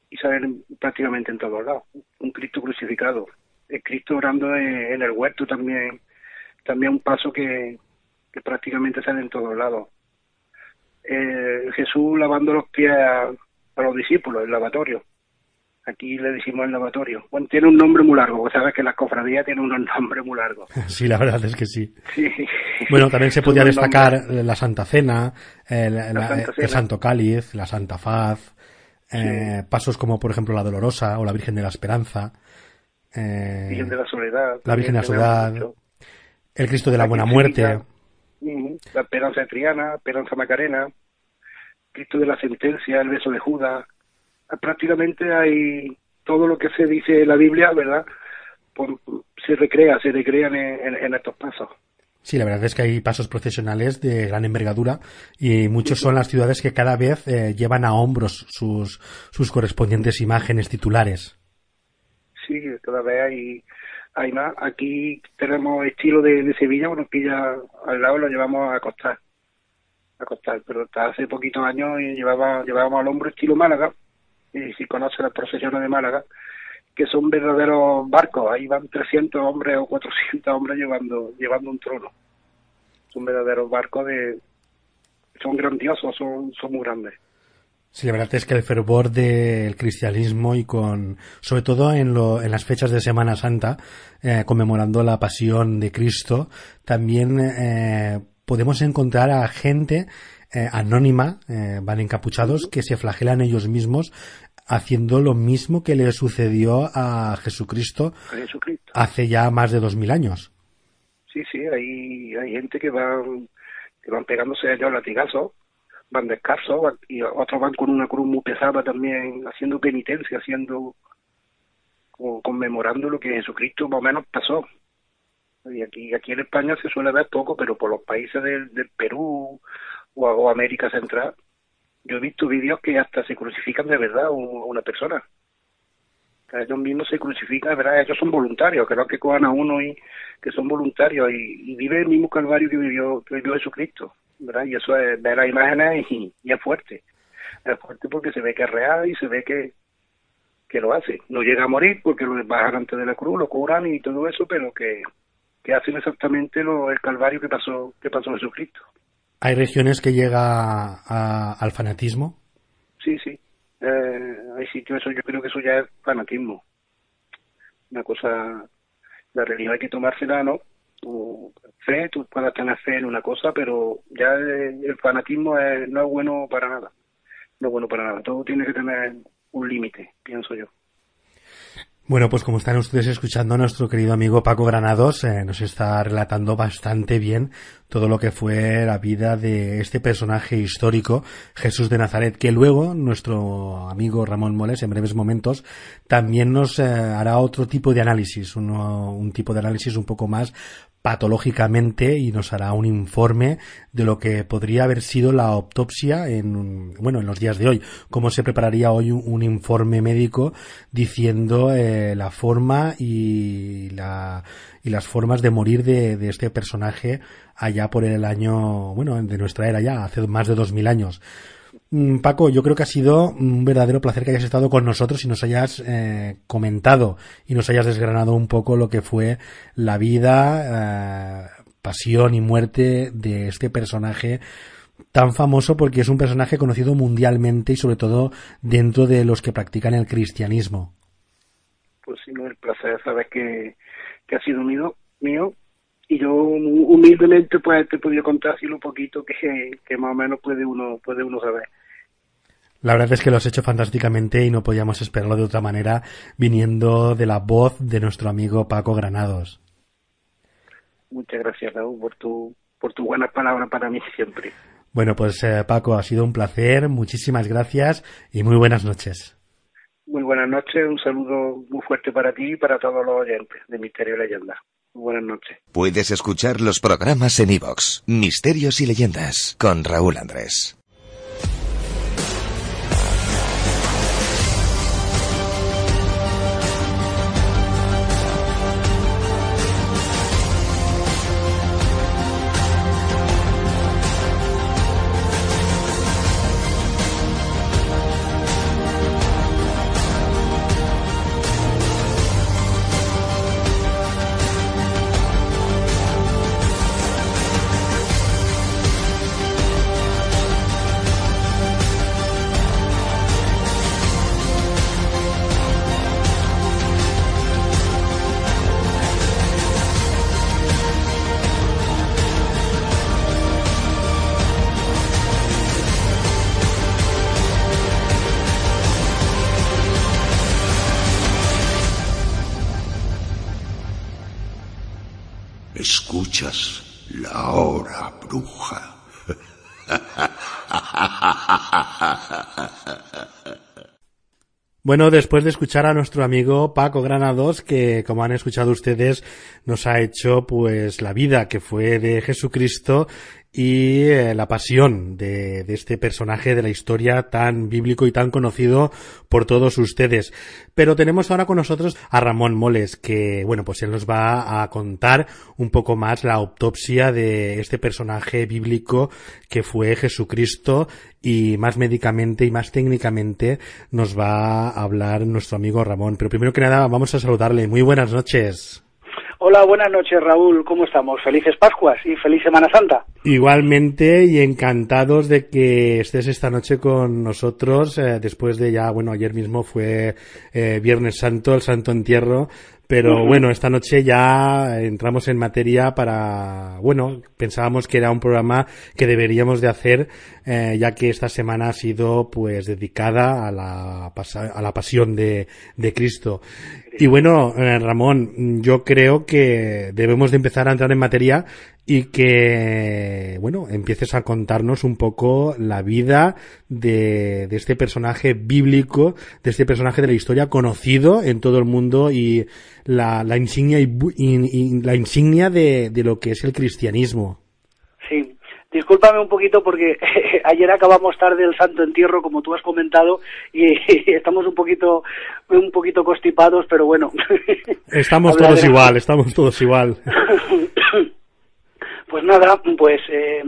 M: y salen prácticamente en todos lados, un Cristo crucificado, el Cristo orando en, el huerto también, también un paso que, que prácticamente sale en todos lados. Eh, Jesús lavando los pies a, a los discípulos, el lavatorio, Aquí le decimos el lavatorio. Bueno, tiene un nombre muy largo, sabes que la cofradía tiene un nombre muy largo.
C: Sí, la verdad es que sí. Bueno, también se podía destacar la Santa Cena, el, Santo Cáliz, la Santa Faz, eh, pasos como por ejemplo la Dolorosa o la Virgen de la Esperanza.
M: Eh, Virgen de la Soledad.
C: La Virgen de la Soledad. El Cristo de la, Buena Muerte.
M: La Esperanza de Triana, Esperanza Macarena, Cristo de la Sentencia, el Beso de Judas, prácticamente hay todo lo que se dice en la Biblia, ¿verdad? se recrea, se recrean en, estos pasos.
C: Sí, la verdad es que hay pasos procesionales de gran envergadura y muchos son las ciudades que cada vez eh, llevan a hombros sus, sus correspondientes imágenes titulares.
M: Sí, cada vez hay, hay más. Aquí tenemos estilo de, Sevilla, bueno, ya al lado lo llevamos a costar, a costar, pero hasta hace poquitos años llevábamos al hombro estilo Málaga, y si conoce las procesiones de Málaga, que son verdaderos barcos, ahí van 300 hombres o 400 hombres llevando, llevando un trono. Son verdaderos barcos de... son grandiosos, son, son muy grandes.
C: Sí, la verdad es que el fervor del cristianismo y con, sobre todo en, lo, en las fechas de Semana Santa, eh, conmemorando la pasión de Cristo, también eh, podemos encontrar a gente eh, anónima, eh, van encapuchados, que se flagelan ellos mismos haciendo lo mismo que le sucedió a Jesucristo, hace ya más de dos mil años.
M: Sí, sí, hay, hay gente que van, que van pegándose a ellos latigazos, van descalzos y otros van con una cruz muy pesada también, haciendo penitencia, haciendo, conmemorando lo que Jesucristo más o menos pasó. Y aquí, aquí en España se suele ver poco, pero por los países del, Perú o, América Central, yo he visto vídeos que hasta se crucifican de verdad a una persona. ellos mismos se crucifican, de verdad, ellos son voluntarios, que no que cojan a uno y que son voluntarios y, y viven el mismo calvario que vivió, que vivió Jesucristo, ¿verdad? Y eso es ver las imágenes y, es fuerte. Es fuerte porque se ve que es real y se ve que, que lo hace. No llega a morir porque lo bajan antes de la cruz, lo curan y todo eso, pero que, que hacen exactamente lo, el calvario que pasó, que pasó Jesucristo.
C: ¿Hay regiones que llega al fanatismo?
M: Sí, sí. Eh, hay sitios, eso yo creo que eso ya es fanatismo. Una cosa, la religión hay que tomársela, ¿no? Tu fe, tú puedes tener fe en una cosa, pero ya el fanatismo no es bueno para nada. No es bueno para nada. Todo tiene que tener un límite, pienso yo.
C: Bueno, pues como están ustedes escuchando, nuestro querido amigo Paco Granados eh, nos está relatando bastante bien todo lo que fue la vida de este personaje histórico, Jesús de Nazaret, que luego nuestro amigo Ramón Moles, en breves momentos, también nos eh, hará otro tipo de análisis, un tipo de análisis un poco más patológicamente y nos hará un informe de lo que podría haber sido la autopsia en bueno en los días de hoy. Cómo se prepararía hoy un, informe médico diciendo eh, la forma y la y las formas de morir de, de este personaje allá por el año bueno de nuestra era ya hace más de dos mil años Paco, yo creo que ha sido un verdadero placer que hayas estado con nosotros y nos hayas eh, comentado y nos hayas desgranado un poco lo que fue la vida, eh, pasión y muerte de este personaje tan famoso porque es un personaje conocido mundialmente y sobre todo dentro de los que practican el cristianismo.
M: Pues sí, el placer saber que, que ha sido mío, mío. Y yo humildemente pues te podido contar un poquito que, que más o menos puede uno puede uno saber
C: la verdad es que lo has hecho fantásticamente y no podíamos esperarlo de otra manera viniendo de la voz de nuestro amigo Paco Granados.
M: Muchas gracias, Raúl, por tu, por tu buena palabra para mí siempre.
C: Bueno, pues eh, Paco, ha sido un placer, muchísimas gracias y muy buenas noches.
M: Muy buenas noches, un saludo muy fuerte para ti y para todos los oyentes de Misterio y Leyenda. buenas noches.
A: Puedes escuchar los programas en iVox, Misterios y Leyendas, con Raúl Andrés.
C: Bueno, después de escuchar a nuestro amigo Paco Granados, que como han escuchado ustedes, nos ha hecho pues la vida que fue de Jesucristo y eh, la pasión de, de, este personaje de la historia tan bíblico y tan conocido por todos ustedes. Pero tenemos ahora con nosotros a Ramón Moles, que bueno, pues él nos va a contar un poco más la autopsia de este personaje bíblico que fue Jesucristo y más médicamente y más técnicamente nos va a hablar nuestro amigo Ramón. Pero primero que nada vamos a saludarle. Muy buenas noches.
N: Hola, buenas noches Raúl, ¿cómo estamos? Felices Pascuas y feliz Semana Santa.
C: Igualmente y encantados de que estés esta noche con nosotros eh, después de ya, bueno, ayer mismo fue eh, Viernes Santo, el Santo Entierro, pero bueno, esta noche ya entramos en materia para, bueno, pensábamos que era un programa que deberíamos de hacer, eh, ya que esta semana ha sido pues dedicada a la, a la pasión de, de Cristo. Y bueno, eh, Ramón, yo creo que debemos de empezar a entrar en materia y que, bueno, empieces a contarnos un poco la vida de, de este personaje bíblico, de este personaje de la historia conocido en todo el mundo y la, la insignia, y, y, la insignia de, de lo que es el cristianismo.
N: Discúlpame un poquito porque ayer acabamos tarde el Santo Entierro, como tú has comentado, y, estamos un poquito, un poquito constipados, pero bueno.
C: Estamos todos igual, estamos todos igual.
N: Pues nada, pues eh,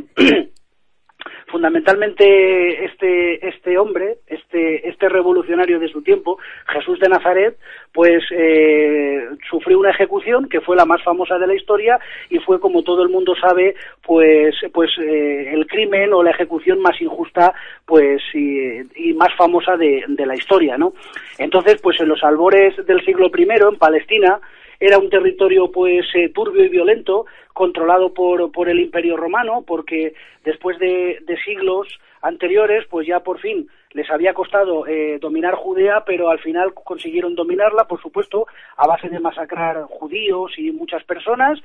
N: fundamentalmente este este hombre, este este revolucionario de su tiempo, Jesús de Nazaret, pues eh, sufrió una ejecución que fue la más famosa de la historia y fue como todo el mundo sabe, pues pues eh, el crimen o la ejecución más injusta, pues y, más famosa de, de la historia, ¿no? Entonces, pues en los albores del siglo I en Palestina era un territorio pues eh, turbio y violento, controlado por, por el Imperio Romano, porque después de, siglos anteriores, pues ya por fin les había costado eh, dominar Judea, pero al final consiguieron dominarla, por supuesto, a base de masacrar judíos y muchas personas.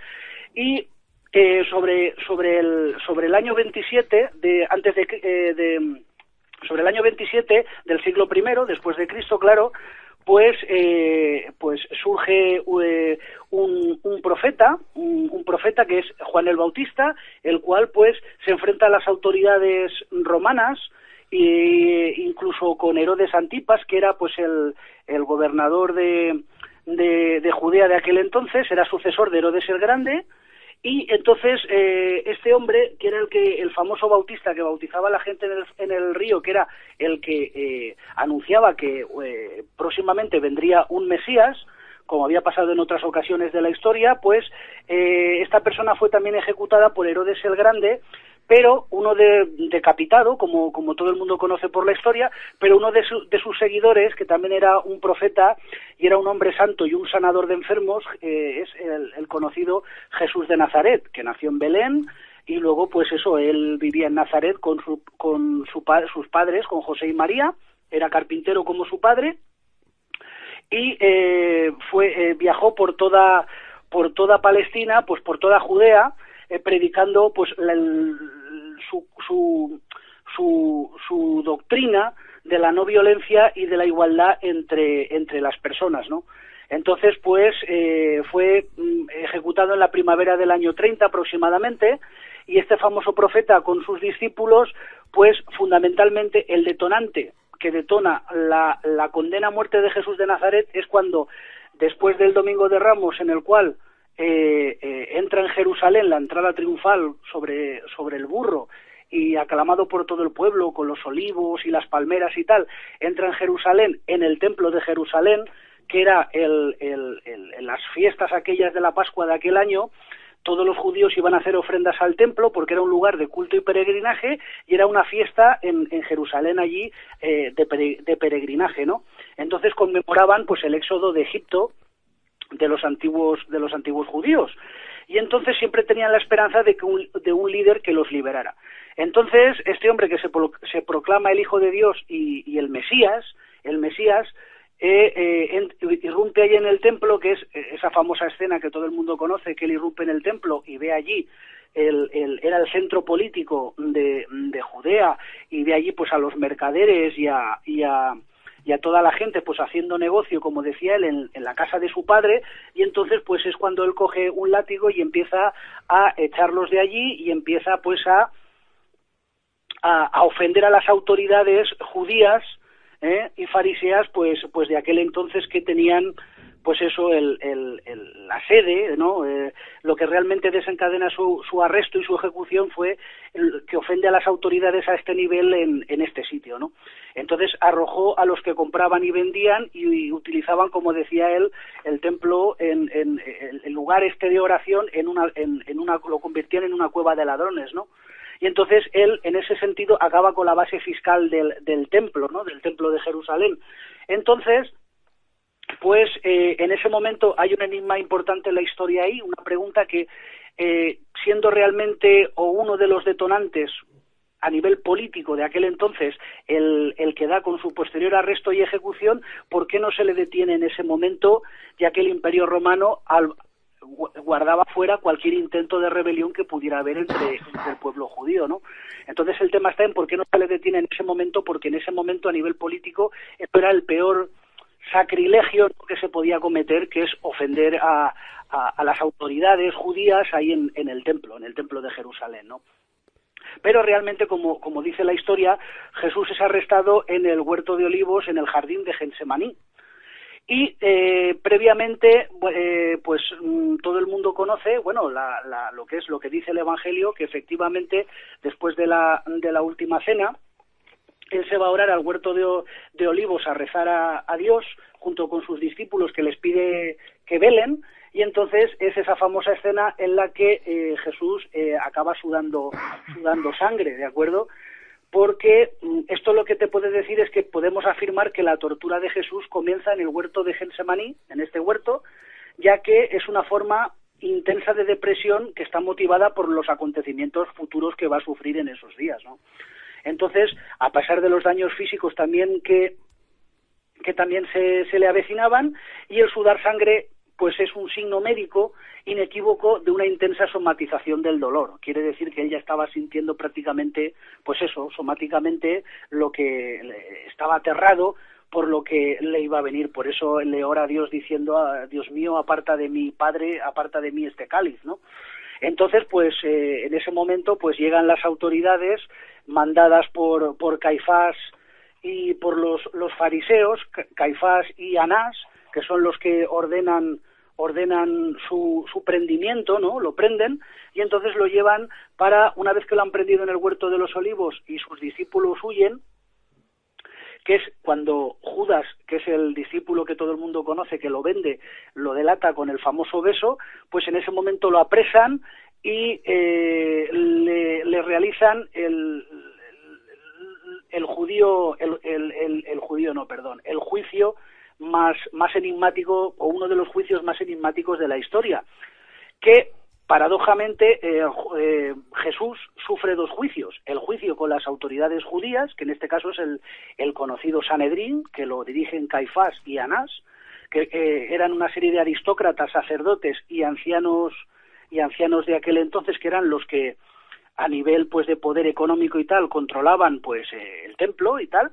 N: Y eh, sobre, sobre, el, sobre el año 27, de, antes de, de sobre el año 27 del siglo I, después de Cristo, claro, pues, eh, pues surge eh, un, un, profeta, un, profeta que es Juan el Bautista, el cual pues se enfrenta a las autoridades romanas e incluso con Herodes Antipas, que era pues el, el gobernador de, de, de Judea de aquel entonces, era sucesor de Herodes el Grande, y entonces eh, este hombre, que era el que el famoso bautista que bautizaba a la gente en el, río, que era el que eh, anunciaba que eh, próximamente vendría un Mesías, como había pasado en otras ocasiones de la historia, pues esta persona fue también ejecutada por Herodes el Grande pero uno de, decapitado, como, como todo el mundo conoce por la historia, pero uno de, de, sus seguidores, que también era un profeta y era un hombre santo y un sanador de enfermos, eh, es el, conocido Jesús de Nazaret, que nació en Belén y luego, pues eso, él vivía en Nazaret con, su, con su, sus padres, con José y María, era carpintero como su padre, y eh, fue, eh, viajó por toda, por toda Palestina, pues por toda Judea, eh, predicando pues su, su, su, doctrina de la no violencia y de la igualdad entre, entre las personas, ¿no? Entonces, pues, eh, fue mm, ejecutado en la primavera del año 30 aproximadamente, y este famoso profeta con sus discípulos, pues, fundamentalmente el detonante que detona la, la condena a muerte de Jesús de Nazaret es cuando, después del Domingo de Ramos, en el cual eh, eh, entra en Jerusalén la entrada triunfal sobre, sobre el burro y aclamado por todo el pueblo con los olivos y las palmeras y tal, entra en Jerusalén, en el templo de Jerusalén, que era el, las fiestas aquellas de la Pascua de aquel año, todos los judíos iban a hacer ofrendas al templo porque era un lugar de culto y peregrinaje y era una fiesta en, en Jerusalén allí eh, de, de, peregrinaje, ¿no? Entonces conmemoraban pues el éxodo de Egipto de los antiguos de los antiguos judíos. Y entonces siempre tenían la esperanza de que un, de un líder que los liberara. Entonces este hombre que se, se proclama el hijo de Dios y, el Mesías el Mesías eh, eh, irrumpe allí en el templo que es eh, esa famosa escena que todo el mundo conoce que él irrumpe en el templo y ve allí el, el, era el centro político de, de Judea y ve allí pues a los mercaderes y a, y a y a toda la gente pues haciendo negocio, como decía él, en, la casa de su padre, y entonces pues es cuando él coge un látigo y empieza a echarlos de allí y empieza pues a, a, ofender a las autoridades judías ¿eh? y fariseas pues, pues de aquel entonces que tenían pues eso, el, la sede, ¿no? Eh, lo que realmente desencadena su, su, arresto y su ejecución fue el, que ofende a las autoridades a este nivel en, en, este sitio, ¿no? Entonces arrojó a los que compraban y vendían y, utilizaban, como decía él, el templo en, en, el lugar este de oración en una, en, en una, lo convirtieron en una cueva de ladrones, ¿no? y entonces él en ese sentido acaba con la base fiscal del, del templo, ¿no? del templo de Jerusalén. Entonces, pues eh, en ese momento hay un enigma importante en la historia ahí, una pregunta que, eh, siendo realmente o uno de los detonantes a nivel político de aquel entonces el, que da con su posterior arresto y ejecución, ¿por qué no se le detiene en ese momento, ya que el Imperio Romano al, guardaba fuera cualquier intento de rebelión que pudiera haber entre, el pueblo judío, ¿no? Entonces el tema está en por qué no se le detiene en ese momento, porque en ese momento a nivel político era el peor sacrilegio que se podía cometer, que es ofender a, a, las autoridades judías ahí en, en, el templo, en el templo de Jerusalén, ¿no? Pero realmente, como, como dice la historia, Jesús es arrestado en el huerto de olivos, en el jardín de Gensemaní, y eh, previamente, eh, pues mm, todo el mundo conoce, bueno, lo que es lo que dice el Evangelio, que efectivamente después de la, de la última cena, él se va a orar al huerto de, olivos a rezar a, Dios junto con sus discípulos que les pide que velen y entonces es esa famosa escena en la que eh, Jesús acaba sudando sudando sangre, ¿de acuerdo? porque mm, esto lo que te puede decir es que podemos afirmar que la tortura de Jesús comienza en el huerto de Gensemaní, en este huerto, ya que es una forma intensa de depresión que está motivada por los acontecimientos futuros que va a sufrir en esos días, ¿no? Entonces, a pesar de los daños físicos también que que también se, se le avecinaban y el sudar sangre pues es un signo médico inequívoco de una intensa somatización del dolor. Quiere decir que ella estaba sintiendo prácticamente, pues eso, somáticamente, lo que estaba aterrado por lo que le iba a venir. Por eso le ora a Dios diciendo, ah, Dios mío, aparta de mi Padre, aparta de mí este cáliz, ¿no? Entonces, pues eh, en ese momento, pues llegan las autoridades mandadas por, por Caifás y por los, los fariseos, Caifás y Anás, que son los que ordenan ordenan su, su prendimiento, ¿no? Lo prenden y entonces lo llevan para, una vez que lo han prendido en el huerto de los olivos y sus discípulos huyen, que es cuando Judas, que es el discípulo que todo el mundo conoce, que lo vende, lo delata con el famoso beso, pues en ese momento lo apresan y eh, le, realizan el, el, judío, el, el, el, judío no, perdón, el juicio más, más enigmático o uno de los juicios más enigmáticos de la historia, que paradójicamente eh, eh, Jesús sufre dos juicios, el juicio con las autoridades judías, que en este caso es el, el conocido Sanedrín, que lo dirigen Caifás y Anás, que eh, eran una serie de aristócratas, sacerdotes y ancianos y ancianos de aquel entonces que eran los que a nivel pues de poder económico y tal controlaban pues el templo y tal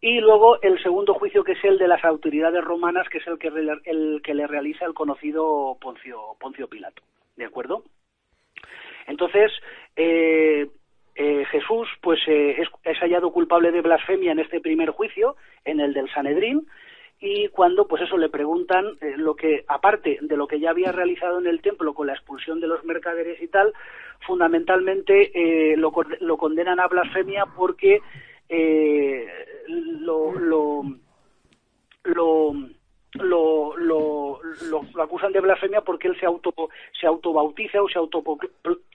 N: y luego el segundo juicio que es el de las autoridades romanas, que es el que, el que le realiza el conocido Poncio, Poncio Pilato. ¿De acuerdo? Entonces, eh, eh, Jesús pues eh, es, hallado culpable de blasfemia en este primer juicio, en el del Sanedrín, y cuando pues eso le preguntan lo que aparte de lo que ya había realizado en el templo con la expulsión de los mercaderes y tal fundamentalmente lo, lo, condenan a blasfemia porque eh, lo, lo, lo, lo, lo, lo, acusan de blasfemia porque él se auto se autobautiza o se auto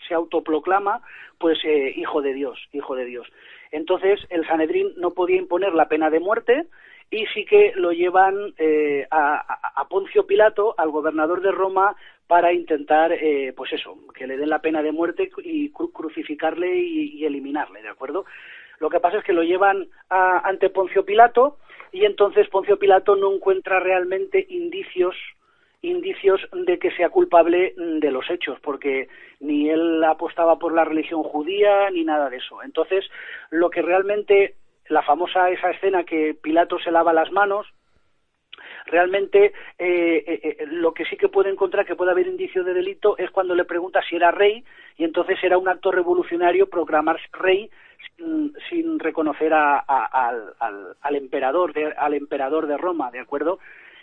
N: se autoproclama pues eh, hijo de Dios hijo de Dios. Entonces el Sanedrín no podía imponer la pena de muerte y sí que lo llevan eh, a, Poncio Pilato al gobernador de Roma para intentar eh, pues eso que le den la pena de muerte y crucificarle y, y eliminarle de acuerdo lo que pasa es que lo llevan ante Poncio Pilato y entonces Poncio Pilato no encuentra realmente indicios indicios de que sea culpable de los hechos, porque ni él apostaba por la religión judía ni nada de eso. Entonces, lo que realmente la famosa esa escena que Pilato se lava las manos, realmente eh, eh, eh, lo que sí que puede encontrar que puede haber indicio de delito es cuando le pregunta si era rey y entonces era un acto revolucionario proclamarse rey sin, reconocer al, emperador de, al emperador de Roma, ¿de acuerdo?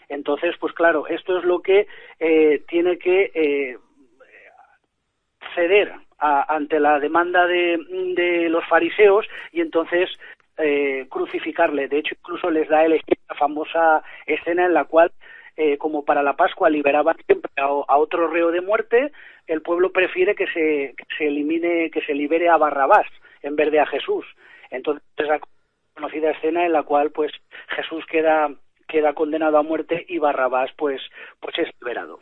N: Entonces, pues claro, esto es lo que eh, tiene que ceder ante la demanda de, los fariseos y entonces eh, crucificarle. De hecho, incluso les da elegir la famosa escena en la cual como para la Pascua liberaban siempre a, otro reo de muerte, el pueblo prefiere que se, se elimine, que se libere a Barrabás, en vez de a Jesús. Entonces, esa conocida escena en la cual pues Jesús queda queda condenado a muerte y Barrabás pues pues es liberado.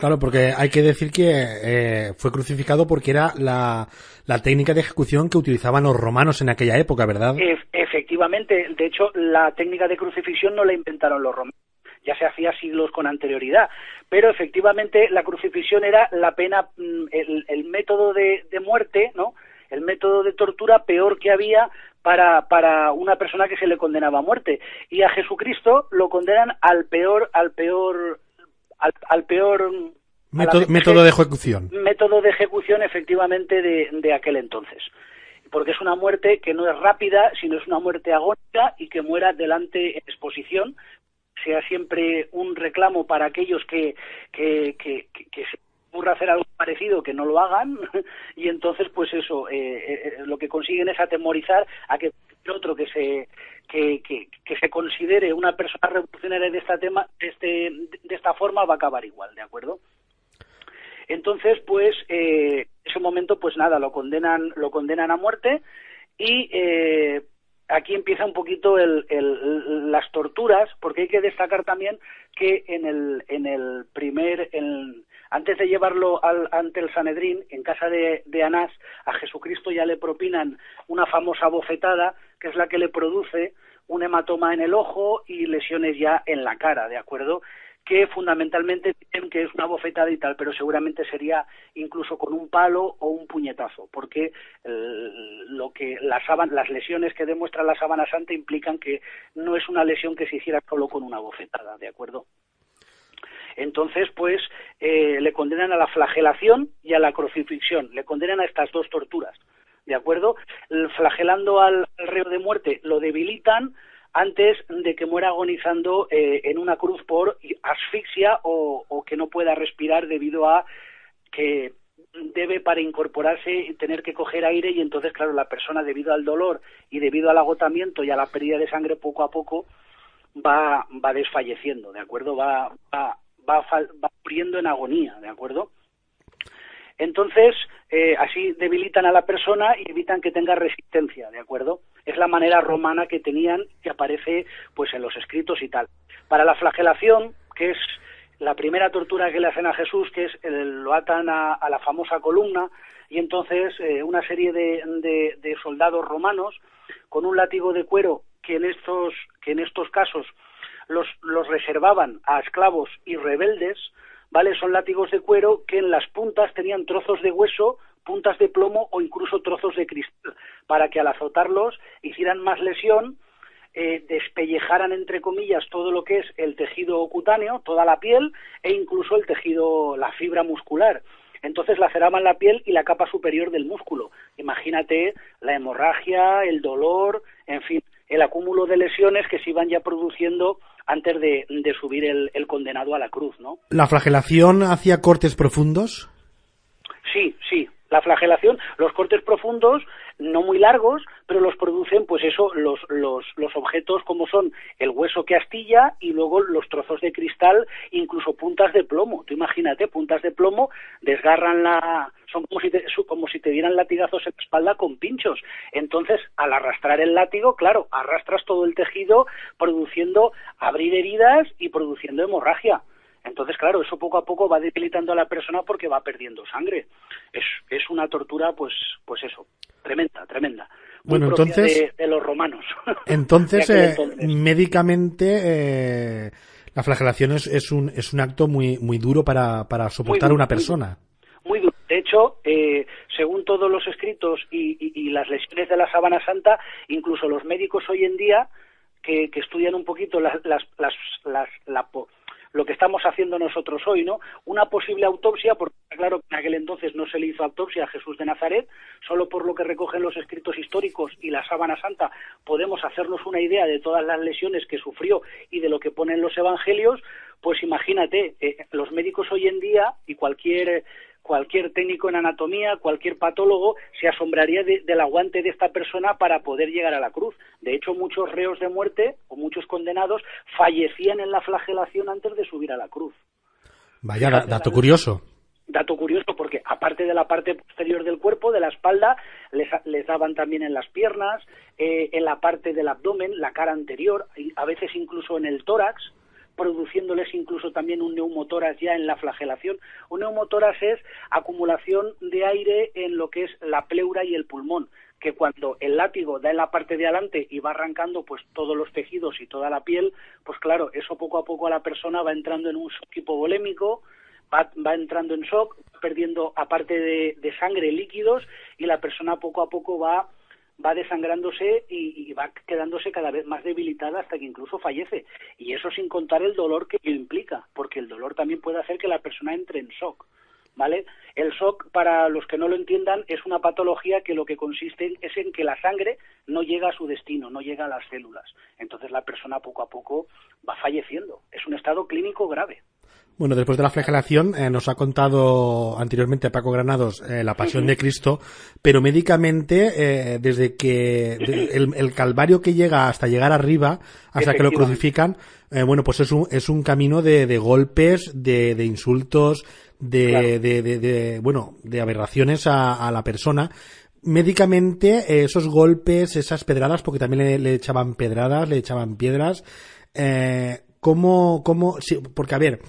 C: Claro, porque hay que decir que eh, fue crucificado porque era la, la, técnica de ejecución que utilizaban los romanos en aquella época, ¿verdad?
N: efectivamente, de hecho, la técnica de crucifixión no la inventaron los romanos ya se hacía siglos con anterioridad. Pero efectivamente la crucifixión era la pena, mm, el, método de, muerte, ¿no? El método de tortura peor que había para, para una persona que se le condenaba a muerte. Y a Jesucristo lo condenan al peor, al peor, al, peor
C: método, de ejecución.
N: Método de ejecución, efectivamente, de, de, aquel entonces. Porque es una muerte que no es rápida, sino es una muerte agónica y que muera delante en exposición, sea siempre un reclamo para aquellos que, que, que, que, se ocurra hacer algo parecido que no lo hagan y entonces pues eso eh, eh, eh, lo que consiguen es atemorizar a que otro que se que, que, que se considere una persona revolucionaria de esta tema de, este, de esta forma va a acabar igual de acuerdo entonces pues eh, ese momento pues nada lo condenan lo condenan a muerte y eh, aquí empieza un poquito el, las torturas, porque hay que destacar también que en el, en el primer, antes de llevarlo al, ante el Sanedrín, en casa de, Anás, a Jesucristo ya le propinan una famosa bofetada, que es la que le produce un hematoma en el ojo y lesiones ya en la cara, ¿de acuerdo? que fundamentalmente dicen que es una bofetada y tal, pero seguramente sería incluso con un palo o un puñetazo, porque lo que las, las lesiones que demuestra la sábana santa implican que no es una lesión que se hiciera solo con una bofetada, ¿de acuerdo? Entonces, pues, eh, le condenan a la flagelación y a la crucifixión, le condenan a estas dos torturas, ¿de acuerdo? Flagelando al reo de muerte lo debilitan, antes de que muera agonizando eh, en una cruz por asfixia o, que no pueda respirar debido a que debe para incorporarse tener que coger aire y entonces claro la persona debido al dolor y debido al agotamiento y a la pérdida de sangre poco a poco va va desfalleciendo de acuerdo va va va, va muriendo en agonía de acuerdo entonces, eh, así debilitan a la persona y evitan que tenga resistencia, ¿de acuerdo? Es la manera romana que tenían que aparece pues en los escritos y tal. Para la flagelación, que es la primera tortura que le hacen a Jesús, que es lo atan a, la famosa columna, y entonces eh, una serie de, de, soldados romanos con un látigo de cuero que en estos, que en estos casos los, los reservaban a esclavos y rebeldes, ¿vale? Son látigos de cuero que en las puntas tenían trozos de hueso, puntas de plomo o incluso trozos de cristal, para que al azotarlos hicieran más lesión, eh, despellejaran, entre comillas, todo lo que es el tejido cutáneo, toda la piel e incluso el tejido, la fibra muscular. Entonces laceraban la piel y la capa superior del músculo. Imagínate la hemorragia, el dolor, en fin, el acúmulo de lesiones que se iban ya produciendo antes de, subir el, el, condenado a la cruz, ¿no?
C: ¿La flagelación hacía cortes profundos?
N: Sí, sí. La flagelación, los cortes profundos, no muy largos, pero los producen, pues eso, los, los, los objetos como son el hueso que astilla y luego los trozos de cristal, incluso puntas de plomo. Tú imagínate, puntas de plomo desgarran la, son como si te, como si te dieran latigazos en la espalda con pinchos. Entonces, al arrastrar el látigo, claro, arrastras todo el tejido, produciendo abrir heridas y produciendo hemorragia. Entonces, claro, eso poco a poco va debilitando a la persona porque va perdiendo sangre. Es, es una tortura, pues, pues eso, tremenda, tremenda.
C: bueno, entonces.
N: De, los romanos.
C: Entonces, eh, médicamente, eh, la flagelación es, es, un, es un acto muy, muy duro para, para soportar a una persona.
N: Muy duro. De hecho, eh, según todos los escritos y, y, las lesiones de la sábana santa, incluso los médicos hoy en día que, que estudian un poquito las, las, las, las la, lo que estamos haciendo nosotros hoy, ¿no? Una posible autopsia, porque claro que en aquel entonces no se le hizo autopsia a Jesús de Nazaret, solo por lo que recogen los escritos históricos y la sábana santa podemos hacernos una idea de todas las lesiones que sufrió y de lo que ponen los evangelios, pues imagínate, eh, los médicos hoy en día y cualquier cualquier técnico en anatomía, cualquier patólogo, se asombraría del aguante de esta persona para poder llegar a la cruz. De hecho, muchos reos de muerte o muchos condenados fallecían en la flagelación antes de subir a la cruz.
C: Vaya, dato curioso.
N: Dato curioso porque aparte de la parte posterior del cuerpo, de la espalda, les, les daban también en las piernas, eh, en la parte del abdomen, la cara anterior, a veces incluso en el tórax, produciéndoles incluso también un neumotoras ya en la flagelación. Un neumotoras es acumulación de aire en lo que es la pleura y el pulmón que cuando el látigo da en la parte de adelante y va arrancando pues todos los tejidos y toda la piel, pues claro, eso poco a poco a la persona va entrando en un shock hipovolémico, va, va entrando en shock, perdiendo aparte de, de sangre líquidos y la persona poco a poco va va desangrándose y, va quedándose cada vez más debilitada hasta que incluso fallece. Y eso sin contar el dolor que implica, porque el dolor también puede hacer que la persona entre en shock. ¿Vale? El shock, para los que no lo entiendan, es una patología que lo que consiste es en que la sangre no llega a su destino, no llega a las células. Entonces la persona poco a poco va falleciendo. Es un estado clínico grave.
C: Bueno, después de la flagelación, eh, nos ha contado anteriormente Paco Granados eh, la pasión de Cristo, pero médicamente, eh, desde que de, el, el, calvario que llega hasta llegar arriba, hasta que lo crucifican, eh, bueno, pues es un, es un camino de, de golpes, de, de insultos, de, claro. de, de, bueno, de aberraciones a, a la persona. Médicamente, esos golpes, esas pedradas, porque también le, le echaban pedradas, le echaban piedras, eh, ¿cómo, cómo, sí, porque a ver,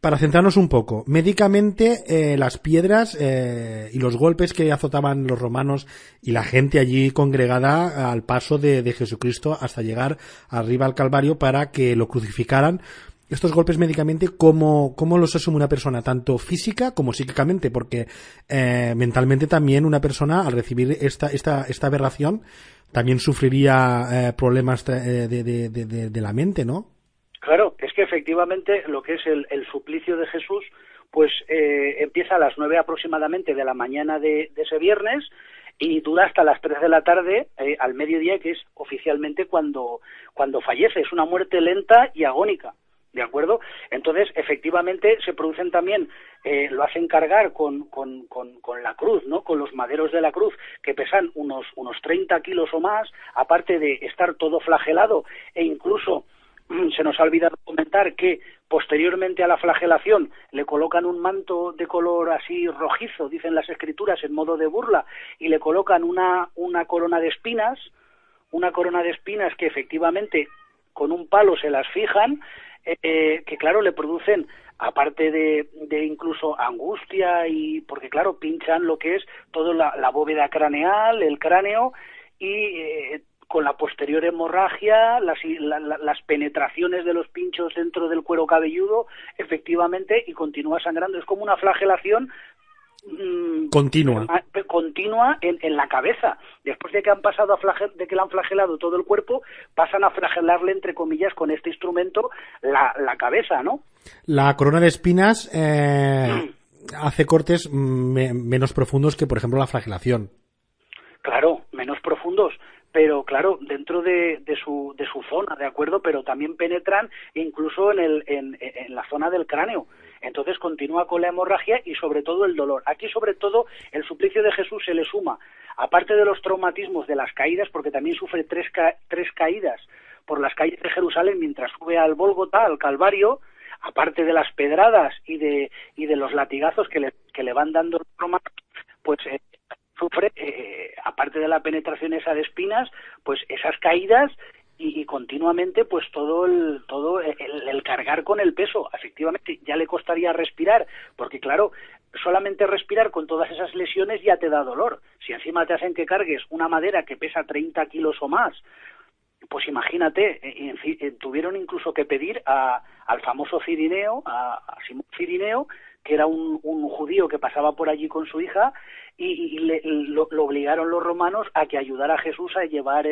C: para centrarnos un poco, médicamente eh, las piedras eh, y los golpes que azotaban los romanos y la gente allí congregada al paso de, de, Jesucristo hasta llegar arriba al Calvario para que lo crucificaran. Estos golpes médicamente, ¿cómo, cómo los asume una persona, tanto física como psíquicamente? Porque eh, mentalmente también una persona, al recibir esta, esta, esta aberración, también sufriría problemas de, de, de, de la mente, ¿no?
N: Claro, es que efectivamente lo que es el, el suplicio de Jesús, pues eh, empieza a las nueve aproximadamente de la mañana de, ese viernes y dura hasta las tres de la tarde eh, al mediodía, que es oficialmente cuando, cuando fallece. Es una muerte lenta y agónica. ¿De acuerdo? Entonces, efectivamente, se producen también, eh, lo hacen cargar con, con, con, con, la cruz, ¿no? Con los maderos de la cruz, que pesan unos, unos 30 kilos o más, aparte de estar todo flagelado e incluso se nos ha olvidado comentar que posteriormente a la flagelación le colocan un manto de color así rojizo, dicen las escrituras, en modo de burla, y le colocan una, una corona de espinas, una corona de espinas que efectivamente con un palo se las fijan, eh, que claro le producen aparte de, incluso angustia y porque claro pinchan lo que es toda la, la bóveda craneal, el cráneo y eh, con la posterior hemorragia, las, la, la, las, penetraciones de los pinchos dentro del cuero cabelludo, efectivamente, y continúa sangrando. Es como una flagelación
C: mmm, continua,
N: continua en, en, la cabeza. Después de que han pasado a flagel, de que le han flagelado todo el cuerpo, pasan a flagelarle entre comillas con este instrumento la, la cabeza, ¿no?
C: La corona de espinas eh, mm. hace cortes me, menos profundos que, por ejemplo, la flagelación.
N: Claro, menos profundos pero claro, dentro de, su, de su zona, ¿de acuerdo? Pero también penetran incluso en, el, en, en la zona del cráneo. Entonces continúa con la hemorragia y sobre todo el dolor. Aquí sobre todo el suplicio de Jesús se le suma, aparte de los traumatismos de las caídas, porque también sufre tres, ca tres caídas por las calles de Jerusalén mientras sube al Bólgota, al Calvario, aparte de las pedradas y de, y de los latigazos que le, que le van dando los romanos, pues eh, sufre, eh, aparte de la penetración esa de espinas, pues esas caídas y, y continuamente pues todo el todo el, el, cargar con el peso. Efectivamente ya le costaría respirar porque claro solamente respirar con todas esas lesiones ya te da dolor. Si encima te hacen que cargues una madera que pesa 30 kilos o más pues imagínate, eh, eh, tuvieron incluso que pedir a, al famoso Cirineo, a, a Simón Cirineo, que era un, un, judío que pasaba por allí con su hija, y, le, lo, obligaron los romanos a que ayudara a Jesús a llevar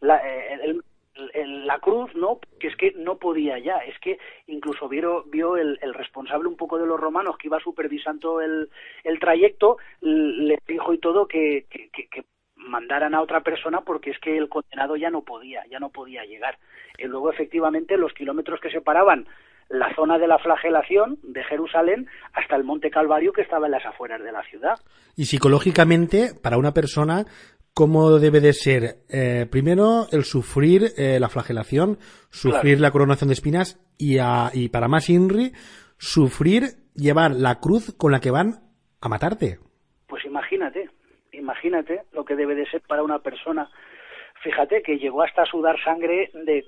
N: la, el, la cruz, ¿no? Que es que no podía ya, es que incluso vio, vio el, el responsable un poco de los romanos que iba supervisando el, el trayecto, le dijo y todo que, que mandaran a otra persona porque es que el condenado ya no podía, ya no podía llegar. Y luego efectivamente los kilómetros que separaban la zona de la flagelación de Jerusalén hasta el Monte Calvario que estaba en las afueras de la ciudad.
C: Y psicológicamente, para una persona, ¿cómo debe de ser? Eh, primero, el sufrir eh, la flagelación, sufrir claro. la coronación de espinas y, a, y para más INRI, sufrir llevar la cruz con la que van a matarte.
N: Pues imagínate, imagínate lo que debe de ser para una persona. Fíjate que llegó hasta sudar sangre de,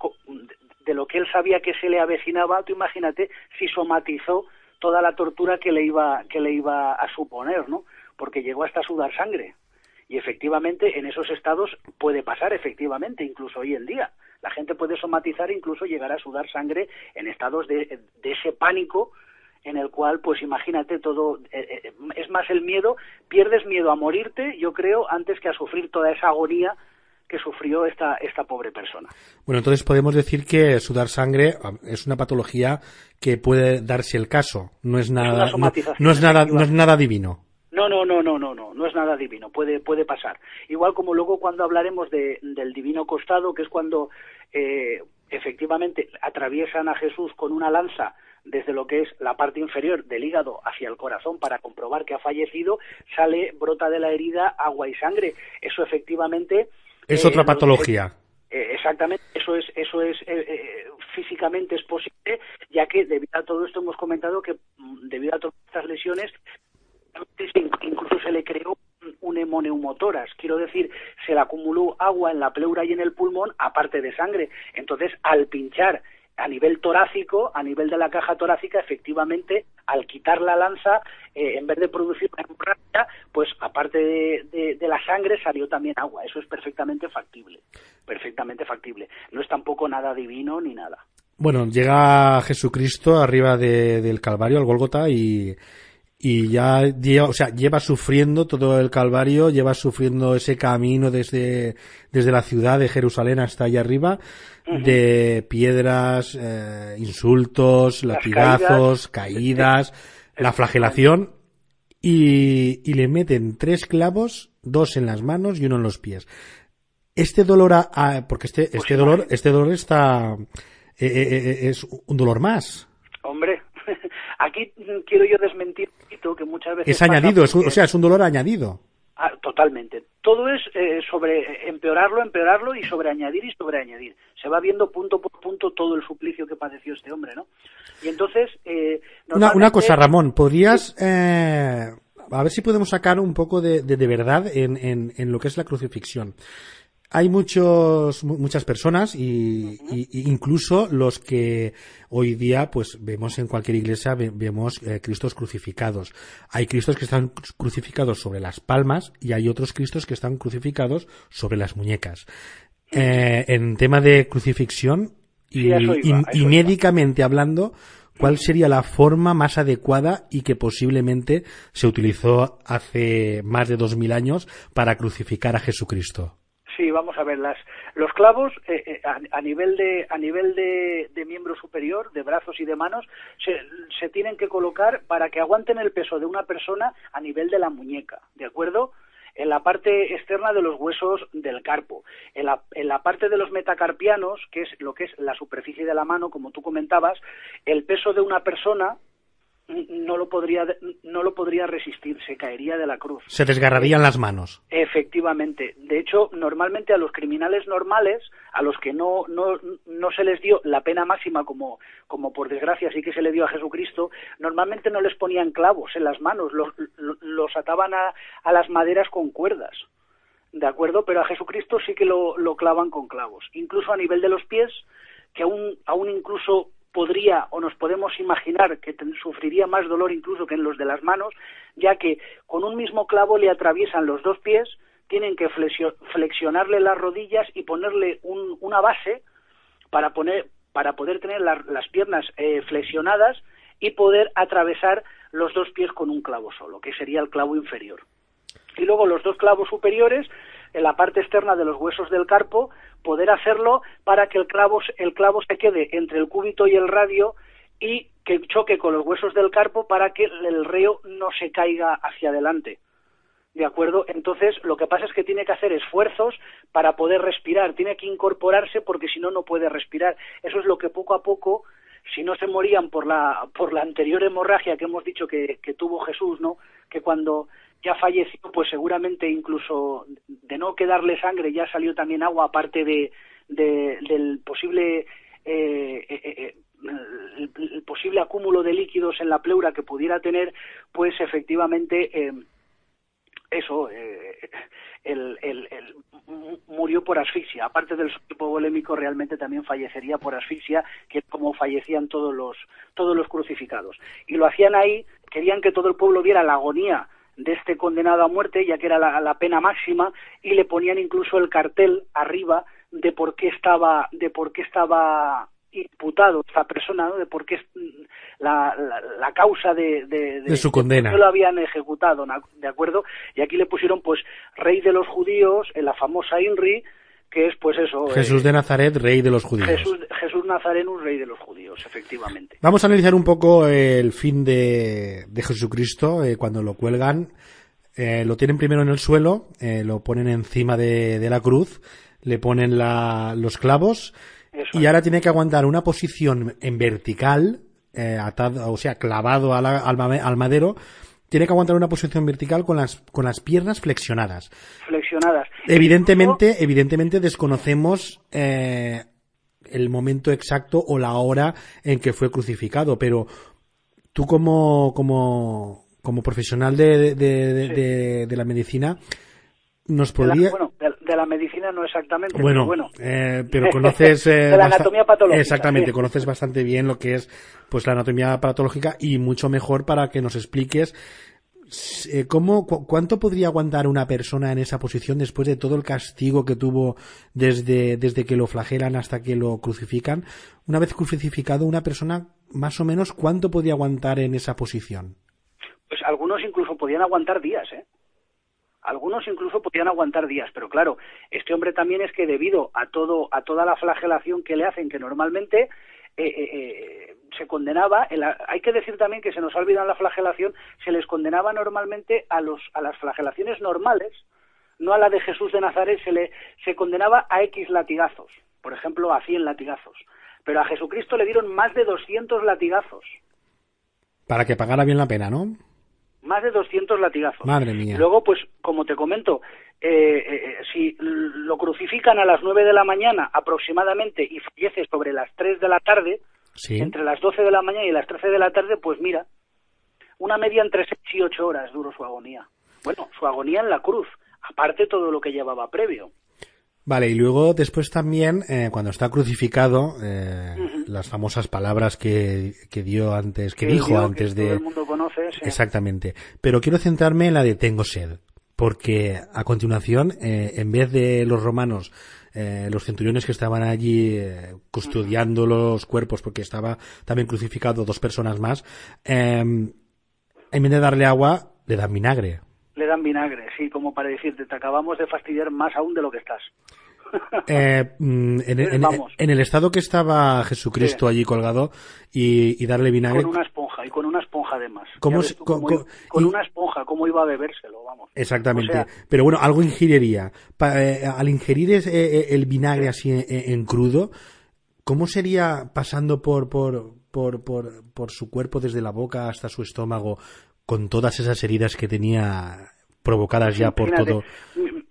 N: de lo que él sabía que se le avecinaba, tú imagínate si somatizó toda la tortura que le iba que le iba a suponer, ¿no? Porque llegó hasta sudar sangre. Y efectivamente en esos estados puede pasar, efectivamente, incluso hoy en día. La gente puede somatizar e incluso llegar a sudar sangre en estados de, de ese pánico en el cual, pues imagínate todo, eh, eh, es más el miedo, pierdes miedo a morirte, yo creo, antes que a sufrir toda esa agonía que sufrió esta, esta pobre persona.
C: Bueno, entonces podemos decir que sudar sangre ah, es una patología que puede darse el caso, no es nada, no, es nada, no es nada divino.
N: No, no, no, no, no, no, no es nada divino, puede, puede pasar. Igual como luego cuando hablaremos de, del divino costado, que es cuando eh, efectivamente atraviesan a Jesús con una lanza desde lo que es la parte inferior del hígado hacia el corazón para comprobar que ha fallecido, sale, brota de la herida agua y sangre. Eso efectivamente...
C: Es otra eh, patología.
N: Eh, exactamente, eso es, eso es eh, físicamente es posible, ya que debido a todo esto hemos comentado que mm, debido a todas estas lesiones incluso se le creó un hemoneumotoras, quiero decir, se le acumuló agua en la pleura y en el pulmón, aparte de sangre. Entonces, al pinchar a nivel torácico, a nivel de la caja torácica, efectivamente, al quitar la lanza, eh, en vez de producir una hemorragia, pues aparte de, de, la sangre salió también agua. Eso es perfectamente factible, perfectamente factible. No es tampoco nada divino ni nada.
C: Bueno, llega Jesucristo arriba del Calvario, al Gólgota, y, y ya lleva, o sea, lleva sufriendo todo el Calvario, lleva sufriendo ese camino desde, desde la ciudad de Jerusalén hasta allá arriba, de piedras, eh, insultos, latigazos, caídas, la flagelación, y, y le meten tres clavos, dos en las manos y uno en los pies. Este dolor, a, porque este, pues este dolor, este dolor está, eh, eh, es un dolor más.
N: Hombre, Aquí quiero yo desmentir que muchas veces...
C: Es añadido, o sea, es un dolor añadido.
N: Ah, totalmente. Todo es eh, sobre empeorarlo, empeorarlo y sobre añadir y sobre añadir. Se va viendo punto por punto todo el suplicio que padeció este hombre, ¿no? Y entonces... Eh,
C: una, cosa, Ramón, ¿podrías... Eh, a ver si podemos sacar un poco de, de, verdad en, en, en, lo que es la crucifixión hay muchos, muchas personas y, incluso los que hoy día pues vemos en cualquier iglesia vemos eh, cristos crucificados. Hay cristos que están crucificados sobre las palmas y hay otros cristos que están crucificados sobre las muñecas. Eh, en tema de crucifixión y, y médicamente hablando, ¿cuál sería la forma más adecuada y que posiblemente se utilizó hace más de dos mil años para crucificar a Jesucristo?
N: Sí, vamos a ver, las, los clavos eh, eh, a, nivel, de, a nivel de, miembro superior, de brazos y de manos, se, se tienen que colocar para que aguanten el peso de una persona a nivel de la muñeca, ¿de acuerdo? en la parte externa de los huesos del carpo, en la, en la, parte de los metacarpianos, que es lo que es la superficie de la mano, como tú comentabas, el peso de una persona no lo podría no lo podría resistir, se caería de la cruz.
C: Se desgarrarían las manos.
N: Efectivamente. De hecho, normalmente a los criminales normales, a los que no no, no se les dio la pena máxima como como por desgracia sí que se le dio a Jesucristo, normalmente no les ponían clavos en las manos, los, los ataban a, a las maderas con cuerdas. ¿De acuerdo? Pero a Jesucristo sí que lo, lo clavan con clavos. Incluso a nivel de los pies, que aún, aún incluso podría o nos podemos imaginar que sufriría más dolor incluso que en los de las manos, ya que con un mismo clavo le atraviesan los dos pies, tienen que flexionarle las rodillas y ponerle una base para, poner, para poder tener las piernas eh, flexionadas y poder atravesar los dos pies con un clavo solo, que sería el clavo inferior. Y luego los dos clavos superiores en la parte externa de los huesos del carpo, poder hacerlo para que el clavo, el clavo se quede entre el cúbito y el radio y que choque con los huesos del carpo para que el reo no se caiga hacia adelante. ¿De acuerdo? Entonces, lo que pasa es que tiene que hacer esfuerzos para poder respirar, tiene que incorporarse porque si no, no puede respirar. Eso es lo que poco a poco, si no se morían por la, por la anterior hemorragia que hemos dicho que, tuvo Jesús, ¿no? Que cuando ya falleció, pues seguramente incluso de no quedarle sangre ya salió también agua, aparte de, del posible eh, eh, eh, posible acúmulo de líquidos en la pleura que pudiera tener, pues efectivamente eso, el, el, murió por asfixia. Aparte del tipo polémico, realmente también fallecería por asfixia, que es como fallecían todos los, todos los crucificados. Y lo hacían ahí, querían que todo el pueblo viera la agonía de este condenado a muerte, ya que era la, la pena máxima, y le ponían incluso el cartel arriba de por qué estaba, de por qué estaba imputado esta persona, ¿no? de por qué la, la, la causa de, de,
C: de su condena.
N: De lo habían ejecutado, ¿de acuerdo? Y aquí le pusieron, pues, rey de los judíos, en la famosa INRI, que es, pues eso...
C: Jesús
N: eh,
C: de Nazaret, rey de los judíos.
N: Jesús, Jesús Nazarenus, rey de los judíos, efectivamente.
C: Vamos a analizar un poco el fin de, de Jesucristo eh, cuando lo cuelgan. Eh, lo tienen primero en el suelo, eh, lo ponen encima de, de la cruz, le ponen la, los clavos
N: Eso
C: y ahora tiene que aguantar una posición en vertical, eh, atado, o sea, clavado al, al madero, tiene que aguantar una posición vertical con las, con las piernas flexionadas.
N: flexionadas.
C: Evidentemente, evidentemente desconocemos eh, el momento exacto o la hora en que fue crucificado, pero tú como, como, como profesional de, de, de- de- de la medicina, nos podría...
N: bueno, de, la medicina no exactamente,
C: Bueno,
N: pero bueno.
C: eh, pero conoces eh,
N: De la anatomía patológica,
C: Exactamente, conoces bastante bien lo que es pues la anatomía patológica y mucho mejor para que nos expliques eh, cómo cu- cuánto podría aguantar una persona en esa posición después de todo el castigo que tuvo desde desde que lo flagelan hasta que lo crucifican. Una vez crucificado una persona más o menos cuánto podría aguantar en esa posición.
N: Pues algunos incluso podían aguantar días, ¿eh? Algunos incluso podían aguantar días, pero claro, este hombre también es que debido a todo a toda la flagelación que le hacen, que normalmente eh, eh, eh, se condenaba, en la- hay que decir también que se nos ha olvidado la flagelación, se les condenaba normalmente a los a las flagelaciones normales, no a la de Jesús de Nazaret, se le se condenaba a X latigazos, por ejemplo, a 100 latigazos, pero a Jesucristo le dieron más de 200 latigazos.
C: Para que pagara bien la pena, ¿no?
N: Más de 200 latigazos.
C: Madre mía.
N: Luego, pues, como te comento, eh, eh, si l- lo crucifican a las 9 de la mañana aproximadamente y fallece sobre las 3 de la tarde,
C: Sí.
N: entre las 12 de la mañana y las 13 de la tarde, pues mira, una media entre 6 y 8 horas duró su agonía. Bueno, su agonía en la cruz, aparte todo lo que llevaba previo.
C: Vale, y luego después también, eh, cuando está crucificado, eh. Las famosas palabras que, que dio antes, que
N: Que
C: dijo
N: dio, que
C: antes
N: todo
C: de...
N: el mundo conoce, sí.
C: Exactamente. Pero quiero centrarme en la de tengo sed, porque a continuación, eh, en vez de los romanos, eh, los centuriones que estaban allí eh, custodiando los cuerpos, porque estaba también crucificado dos personas más, eh, en vez de darle agua, le dan vinagre.
N: Le dan vinagre, sí, como para decirte, te acabamos de fastidiar más aún de lo que estás.
C: Eh, mm, en, en-
N: Vamos.
C: en el estado que estaba Jesucristo allí colgado y, y darle vinagre,
N: Con una esponja, y con una esponja además.
C: ¿Cómo se-
N: tú con
C: y-
N: una esponja, ¿cómo iba a bebérselo? Vamos.
C: Exactamente.
N: O sea-
C: Pero bueno, algo ingeriría. Pa- eh, al ingerir es- eh, el vinagre así en, en crudo, ¿cómo sería pasando por, por, por, por, por su cuerpo desde la boca hasta su estómago con todas esas heridas que tenía provocadas ya por
N: Imagínate.
C: todo?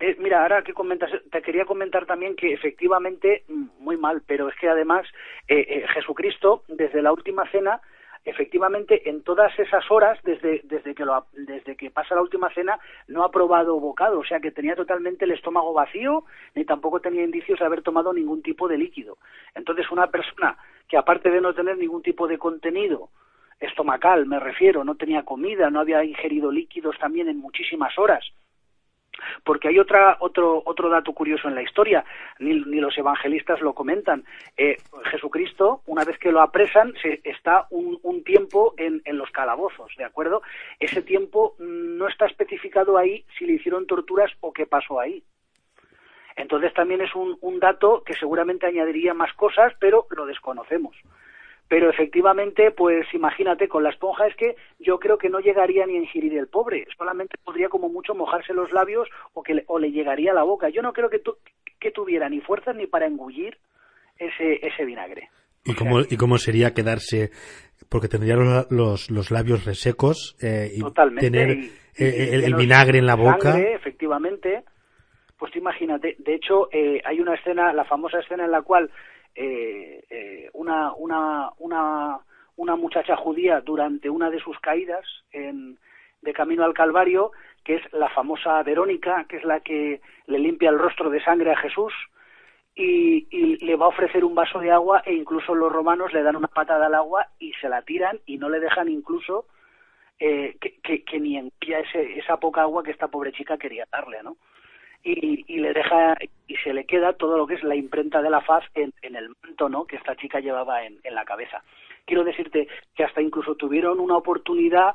N: Eh, Mira, ahora que comentas, te quería comentar también que efectivamente, mm, muy mal, pero es que además eh, eh, Jesucristo, desde la última cena, efectivamente en todas esas horas, desde, desde, que lo, desde que pasa la última cena, no ha probado bocado, o sea que tenía totalmente el estómago vacío, ni tampoco tenía indicios de haber tomado ningún tipo de líquido. Entonces, una persona que aparte de no tener ningún tipo de contenido, estomacal, me refiero, no tenía comida, no había ingerido líquidos también en muchísimas horas. Porque hay otra, otro, otro dato curioso en la historia, ni, ni los evangelistas lo comentan. Eh, Jesucristo, una vez que lo apresan, se, está un, un tiempo en, en los calabozos, ¿de acuerdo? Ese tiempo mm, no está especificado ahí si le hicieron torturas o qué pasó ahí. Entonces también es un, un dato que seguramente añadiría más cosas, pero lo desconocemos. Pero efectivamente, pues imagínate, con la esponja es que yo creo que no llegaría ni a ingerir el pobre, solamente podría como mucho mojarse los labios o que le, o le llegaría a la boca. Yo no creo que, tu, que tuviera ni fuerzas ni para engullir ese, ese vinagre.
C: ¿Y cómo, ¿Y cómo sería quedarse? Porque tendría los, los, los labios resecos eh, y
N: Totalmente.
C: tener
N: y-
C: eh,
N: y
C: el, vinagre en la boca.
N: sangre, efectivamente. Pues imagínate. De hecho, eh, hay una escena, la famosa escena en la cual eh, eh, una, una, una, una muchacha judía durante una de sus caídas en, de camino al Calvario que es la famosa Verónica, que es la que le limpia el rostro de sangre a Jesús, y, le va a ofrecer un vaso de agua e incluso los romanos le dan una patada al agua y se la tiran y no le dejan incluso eh, que, que, ni envía ese, esa poca agua que esta pobre chica quería darle, ¿no? Y, y, le deja y se le queda todo lo que es la imprenta de la faz en, en el manto, ¿no? Que esta chica llevaba en, en la cabeza. Quiero decirte que hasta incluso tuvieron una oportunidad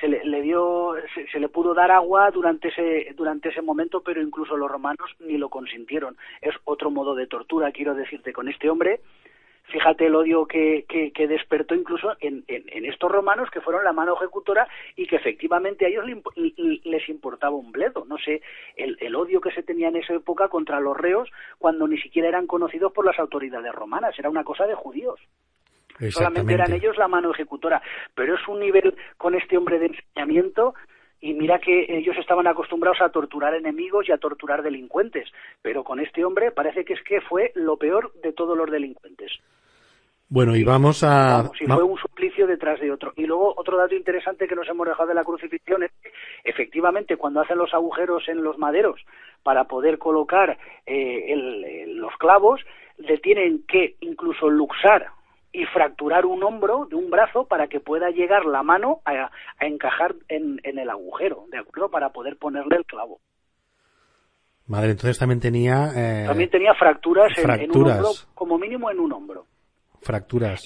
N: se le, dio se, le pudo dar agua durante ese durante ese momento pero incluso los romanos ni lo consintieron es otro modo de tortura quiero decirte con este hombre fíjate el odio que, que, despertó incluso en, en, estos romanos que fueron la mano ejecutora y que efectivamente a ellos les importaba un bledo. No sé, el, el, odio que se tenía en esa época contra los reos cuando ni siquiera eran conocidos por las autoridades romanas, era una cosa de judíos. Solamente eran ellos la mano ejecutora. Pero es un nivel con este hombre de enseñamiento y mira que ellos estaban acostumbrados a torturar enemigos y a torturar delincuentes, pero con este hombre parece que es que fue lo peor de todos los delincuentes.
C: Bueno, y vamos a...
N: y fue un suplicio detrás de otro. Y luego otro dato interesante que nos hemos dejado de la crucifixión es que efectivamente cuando hacen los agujeros en los maderos para poder colocar eh, los clavos, le tienen que incluso luxar y fracturar un hombro de un brazo para que pueda llegar la mano a, encajar en, el agujero, ¿de acuerdo? Para poder ponerle el clavo.
C: Madre, entonces también tenía...
N: Eh, también tenía fracturas, En, un hombro, como mínimo en un hombro.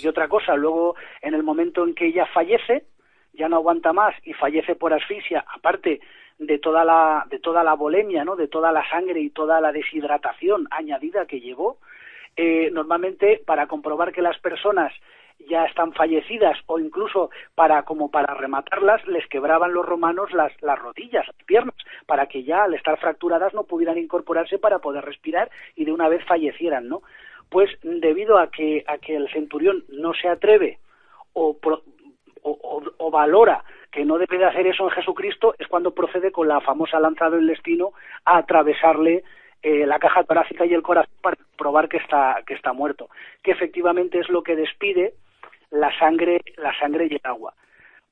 N: Y otra cosa, luego en el momento en que ella fallece, ya no aguanta más y fallece por asfixia, aparte de toda la, de toda la bolemia, ¿no? De toda la sangre y toda la deshidratación añadida que llevó, eh, normalmente para comprobar que las personas ya están fallecidas o incluso para como para rematarlas les quebraban los romanos las, las rodillas, las piernas, para que ya al estar fracturadas no pudieran incorporarse para poder respirar y de una vez fallecieran, ¿no? Pues debido a que a que el centurión no se atreve o, o, o valora que no debe de hacer eso en Jesucristo es cuando procede con la famosa lanza del destino a atravesarle eh, la caja torácica y el corazón para probar que está, que está muerto, que efectivamente es lo que despide la sangre, la sangre y el agua.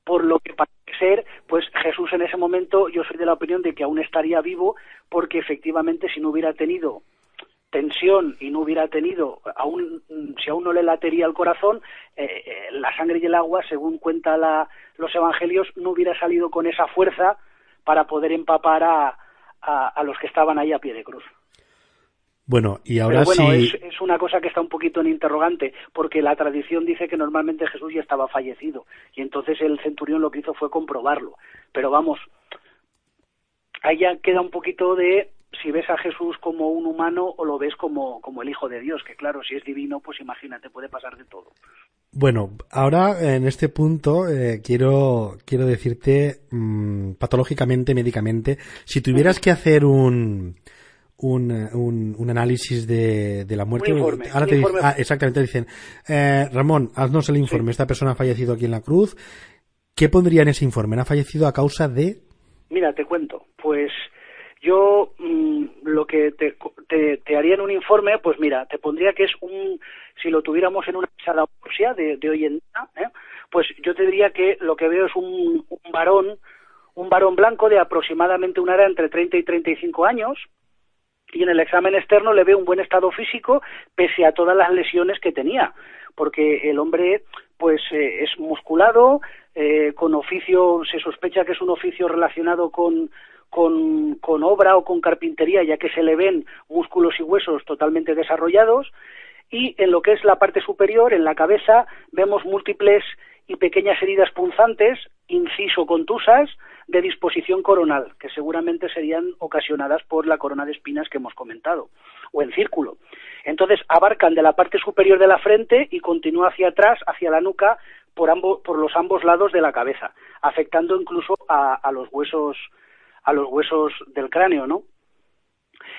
N: Por lo que parece ser, pues Jesús en ese momento, yo soy de la opinión de que aún estaría vivo, porque efectivamente si no hubiera tenido tensión y no hubiera tenido, aún, si aún no le latería el corazón, eh, eh, la sangre y el agua, según cuenta la, los evangelios, no hubiera salido con esa fuerza para poder empapar a, a los que estaban ahí a pie de cruz.
C: Bueno, y ahora
N: bueno,
C: sí.
N: Es, una cosa que está un poquito en interrogante, porque la tradición dice que normalmente Jesús ya estaba fallecido, y entonces el centurión lo que hizo fue comprobarlo. Pero vamos, ahí ya queda un poquito de si ves a Jesús como un humano o lo ves como, como el Hijo de Dios, que claro, si es divino, pues imagínate, puede pasar de todo.
C: Bueno, ahora en este punto eh, quiero, quiero decirte mm, patológicamente, médicamente, si tuvieras que hacer un, un, un, un análisis de, de, la muerte.
N: Ahora
C: te ah, exactamente, dicen, eh, Ramón, haznos el informe, esta persona ha fallecido aquí en la cruz. ¿Qué pondría en ese informe? ¿Ha fallecido a causa de...?
N: Mira, te cuento. Pues yo mm, lo que te, te, haría en un informe, pues mira, te pondría que es un, si lo tuviéramos en una sala de, de hoy en día, ¿eh? pues yo te diría que lo que veo es un, un varón, un varón blanco de aproximadamente una edad entre 30 y 35 años, y en el examen externo le veo un buen estado físico pese a todas las lesiones que tenía, porque el hombre pues eh, es musculado, eh, con oficio, se sospecha que es un oficio relacionado con, con, con obra o con carpintería, ya que se le ven músculos y huesos totalmente desarrollados, y en lo que es la parte superior, en la cabeza, vemos múltiples y pequeñas heridas punzantes, inciso contusas, de disposición coronal, que seguramente serían ocasionadas por la corona de espinas que hemos comentado, o en círculo. Entonces abarcan de la parte superior de la frente y continúa hacia atrás, hacia la nuca, por, ambos, por los ambos lados de la cabeza, afectando incluso a, a los huesos a los huesos del cráneo, ¿no?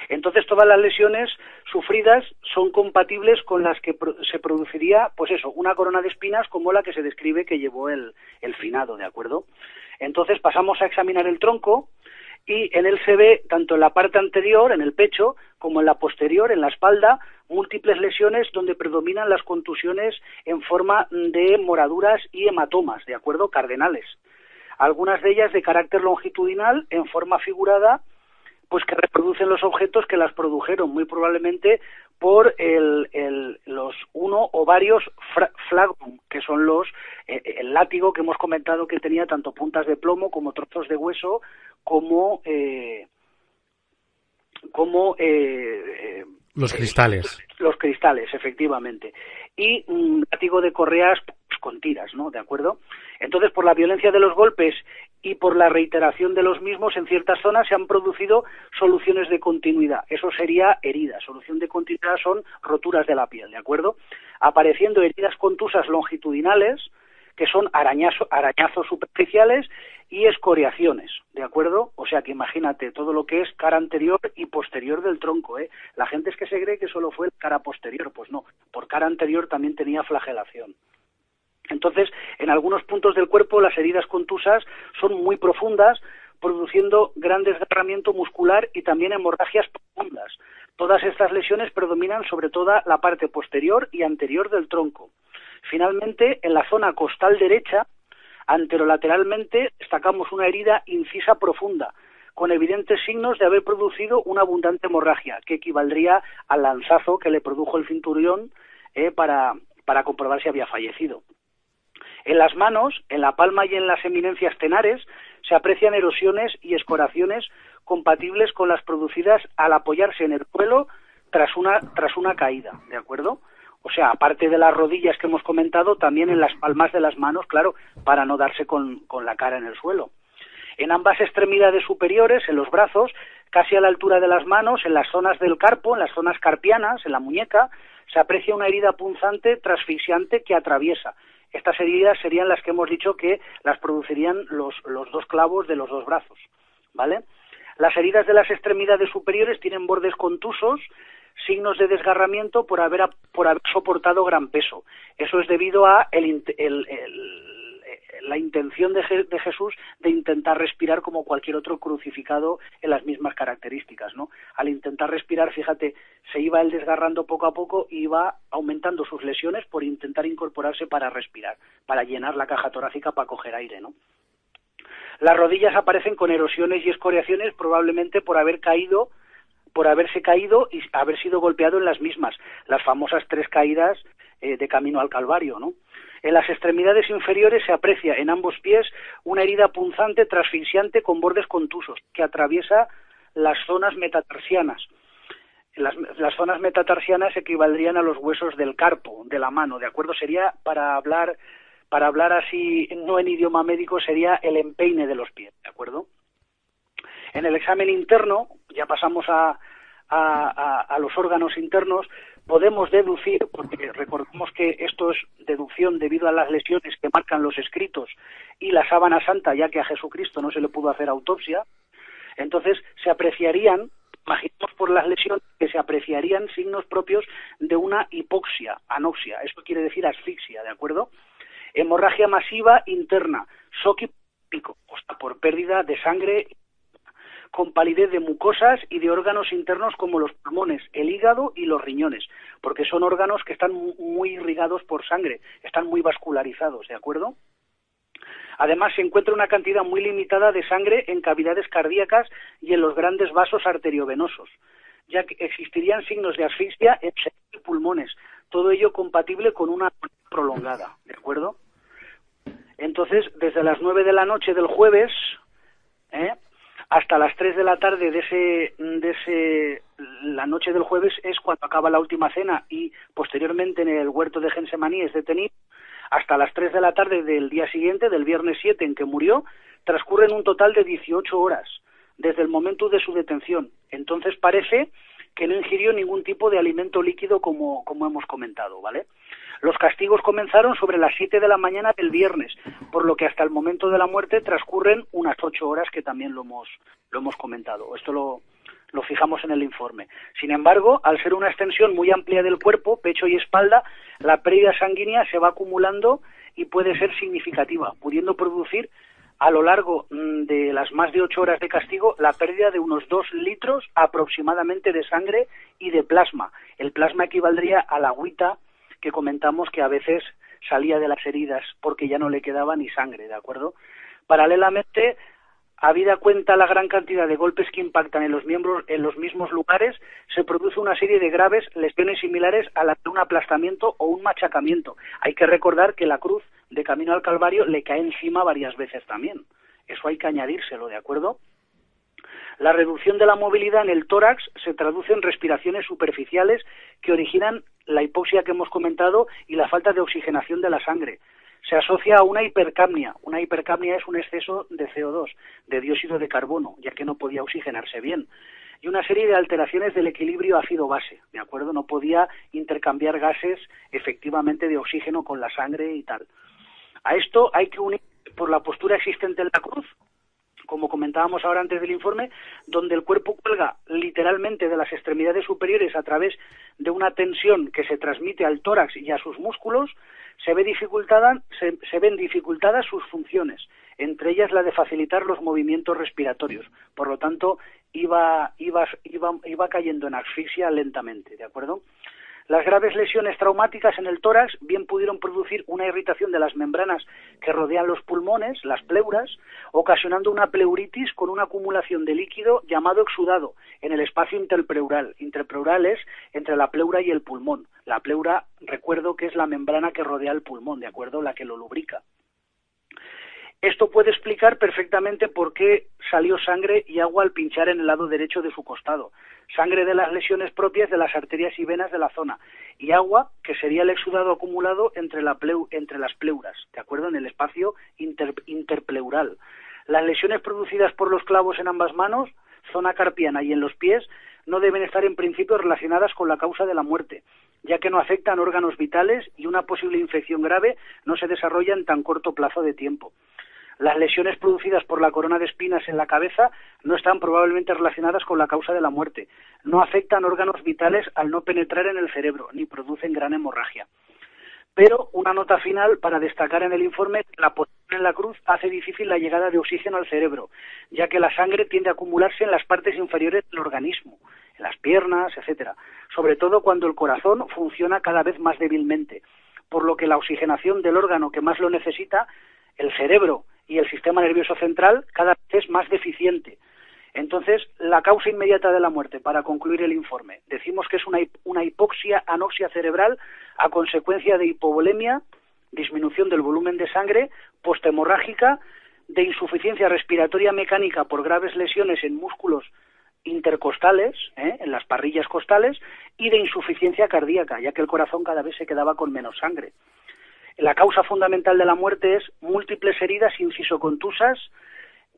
N: Entonces todas las lesiones sufridas son compatibles con las que se produciría, pues eso, una corona de espinas como la que se describe que llevó el, el finado, ¿de acuerdo? Entonces pasamos a examinar el tronco y en él se ve, tanto en la parte anterior, en el pecho, como en la posterior, en la espalda, múltiples lesiones donde predominan las contusiones en forma de moraduras y hematomas, ¿de acuerdo? Cardenales. Algunas de ellas de carácter longitudinal en forma figurada pues que reproducen los objetos que las produjeron, muy probablemente por el, el, los uno o varios flagrum, que son los eh, el látigo que hemos comentado que tenía tanto puntas de plomo como trozos de hueso, como eh, como eh,
C: los cristales.
N: Los cristales, efectivamente. Y un látigo de correas con tiras, ¿no? ¿De acuerdo? Entonces, por la violencia de los golpes y por la reiteración de los mismos en ciertas zonas se han producido soluciones de continuidad. Eso sería herida. Solución de continuidad son roturas de la piel, ¿de acuerdo? Apareciendo heridas contusas longitudinales, que son arañazos superficiales y escoriaciones, ¿de acuerdo? O sea que imagínate todo lo que es cara anterior y posterior del tronco, ¿eh? La gente es que se cree que solo fue cara posterior, pues no, por cara anterior también tenía flagelación. Entonces, en algunos puntos del cuerpo las heridas contusas son muy profundas, produciendo gran desgarramiento muscular y también hemorragias profundas. Todas estas lesiones predominan sobre toda la parte posterior y anterior del tronco. Finalmente, en la zona costal derecha, anterolateralmente, destacamos una herida incisa profunda, con evidentes signos de haber producido una abundante hemorragia, que equivaldría al lanzazo que le produjo el cinturión eh, para, para comprobar si había fallecido. En las manos, en la palma y en las eminencias tenares se aprecian erosiones y escoraciones compatibles con las producidas al apoyarse en el suelo tras una, tras una caída, ¿de acuerdo? O sea, aparte de las rodillas que hemos comentado, también en las palmas de las manos, claro, para no darse con, con la cara en el suelo. En ambas extremidades superiores, en los brazos, casi a la altura de las manos, en las zonas del carpo, en las zonas carpianas, en la muñeca, se aprecia una herida punzante, trasfixiante que atraviesa, estas heridas serían las que hemos dicho que las producirían los, los dos clavos de los dos brazos, ¿vale? Las heridas de las extremidades superiores tienen bordes contusos, signos de desgarramiento por haber, por haber soportado gran peso. Eso es debido a el, el, la intención de, Jesús de intentar respirar como cualquier otro crucificado en las mismas características, ¿no? Al intentar respirar, fíjate, se iba él desgarrando poco a poco y iba aumentando sus lesiones por intentar incorporarse para respirar, para llenar la caja torácica para coger aire, ¿no? Las rodillas aparecen con erosiones y escoriaciones probablemente por haber caído por haberse caído y haber sido golpeado en las mismas, las famosas tres caídas eh, de camino al Calvario, ¿no? En las extremidades inferiores se aprecia en ambos pies una herida punzante trasfixiante con bordes contusos que atraviesa las zonas metatarsianas. Las, las, zonas metatarsianas equivaldrían a los huesos del carpo, de la mano, ¿de acuerdo? Sería, para hablar, para hablar así, no en idioma médico, sería el empeine de los pies, ¿de acuerdo? En el examen interno, ya pasamos a, a, los órganos internos, podemos deducir, porque recordemos que esto es deducción debido a las lesiones que marcan los escritos y la sábana santa, ya que a Jesucristo no se le pudo hacer autopsia, entonces se apreciarían, imaginemos por las lesiones, que se apreciarían signos propios de una hipoxia, anoxia, esto quiere decir asfixia, ¿de acuerdo? Hemorragia masiva interna, shock o sea, por pérdida de sangre con palidez de mucosas y de órganos internos como los pulmones, el hígado y los riñones, porque son órganos que están muy irrigados por sangre, están muy vascularizados, ¿de acuerdo? Además, se encuentra una cantidad muy limitada de sangre en cavidades cardíacas y en los grandes vasos arteriovenosos, ya que existirían signos de asfixia en pulmones, todo ello compatible con una prolongada, ¿de acuerdo? Entonces, desde las nueve de la noche del jueves, ¿eh? Hasta las 3 de la tarde de ese, de ese, la noche del jueves es cuando acaba la última cena y posteriormente en el huerto de Gensemaní es detenido, hasta las 3 de la tarde del día siguiente, del viernes 7 en que murió, transcurren un total de 18 horas desde el momento de su detención. Entonces parece que no ingirió ningún tipo de alimento líquido como, como hemos comentado, ¿vale? Los castigos comenzaron sobre las 7 de la mañana del viernes, por lo que hasta el momento de la muerte transcurren unas 8 horas que también lo hemos, lo hemos comentado. Esto lo, lo fijamos en el informe. Sin embargo, al ser una extensión muy amplia del cuerpo, pecho y espalda, la pérdida sanguínea se va acumulando y puede ser significativa, pudiendo producir a lo largo mm, de las más de ocho horas de castigo la pérdida de unos dos litros aproximadamente de sangre y de plasma. El plasma equivaldría a la agüita que comentamos que a veces salía de las heridas porque ya no le quedaba ni sangre, ¿de acuerdo? Paralelamente, habida cuenta la gran cantidad de golpes que impactan en los miembros en los mismos lugares, se produce una serie de graves lesiones similares a la de un aplastamiento o un machacamiento. Hay que recordar que la cruz de camino al Calvario le cae encima varias veces también. Eso hay que añadírselo, ¿de acuerdo? La reducción de la movilidad en el tórax se traduce en respiraciones superficiales que originan la hipoxia que hemos comentado y la falta de oxigenación de la sangre. Se asocia a una hipercapnia. Una hipercapnia es un exceso de CO2, de dióxido de carbono, ya que no podía oxigenarse bien. Y una serie de alteraciones del equilibrio ácido-base, ¿de acuerdo? No podía intercambiar gases efectivamente de oxígeno con la sangre y tal. A esto hay que unir por la postura existente en la cruz, como comentábamos ahora antes del informe, donde el cuerpo cuelga literalmente de las extremidades superiores a través de una tensión que se transmite al tórax y a sus músculos, se, ve dificultada, se, ven dificultadas sus funciones, entre ellas la de facilitar los movimientos respiratorios. Por lo tanto, iba, iba, iba, iba cayendo en asfixia lentamente, ¿de acuerdo? Las graves lesiones traumáticas en el tórax bien pudieron producir una irritación de las membranas que rodean los pulmones, las pleuras, ocasionando una pleuritis con una acumulación de líquido llamado exudado en el espacio interpleural. Interpleural es entre la pleura y el pulmón. La pleura, recuerdo que es la membrana que rodea el pulmón, ¿de acuerdo? La que lo lubrica. Esto puede explicar perfectamente por qué salió sangre y agua al pinchar en el lado derecho de su costado. Sangre de las lesiones propias de las arterias y venas de la zona. Y agua, que sería el exudado acumulado entre, la pleu, entre las pleuras, ¿de acuerdo? En el espacio inter, interpleural. Las lesiones producidas por los clavos en ambas manos, zona carpiana y en los pies, no deben estar en principio relacionadas con la causa de la muerte, ya que no afectan órganos vitales y una posible infección grave no se desarrolla en tan corto plazo de tiempo. Las lesiones producidas por la corona de espinas en la cabeza no están probablemente relacionadas con la causa de la muerte. No afectan órganos vitales al no penetrar en el cerebro, ni producen gran hemorragia. Pero una nota final para destacar en el informe la posición en la cruz hace difícil la llegada de oxígeno al cerebro, ya que la sangre tiende a acumularse en las partes inferiores del organismo, en las piernas, etcétera, sobre todo cuando el corazón funciona cada vez más débilmente, por lo que la oxigenación del órgano que más lo necesita, el cerebro, y el sistema nervioso central cada vez es más deficiente. Entonces, la causa inmediata de la muerte, para concluir el informe, decimos que es una, hipoxia anoxia cerebral a consecuencia de hipovolemia, disminución del volumen de sangre, posthemorrágica, de insuficiencia respiratoria mecánica por graves lesiones en músculos intercostales, ¿eh? en las parrillas costales, y de insuficiencia cardíaca, ya que el corazón cada vez se quedaba con menos sangre. La causa fundamental de la muerte es múltiples heridas incisocontusas,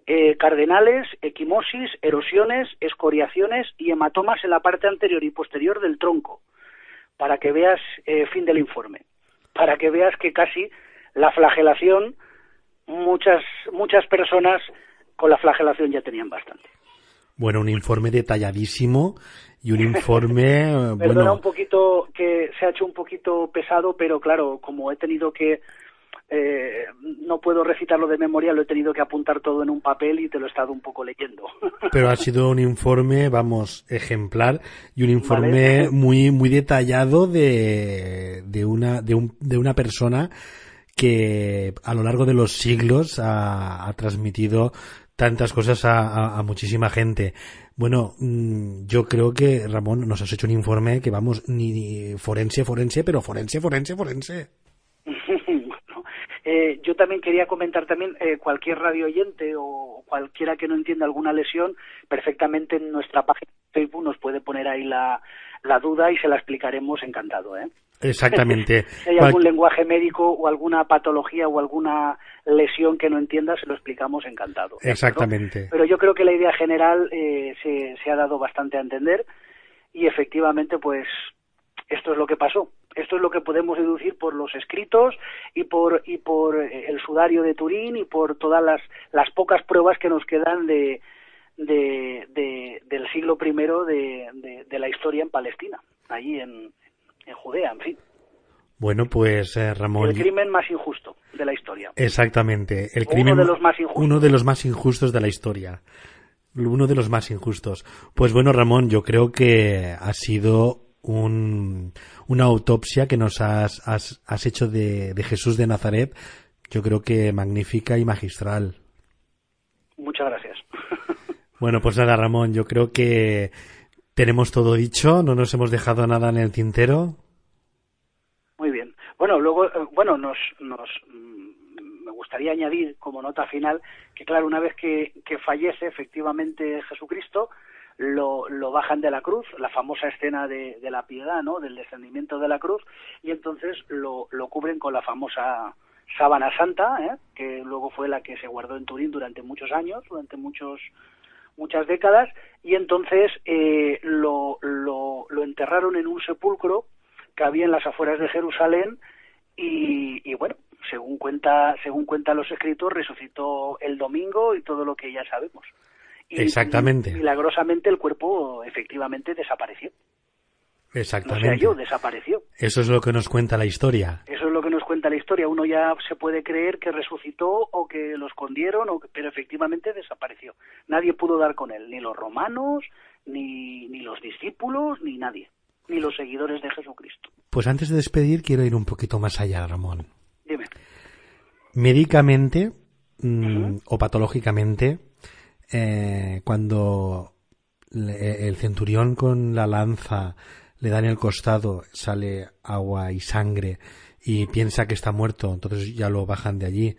N: eh, cardenales, equimosis, erosiones, escoriaciones y hematomas en la parte anterior y posterior del tronco, para que veas, eh, fin del informe, para que veas que casi la flagelación, muchas, muchas personas con la flagelación ya tenían bastante.
C: Bueno, un informe detalladísimo y un informe.
N: Perdona
C: bueno,
N: un poquito que se ha hecho un poquito pesado, pero claro, como he tenido que. Eh, no puedo recitarlo de memoria, lo he tenido que apuntar todo en un papel y te lo he estado un poco leyendo.
C: Pero ha sido un informe, vamos, ejemplar y un informe
N: Vale.
C: muy muy detallado de, de una de, un, de una persona que a lo largo de los siglos ha, ha transmitido tantas cosas a, a, a muchísima gente. Bueno, mm, yo creo que Ramón nos has hecho un informe que vamos ni, ni forense, forense, pero forense, forense, forense.
N: Bueno, eh, yo también quería comentar también eh, cualquier radio oyente o cualquiera que no entienda alguna lesión, perfectamente en nuestra página de Facebook nos puede poner ahí la, la duda y se la explicaremos encantado. ¿eh?
C: Exactamente.
N: si hay algún lenguaje médico o alguna patología o alguna lesión que no entienda, se lo explicamos encantado.
C: Exactamente.
N: Pero yo creo que la idea general eh, se, se ha dado bastante a entender y efectivamente, pues esto es lo que pasó. Esto es lo que podemos deducir por los escritos y por y por eh, el sudario de Turín y por todas las, las pocas pruebas que nos quedan de, de, de- del siglo I de, de- de la historia en Palestina, allí en, en Judea, en fin.
C: Bueno, pues eh, Ramón.
N: El crimen más injusto de la historia.
C: Exactamente. El
N: Uno
C: crimen,
N: de los más injustos.
C: Uno de los más injustos de la historia. Uno de los más injustos. Pues bueno, Ramón, yo creo que ha sido un, una autopsia que nos has, has, has hecho de, de Jesús de Nazaret. Yo creo que magnífica y magistral.
N: Muchas gracias.
C: Bueno, pues nada, Ramón, yo creo que tenemos todo dicho, no nos hemos dejado nada en el tintero.
N: Bueno, luego, eh, bueno, nos, nos, mm, me gustaría añadir como nota final que, claro, una vez que, que fallece efectivamente Jesucristo, lo, lo, bajan de la cruz, la famosa escena de, de, la piedad, ¿no? Del descendimiento de la cruz, y entonces lo, lo cubren con la famosa sábana santa, ¿eh? que luego fue la que se guardó en Turín durante muchos años, durante muchos muchas décadas, y entonces eh, lo, lo enterraron en un sepulcro que había en las afueras de Jerusalén, y, y bueno, según cuenta, según cuentan los escritos, resucitó el domingo y todo lo que ya sabemos. Y,
C: Exactamente.
N: Y, milagrosamente el cuerpo efectivamente desapareció.
C: Exactamente.
N: No se halló, desapareció.
C: Eso es lo que nos cuenta la historia.
N: Eso es lo que nos cuenta la historia. Uno ya se puede creer que resucitó o que lo escondieron, o que, pero efectivamente desapareció. Nadie pudo dar con él, ni los romanos, ni, ni los discípulos, ni nadie, ni los seguidores de Jesucristo.
C: Pues antes de despedir quiero ir un poquito más allá, Ramón.
N: Dime.
C: Médicamente mmm, uh -huh. o patológicamente, eh, cuando le, el centurión con la lanza le da en el costado, sale agua y sangre y piensa que está muerto, entonces ya lo bajan de allí.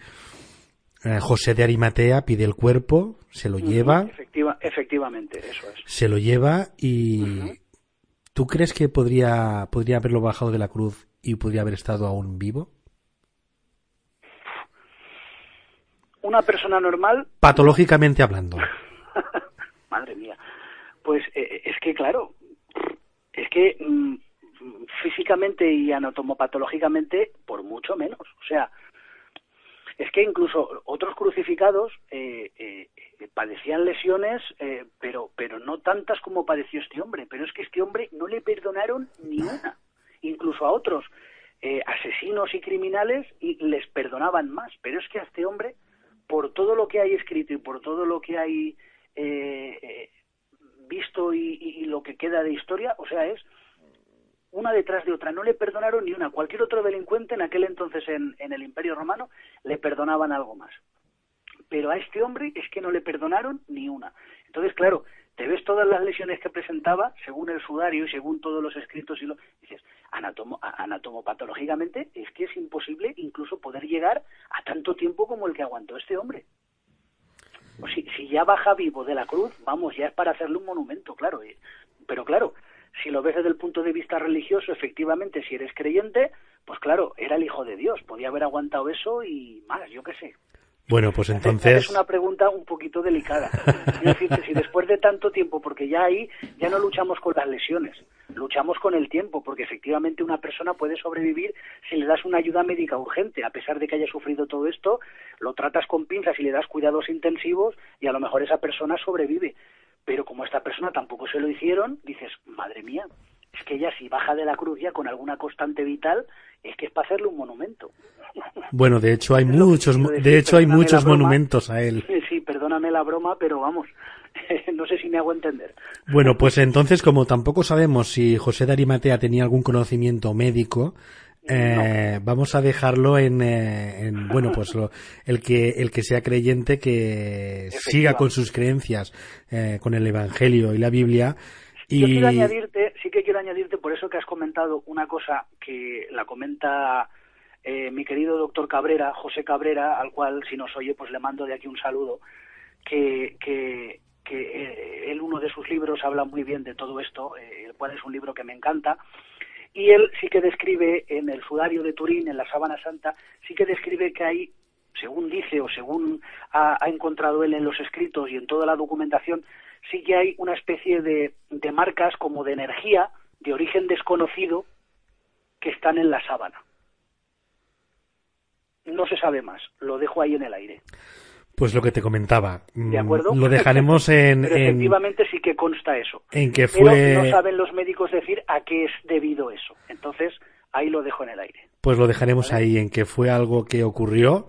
C: Eh, José de Arimatea pide el cuerpo, se lo lleva.
N: Efectiva, efectivamente, eso es.
C: Se lo lleva y uh -huh. ¿Tú crees que podría, podría haberlo bajado de la cruz y podría haber estado aún vivo?
N: Una persona normal.
C: Patológicamente hablando.
N: Madre mía. Pues eh, es que, claro, es que mmm, físicamente y anatomopatológicamente, por mucho menos. O sea, es que incluso otros crucificados eh, eh, padecían lesiones, eh, pero, pero no tantas como padeció este hombre. Pero es que este hombre no le perdonaron ni una. Incluso a otros eh, asesinos y criminales y les perdonaban más. Pero es que a este hombre, por todo lo que hay escrito y por todo lo que hay eh, visto y, y, lo que queda de historia, o sea, es una detrás de otra. No le perdonaron ni una. Cualquier otro delincuente en aquel entonces en, en el Imperio Romano le perdonaban algo más. Pero a este hombre es que no le perdonaron ni una. Entonces, claro, te ves todas las lesiones que presentaba, según el sudario y según todos los escritos, y lo dices, anatomo, anatomopatológicamente es que es imposible incluso poder llegar a tanto tiempo como el que aguantó este hombre. Si, si ya baja vivo de la cruz, vamos, ya es para hacerle un monumento, claro. Pero claro, si lo ves desde el punto de vista religioso, efectivamente, si eres creyente, pues claro, era el Hijo de Dios, podía haber aguantado eso y más, yo qué sé.
C: Bueno, pues entonces...
N: Es una pregunta un poquito delicada. Es decir, si después de tanto tiempo, porque ya ahí ya no luchamos con las lesiones, luchamos con el tiempo, porque efectivamente una persona puede sobrevivir si le das una ayuda médica urgente, a pesar de que haya sufrido todo esto, lo tratas con pinzas y le das cuidados intensivos y a lo mejor esa persona sobrevive. Pero como a esta persona tampoco se lo hicieron, dices, madre mía, es que ella si baja de la cruz ya con alguna constante vital, es que es para hacerle un monumento.
C: Bueno, de hecho hay muchos, decir, de hecho hay muchos monumentos a él.
N: Sí, perdóname la broma, pero vamos, no sé si me hago entender.
C: Bueno, pues entonces como tampoco sabemos si José de Arimatea tenía algún conocimiento médico, eh, no. vamos a dejarlo en, eh, en bueno pues lo, el que el que sea creyente que siga con sus creencias eh, con el Evangelio y la Biblia y...
N: Yo quiero añadirte, que quiero añadirte por eso que has comentado una cosa que la comenta eh, mi querido doctor Cabrera, José Cabrera, al cual si nos oye pues le mando de aquí un saludo, que, que, que eh, él uno de sus libros habla muy bien de todo esto, eh, el cual es un libro que me encanta, y él sí que describe en el sudario de Turín, en la Sábana Santa, sí que describe que hay, según dice o según ha, ha encontrado él en los escritos y en toda la documentación, sí que hay una especie de, de marcas como de energía de origen desconocido que están en la sábana. No se sabe más, lo dejo ahí en el aire.
C: Pues lo que te comentaba.
N: ¿De acuerdo?
C: Lo dejaremos en.
N: Pero efectivamente en, sí que consta eso.
C: En que fue.
N: Pero no saben los médicos decir a qué es debido eso. Entonces, ahí lo dejo en el aire.
C: Pues lo dejaremos ¿vale? ahí, en que fue algo que ocurrió,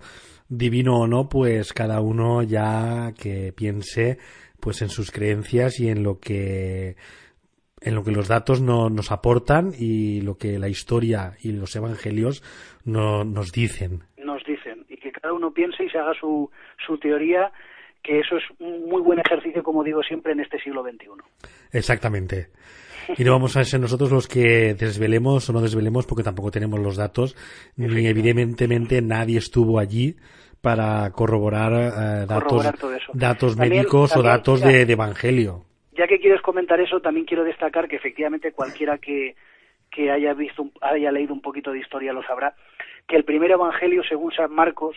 C: divino o no, pues cada uno ya que piense pues en sus creencias y en lo que en lo que los datos no, nos aportan y lo que la historia y los evangelios no, nos dicen.
N: Nos dicen y que cada uno piense y se haga su, su teoría que eso es un muy buen ejercicio, como digo siempre, en este siglo XXI.
C: Exactamente. Y no vamos a ser nosotros los que desvelemos o no desvelemos porque tampoco tenemos los datos, ni evidentemente nadie estuvo allí para corroborar, eh, datos, datos médicos o datos de, evangelio.
N: Ya que quieres comentar eso, también quiero destacar que efectivamente cualquiera que, que haya visto, haya leído un poquito de historia lo sabrá, que el primer evangelio según San Marcos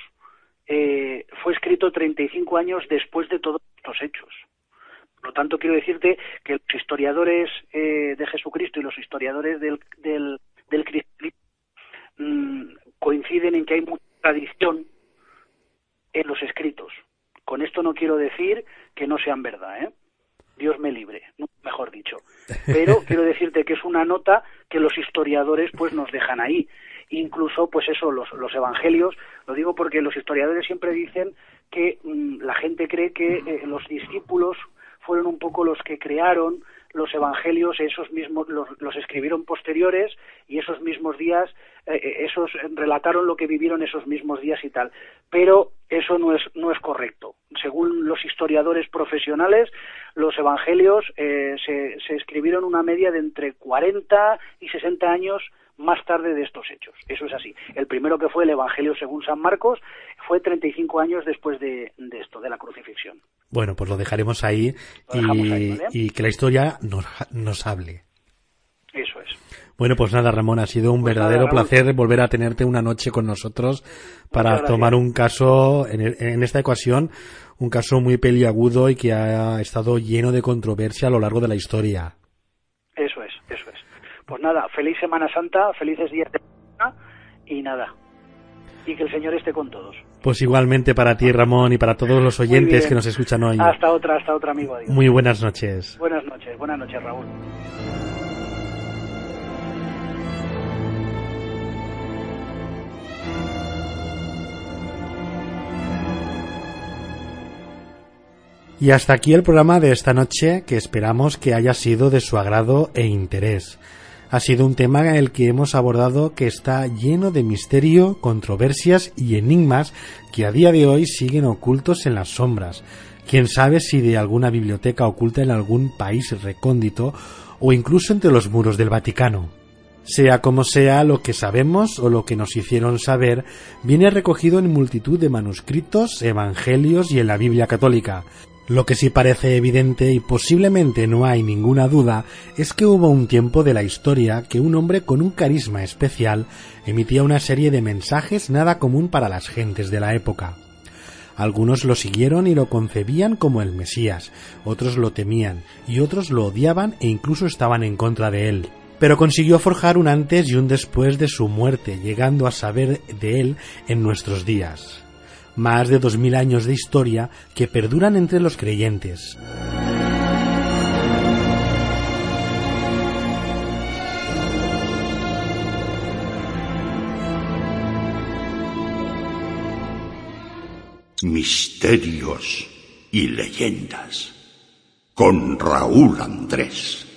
N: eh, fue escrito 35 años después de todos estos hechos. Por lo tanto, quiero decirte que los historiadores eh, de Jesucristo y los historiadores del, del, cristianismo mm, coinciden en que hay mucha tradición en los escritos. Con esto no quiero decir que no sean verdad, ¿eh? Dios me libre, mejor dicho. Pero quiero decirte que es una nota que los historiadores pues nos dejan ahí. Incluso, pues eso, los, los evangelios, lo digo porque los historiadores siempre dicen que mm, la gente cree que eh, los discípulos fueron un poco los que crearon los evangelios, esos mismos los, los escribieron posteriores y esos mismos días, eh, eh, esos relataron lo que vivieron esos mismos días y tal. Pero eso no es no es correcto. Según los historiadores profesionales, los evangelios eh, se, se escribieron una media de entre 40 y 60 años más tarde de estos hechos. Eso es así. El primero que fue el Evangelio según San Marcos fue 35 años después de, esto, de la crucifixión.
C: Bueno, pues lo dejaremos ahí, y, que la historia nos, nos hable.
N: Eso es.
C: Bueno, pues nada, Ramón, ha sido un pues verdadero placer volver a tenerte una noche con nosotros para tomar un caso, en, en, esta ocasión, un caso muy peliagudo y que ha estado lleno de controversia a lo largo de la historia.
N: Eso es, eso es. Pues nada, feliz Semana Santa, felices días de semana y nada. Y que el Señor esté con todos.
C: Pues igualmente para ti, Ramón, y para todos los oyentes que nos escuchan hoy.
N: Hasta otra, hasta otra, amigo. Adiós.
C: Muy buenas noches.
N: Buenas noches, buenas noches, Raúl.
C: Y hasta aquí el programa de esta noche que esperamos que haya sido de su agrado e interés ha sido un tema en el que hemos abordado que está lleno de misterio, controversias y enigmas que a día de hoy siguen ocultos en las sombras. Quién sabe si de alguna biblioteca oculta en algún país recóndito o incluso entre los muros del Vaticano. Sea como sea, lo que sabemos o lo que nos hicieron saber viene recogido en multitud de manuscritos, evangelios y en la Biblia católica, lo que sí parece evidente y posiblemente no hay ninguna duda es que hubo un tiempo de la historia que un hombre con un carisma especial emitía una serie de mensajes nada común para las gentes de la época. Algunos lo siguieron y lo concebían como el Mesías, otros lo temían y otros lo odiaban e incluso estaban en contra de él. Pero consiguió forjar un antes y un después de su muerte, llegando a saber de él en nuestros días más de dos mil años de historia que perduran entre los creyentes.
B: Misterios y leyendas con Raúl Andrés.